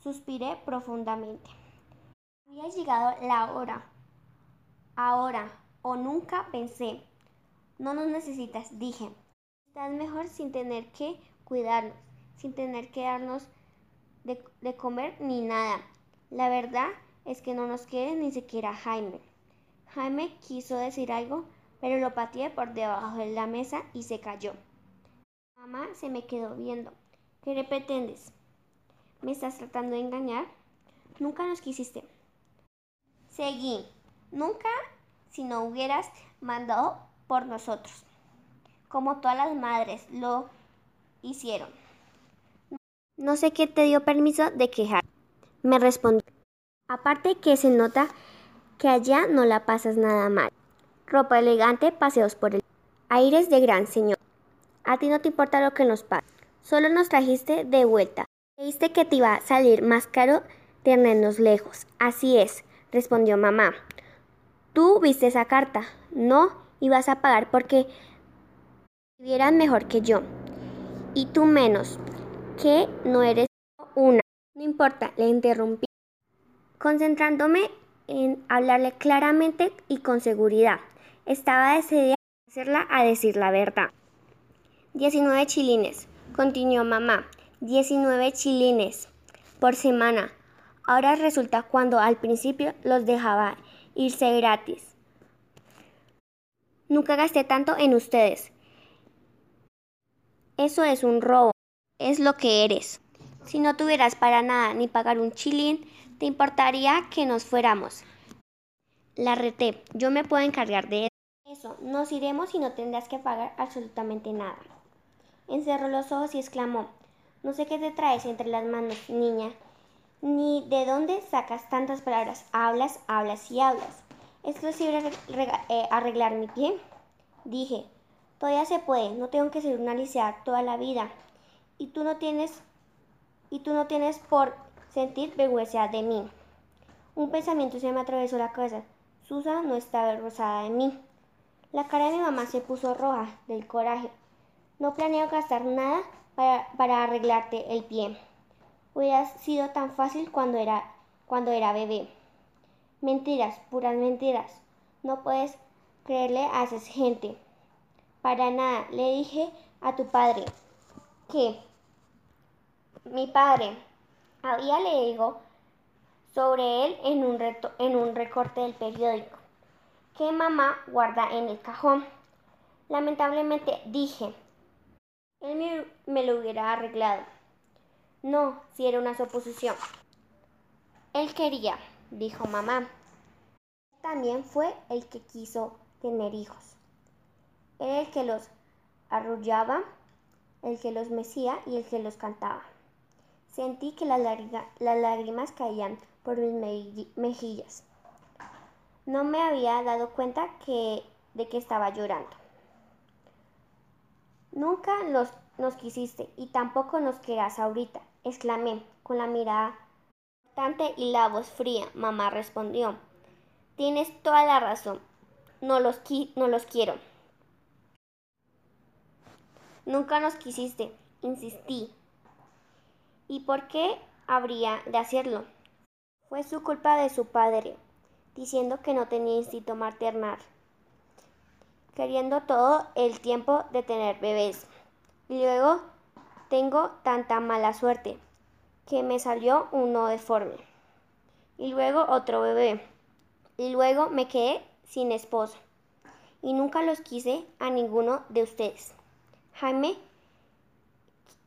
suspiré profundamente. Había llegado la hora. Ahora o nunca pensé. No nos necesitas, dije. Estás mejor sin tener que cuidarnos, sin tener que darnos de, de comer ni nada. La verdad es que no nos quiere ni siquiera Jaime. Jaime quiso decir algo, pero lo pateé por debajo de la mesa y se cayó. Mamá se me quedó viendo. ¿Qué pretendes? ¿Me estás tratando de engañar? Nunca nos quisiste. Seguí. Nunca si no hubieras mandado por nosotros, como todas las madres lo hicieron. No sé qué te dio permiso de quejar. Me respondió. Aparte que se nota que allá no la pasas nada mal. Ropa elegante, paseos por el aires de gran señor. A ti no te importa lo que nos pasa. Solo nos trajiste de vuelta. Creíste que te iba a salir más caro tenernos lejos. Así es, respondió mamá. Tú viste esa carta. No ibas a pagar porque vivieran mejor que yo. Y tú menos, que no eres una. No importa, le interrumpí, concentrándome en hablarle claramente y con seguridad. Estaba decidida a hacerla a decir la verdad. 19 chilines, continuó mamá. 19 chilines por semana. Ahora resulta cuando al principio los dejaba irse gratis. Nunca gasté tanto en ustedes. Eso es un robo. Es lo que eres. Si no tuvieras para nada ni pagar un chilín, ¿te importaría que nos fuéramos? La reté. Yo me puedo encargar de eso. Nos iremos y no tendrás que pagar absolutamente nada. Encerró los ojos y exclamó. No sé qué te traes entre las manos, niña, ni de dónde sacas tantas palabras. Hablas, hablas y hablas. ¿Es posible eh, arreglar mi pie? Dije, todavía se puede, no tengo que ser una lisiada toda la vida. Y tú no tienes, y tú no tienes por sentir vergüenza de mí. Un pensamiento se me atravesó la cabeza. Susa no está avergonzada de mí. La cara de mi mamá se puso roja del coraje. No planeo gastar nada para, arreglarte el pie. Hubiera sido tan fácil cuando era, cuando era bebé. Mentiras, puras mentiras. No puedes creerle a esa gente. Para nada, le dije a tu padre que mi padre había leído sobre él en un, recorte del periódico que mamá guarda en el cajón. Lamentablemente dije, él me, lo hubiera arreglado. No, si era una suposición. Él quería, dijo mamá. También fue el que quiso tener hijos. Era el que los arrullaba, el que los mecía y el que los cantaba. Sentí que las, lágrimas caían por mis mejillas. No me había dado cuenta de que estaba llorando. Nunca los, nos quisiste y tampoco nos querrás ahorita, exclamé con la mirada cortante y la voz fría. Mamá respondió, tienes toda la razón, no los, no los quiero. Nunca nos quisiste, insistí. ¿Y por qué habría de hacerlo? Fue su culpa de su padre, diciendo que no tenía instinto maternal queriendo todo el tiempo de tener bebés. Y luego tengo tanta mala suerte que me salió uno deforme. Y luego otro bebé. Y luego me quedé sin esposo. Y nunca los quise a ninguno de ustedes. Jaime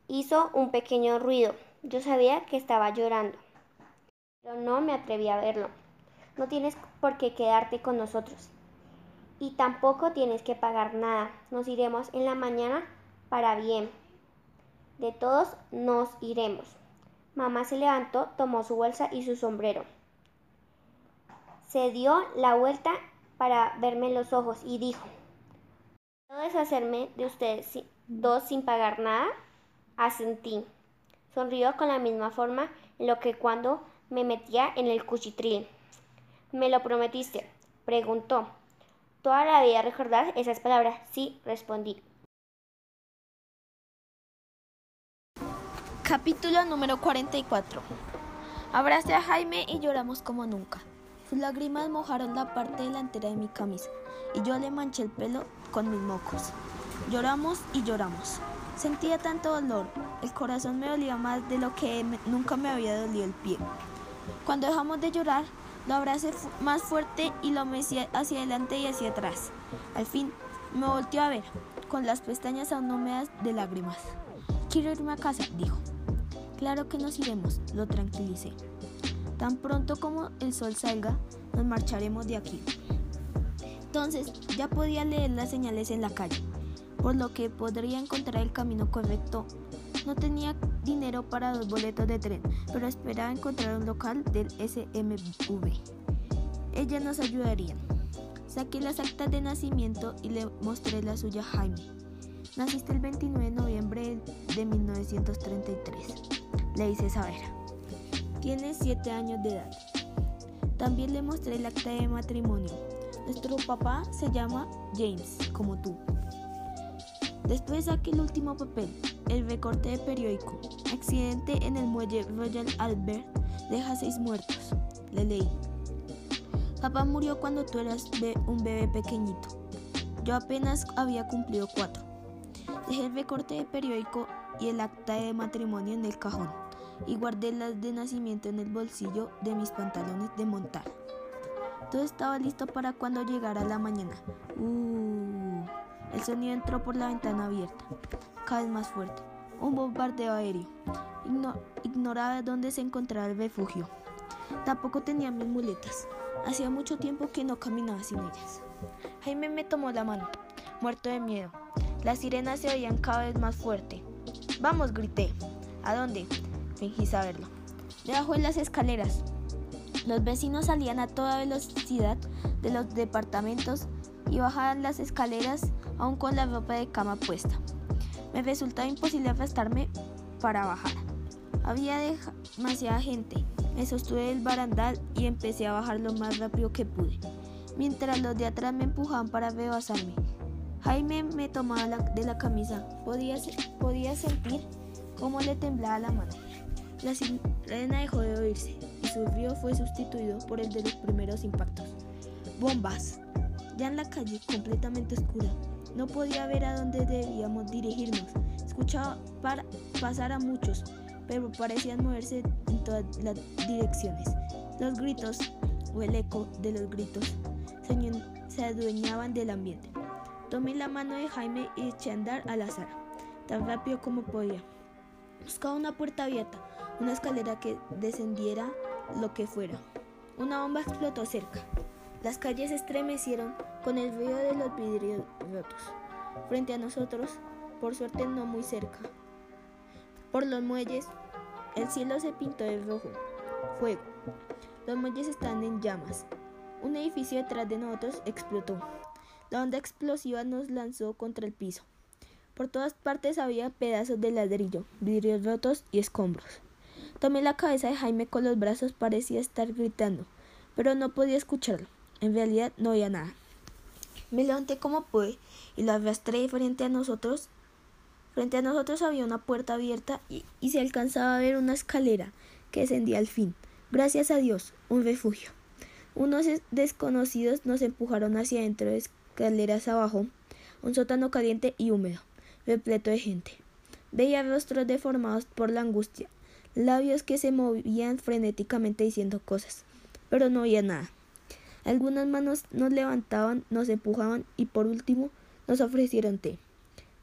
hizo un pequeño ruido. Yo sabía que estaba llorando. Pero no me atreví a verlo. No tienes por qué quedarte con nosotros y tampoco tienes que pagar nada. Nos iremos en la mañana para bien. De todos nos iremos. Mamá se levantó, tomó su bolsa y su sombrero. Se dio la vuelta para verme en los ojos y dijo, ¿Puedo deshacerme de ustedes dos sin pagar nada? Asentí. Sonrió con la misma forma en lo que cuando me metía en el cuchitril. ¿Me lo prometiste? Preguntó. Toda la vida recordar esas palabras. Sí, respondí. Capítulo número 44. Abracé a Jaime y lloramos como nunca. Sus lágrimas mojaron la parte delantera de mi camisa y yo le manché el pelo con mis mocos. Lloramos y lloramos. Sentía tanto dolor, el corazón me dolía más de lo que nunca me había dolido el pie. Cuando dejamos de llorar, lo abracé más fuerte y lo mecí hacia adelante y hacia atrás. Al fin me volteó a ver, con las pestañas aún húmedas de lágrimas. Quiero irme a casa, dijo. Claro que nos iremos, lo tranquilicé. Tan pronto como el sol salga, nos marcharemos de aquí. Entonces ya podía leer las señales en la calle, por lo que podría encontrar el camino correcto. No tenía dinero para dos boletos de tren, pero esperaba encontrar un local del SMV. Ellas nos ayudarían. Saqué las actas de nacimiento y le mostré la suya a Jaime. Naciste el 29 de noviembre de 1933. Le hice saber. Tienes 7 años de edad. También le mostré el acta de matrimonio. Nuestro papá se llama James, como tú. Después saqué el último papel, el recorte de periódico. Accidente en el muelle Royal Albert deja seis muertos. Le leí. Papá murió cuando tú eras un bebé pequeñito. Yo apenas había cumplido cuatro. Dejé el recorte de periódico y el acta de matrimonio en el cajón y guardé las de nacimiento en el bolsillo de mis pantalones de montar. Todo estaba listo para cuando llegara la mañana. Uh, el sonido entró por la ventana abierta, cada vez más fuerte. Un bombardeo aéreo. ignoraba dónde se encontraba el refugio. Tampoco tenía mis muletas. Hacía mucho tiempo que no caminaba sin ellas. Jaime me tomó la mano, muerto de miedo. Las sirenas se oían cada vez más fuerte. Vamos, grité. ¿A dónde? Fingí saberlo. Debajo de las escaleras. Los vecinos salían a toda velocidad de los departamentos y bajaban las escaleras aún con la ropa de cama puesta. Me resultaba imposible arrastrarme para bajar. Había demasiada gente. Me sostuve del barandal y empecé a bajar lo más rápido que pude, mientras los de atrás me empujaban para rebasarme. Jaime me tomaba de la camisa. Podía sentir cómo le temblaba la mano. La sirena dejó de oírse y su río fue sustituido por el de los primeros impactos. ¡Bombas! Ya en la calle, completamente oscura, no podía ver a dónde debíamos dirigirnos. Escuchaba pasar a muchos, pero parecían moverse en todas las direcciones. Los gritos, o el eco de los gritos, se adueñaban del ambiente. Tomé la mano de Jaime y eché a andar al azar, tan rápido como podía. Buscaba una puerta abierta, una escalera que descendiera lo que fuera. Una bomba explotó cerca. Las calles estremecieron con el ruido de los vidrios rotos. Frente a nosotros, por suerte no muy cerca. Por los muelles, el cielo se pintó de rojo. Fuego. Los muelles están en llamas. Un edificio detrás de nosotros explotó. La onda explosiva nos lanzó contra el piso. Por todas partes había pedazos de ladrillo, vidrios rotos y escombros. Tomé la cabeza de Jaime con los brazos, parecía estar gritando, pero no podía escucharlo. En realidad no oía nada. Me levanté como pude y lo arrastré frente a nosotros. Frente a nosotros había una puerta abierta y, se alcanzaba a ver una escalera que descendía al fin. Gracias a Dios, un refugio. Unos desconocidos nos empujaron hacia adentro de escaleras abajo, un sótano caliente y húmedo, repleto de gente. Veía rostros deformados por la angustia, labios que se movían frenéticamente diciendo cosas, pero no oía nada. Algunas manos nos levantaban, nos empujaban y por último nos ofrecieron té.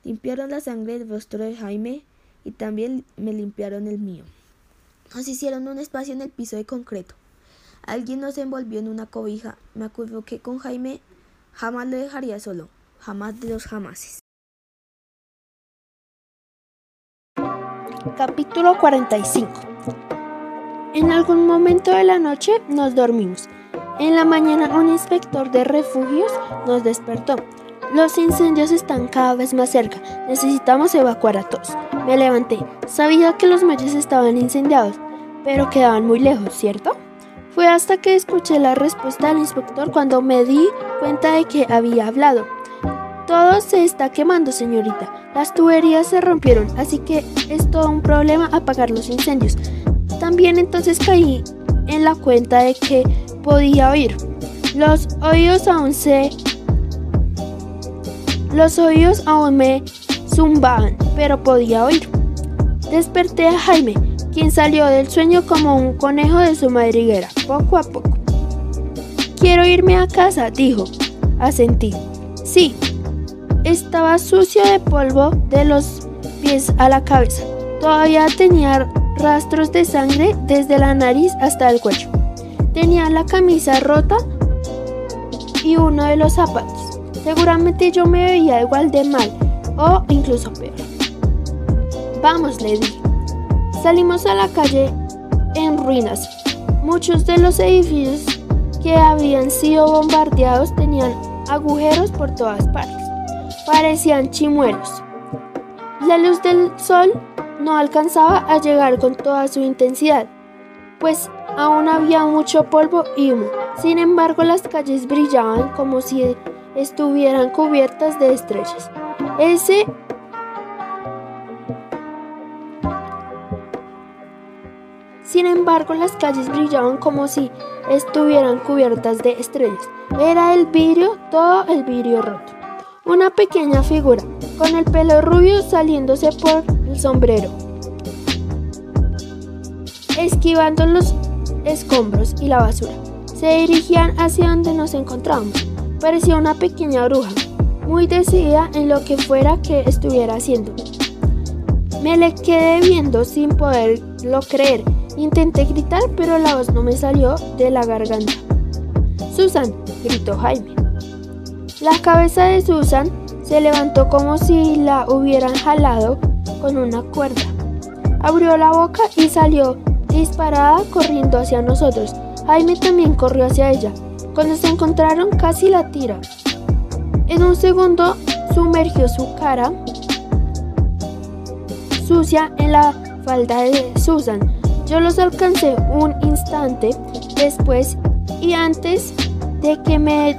Limpiaron la sangre del rostro de Jaime y también me limpiaron el mío. Nos hicieron un espacio en el piso de concreto. Alguien nos envolvió en una cobija. Me acuerdo que con Jaime jamás lo dejaría solo, jamás de los jamases. Capítulo 45 En algún momento de la noche nos dormimos. En la mañana un inspector de refugios nos despertó. Los incendios están cada vez más cerca. Necesitamos evacuar a todos. Me levanté. Sabía que los muelles estaban incendiados, pero quedaban muy lejos, ¿cierto? Fue hasta que escuché la respuesta del inspector cuando me di cuenta de que había hablado. Todo se está quemando, señorita. Las tuberías se rompieron, así que es todo un problema apagar los incendios. También entonces caí en la cuenta de que podía oír. Los oídos aún se... Los oídos aún me zumbaban, pero podía oír. Desperté a Jaime, quien salió del sueño como un conejo de su madriguera, poco a poco. Quiero irme a casa, dijo. Asentí. Sí. Estaba sucio de polvo de los pies a la cabeza. Todavía tenía rastros de sangre desde la nariz hasta el cuello. Tenía la camisa rota y uno de los zapatos. Seguramente yo me veía igual de mal o incluso peor. Vamos, le dije. Salimos a la calle en ruinas. Muchos de los edificios que habían sido bombardeados tenían agujeros por todas partes. Parecían chimuelos. La luz del sol no alcanzaba a llegar con toda su intensidad, pues aún había mucho polvo y humo. Sin embargo, las calles brillaban como si estuvieran cubiertas de estrellas. Ese Sin embargo, las calles brillaban como si estuvieran cubiertas de estrellas. Era el vidrio, todo el vidrio roto. Una pequeña figura, con el pelo rubio saliéndose por el sombrero, esquivando los escombros y la basura. Se dirigían hacia donde nos encontrábamos. Parecía una pequeña bruja, muy decidida en lo que fuera que estuviera haciendo. Me le quedé viendo sin poderlo creer. Intenté gritar, pero la voz no me salió de la garganta. Susan, gritó Jaime. La cabeza de Susan se levantó como si la hubieran jalado con una cuerda. Abrió la boca y salió disparada corriendo hacia nosotros. Jaime también corrió hacia ella. Cuando se encontraron casi la tira. En un segundo sumergió su cara sucia en la falda de Susan. Yo los alcancé un instante después y antes de que me...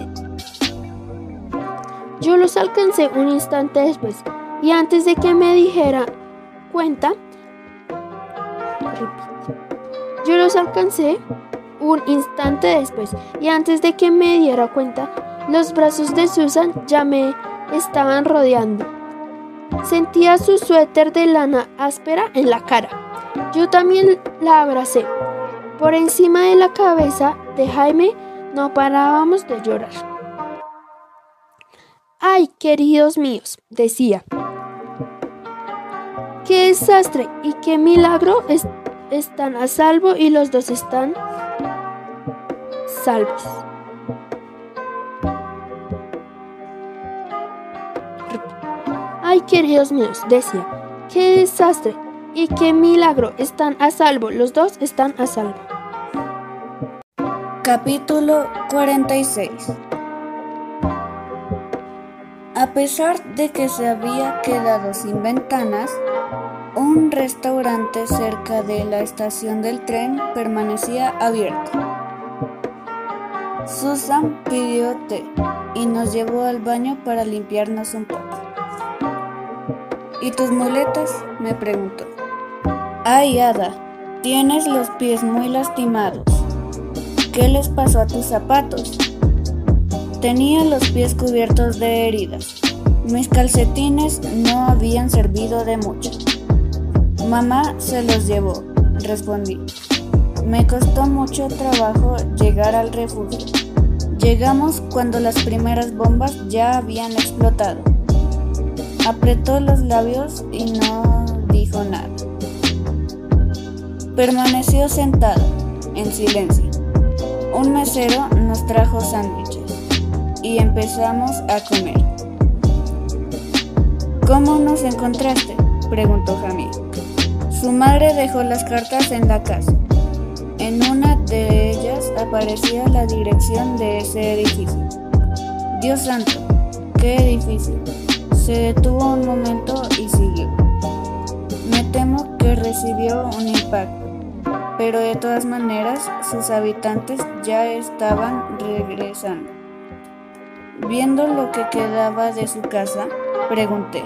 Yo los alcancé un instante después y antes de que me dijera cuenta, yo los alcancé un instante después y antes de que me diera cuenta, los brazos de Susan ya me estaban rodeando. Sentía su suéter de lana áspera en la cara. Yo también la abracé. Por encima de la cabeza de Jaime no parábamos de llorar. Ay, queridos míos, decía. Qué desastre y qué milagro están a salvo y los dos están salvos. Ay, queridos míos, decía, qué desastre y qué milagro, están a salvo, los dos están a salvo. Capítulo 46 A pesar de que se había quedado sin ventanas, un restaurante cerca de la estación del tren permanecía abierto. Susan pidió té y nos llevó al baño para limpiarnos un poco. ¿Y tus muletas? me preguntó. Ay, Ada, tienes los pies muy lastimados. ¿Qué les pasó a tus zapatos? Tenía los pies cubiertos de heridas. Mis calcetines no habían servido de mucho. Mamá se los llevó, respondí. Me costó mucho trabajo llegar al refugio. Llegamos cuando las primeras bombas ya habían explotado. Apretó los labios y no dijo nada. Permaneció sentado, en silencio. Un mesero nos trajo sándwiches y empezamos a comer. ¿Cómo nos encontraste? preguntó Jamie. Su madre dejó las cartas en la casa. En una de ellas aparecía la dirección de ese edificio. Dios santo, qué edificio. Se detuvo un momento y siguió. Me temo que recibió un impacto, pero de todas maneras sus habitantes ya estaban regresando. Viendo lo que quedaba de su casa, pregunté.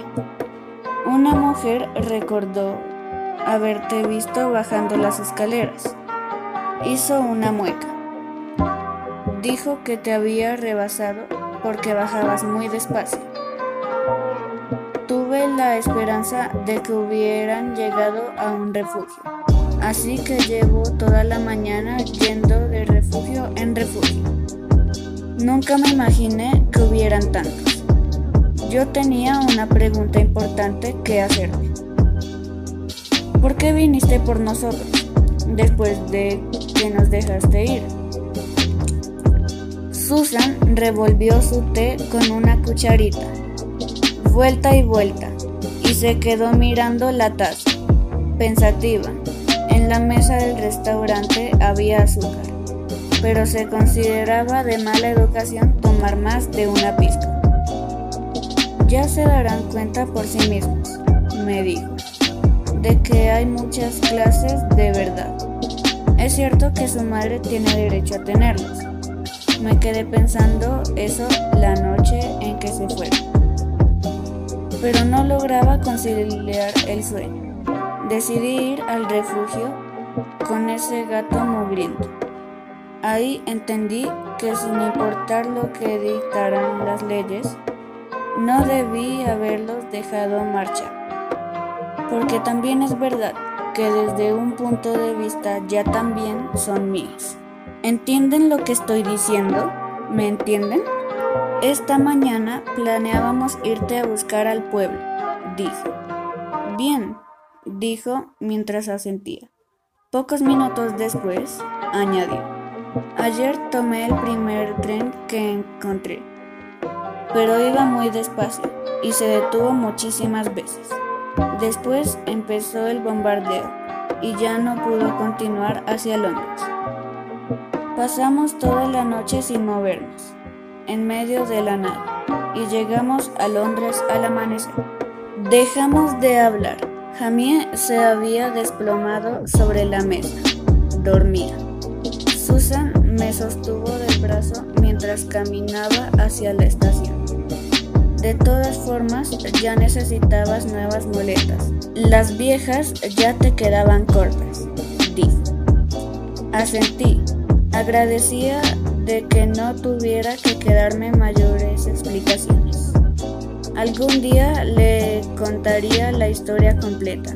Una mujer recordó haberte visto bajando las escaleras. Hizo una mueca. Dijo que te había rebasado porque bajabas muy despacio. Tuve la esperanza de que hubieran llegado a un refugio, así que llevo toda la mañana yendo de refugio en refugio. Nunca me imaginé que hubieran tantos. Yo tenía una pregunta importante que hacerme. ¿Por qué viniste por nosotros después de que nos dejaste ir? Susan revolvió su té con una cucharita, vuelta y vuelta, y se quedó mirando la taza, pensativa. En la mesa del restaurante había azúcar, pero se consideraba de mala educación tomar más de una pizca. Ya se darán cuenta por sí mismos, me dijo, de que hay muchas clases de verdad. Es cierto que su madre tiene derecho a tenerlos. Me quedé pensando eso la noche en que se fueron. Pero no lograba conciliar el sueño. Decidí ir al refugio con ese gato mugriento. Ahí entendí que sin importar lo que dictaran las leyes, no debí haberlos dejado marchar. Porque también es verdad que desde un punto de vista ya también son míos. ¿Entienden lo que estoy diciendo? ¿Me entienden? Esta mañana planeábamos irte a buscar al pueblo, dije. Bien, dijo mientras asentía. Pocos minutos después, añadió. Ayer tomé el primer tren que encontré, pero iba muy despacio y se detuvo muchísimas veces. Después empezó el bombardeo y ya no pudo continuar hacia Londres. Pasamos toda la noche sin movernos, en medio de la nada, y llegamos a Londres al amanecer. Dejamos de hablar. Jamie se había desplomado sobre la mesa. Dormía. Susan me sostuvo del brazo mientras caminaba hacia la estación. De todas formas, ya necesitabas nuevas muletas. Las viejas ya te quedaban cortas, dijo. Asentí. Agradecía de que no tuviera que quedarme mayores explicaciones. Algún día le contaría la historia completa,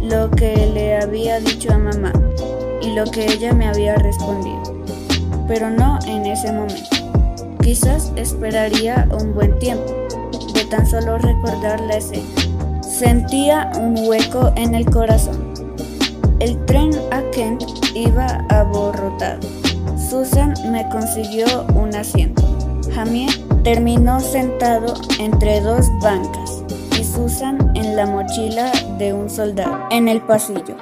lo que le había dicho a mamá y lo que ella me había respondido, pero no en ese momento. Quizás esperaría un buen tiempo de tan solo recordar la escena. Sentía un hueco en el corazón. El tren a Kent iba aborrotado. Susan me consiguió un asiento. Jamie terminó sentado entre dos bancas y Susan en la mochila de un soldado en el pasillo.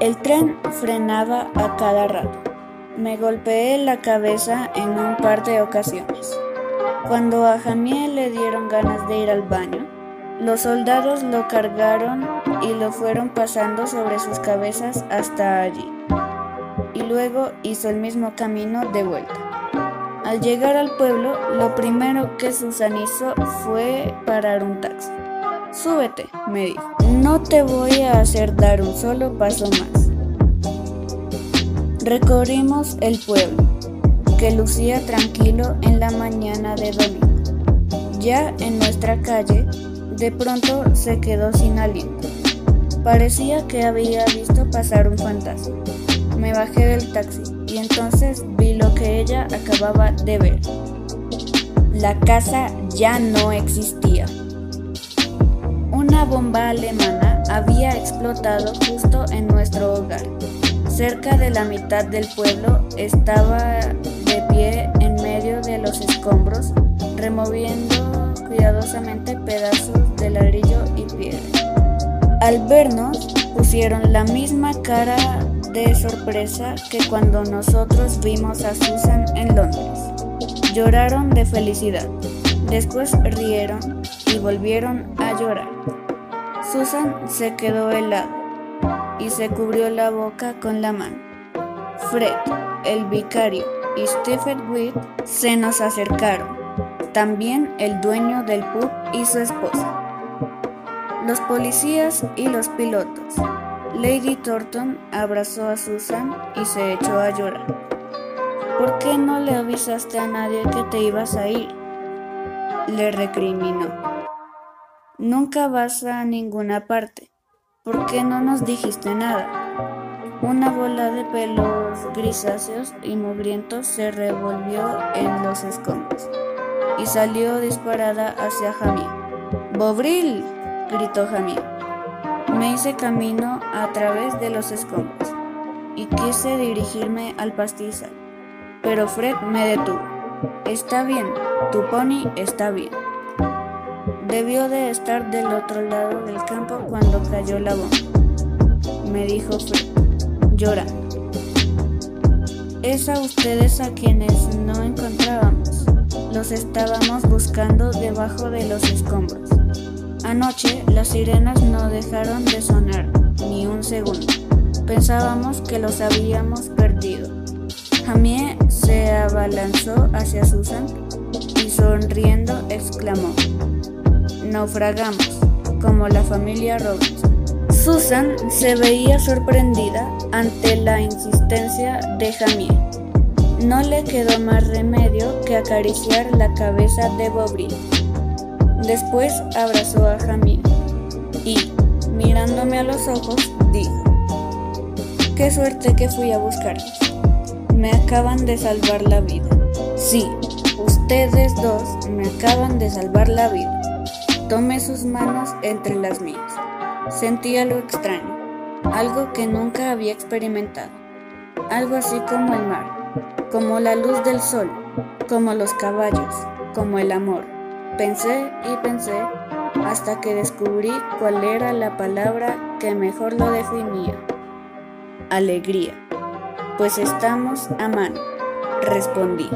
El tren frenaba a cada rato. Me golpeé la cabeza en un par de ocasiones. Cuando a Jamie le dieron ganas de ir al baño, los soldados lo cargaron y lo fueron pasando sobre sus cabezas hasta allí. Y luego hizo el mismo camino de vuelta. Al llegar al pueblo, lo primero que Susan hizo fue parar un taxi. Súbete, me dijo. No te voy a hacer dar un solo paso más. Recorrimos el pueblo, que lucía tranquilo en la mañana de domingo. Ya en nuestra calle, de pronto se quedó sin aliento. Parecía que había visto pasar un fantasma. Me bajé del taxi y entonces vi lo que ella acababa de ver. La casa ya no existía. Una bomba alemana había explotado justo en nuestro hogar. Cerca de la mitad del pueblo estaba de pie en medio de los escombros, removiendo cuidadosamente pedazos de ladrillo y piedra. Al vernos, pusieron la misma cara de sorpresa que cuando nosotros vimos a Susan en Londres. Lloraron de felicidad, después rieron y volvieron a llorar. Susan se quedó helada y se cubrió la boca con la mano. Fred, el vicario y Stephen Witt se nos acercaron, también el dueño del pub y su esposa. Los policías y los pilotos. Lady Thornton abrazó a Susan y se echó a llorar. ¿Por qué no le avisaste a nadie que te ibas a ir? Le recriminó. Nunca vas a ninguna parte. ¿Por qué no nos dijiste nada? Una bola de pelos grisáceos y mugrientos se revolvió en los escombros y salió disparada hacia Jamie. ¡Bobril! gritó Jamie. Me hice camino a través de los escombros y quise dirigirme al pastizal, pero Fred me detuvo. Está bien, tu pony está bien. Debió de estar del otro lado del campo cuando cayó la bomba, me dijo Fred, llorando. Es a ustedes a quienes no encontrábamos. Los estábamos buscando debajo de los escombros. Anoche las sirenas no dejaron de sonar ni un segundo. Pensábamos que los habíamos perdido. Jamie se abalanzó hacia Susan y sonriendo exclamó, naufragamos, como la familia Roberts. Susan se veía sorprendida ante la insistencia de Jamie. No le quedó más remedio que acariciar la cabeza de Bobril. Después abrazó a Jamie y, mirándome a los ojos, dijo, Qué suerte que fui a buscarlos. Me acaban de salvar la vida. Sí, ustedes dos me acaban de salvar la vida. Tomé sus manos entre las mías. Sentí algo extraño, algo que nunca había experimentado. Algo así como el mar, como la luz del sol, como los caballos, como el amor. Pensé y pensé hasta que descubrí cuál era la palabra que mejor lo definía alegría, pues estamos a mano, respondí.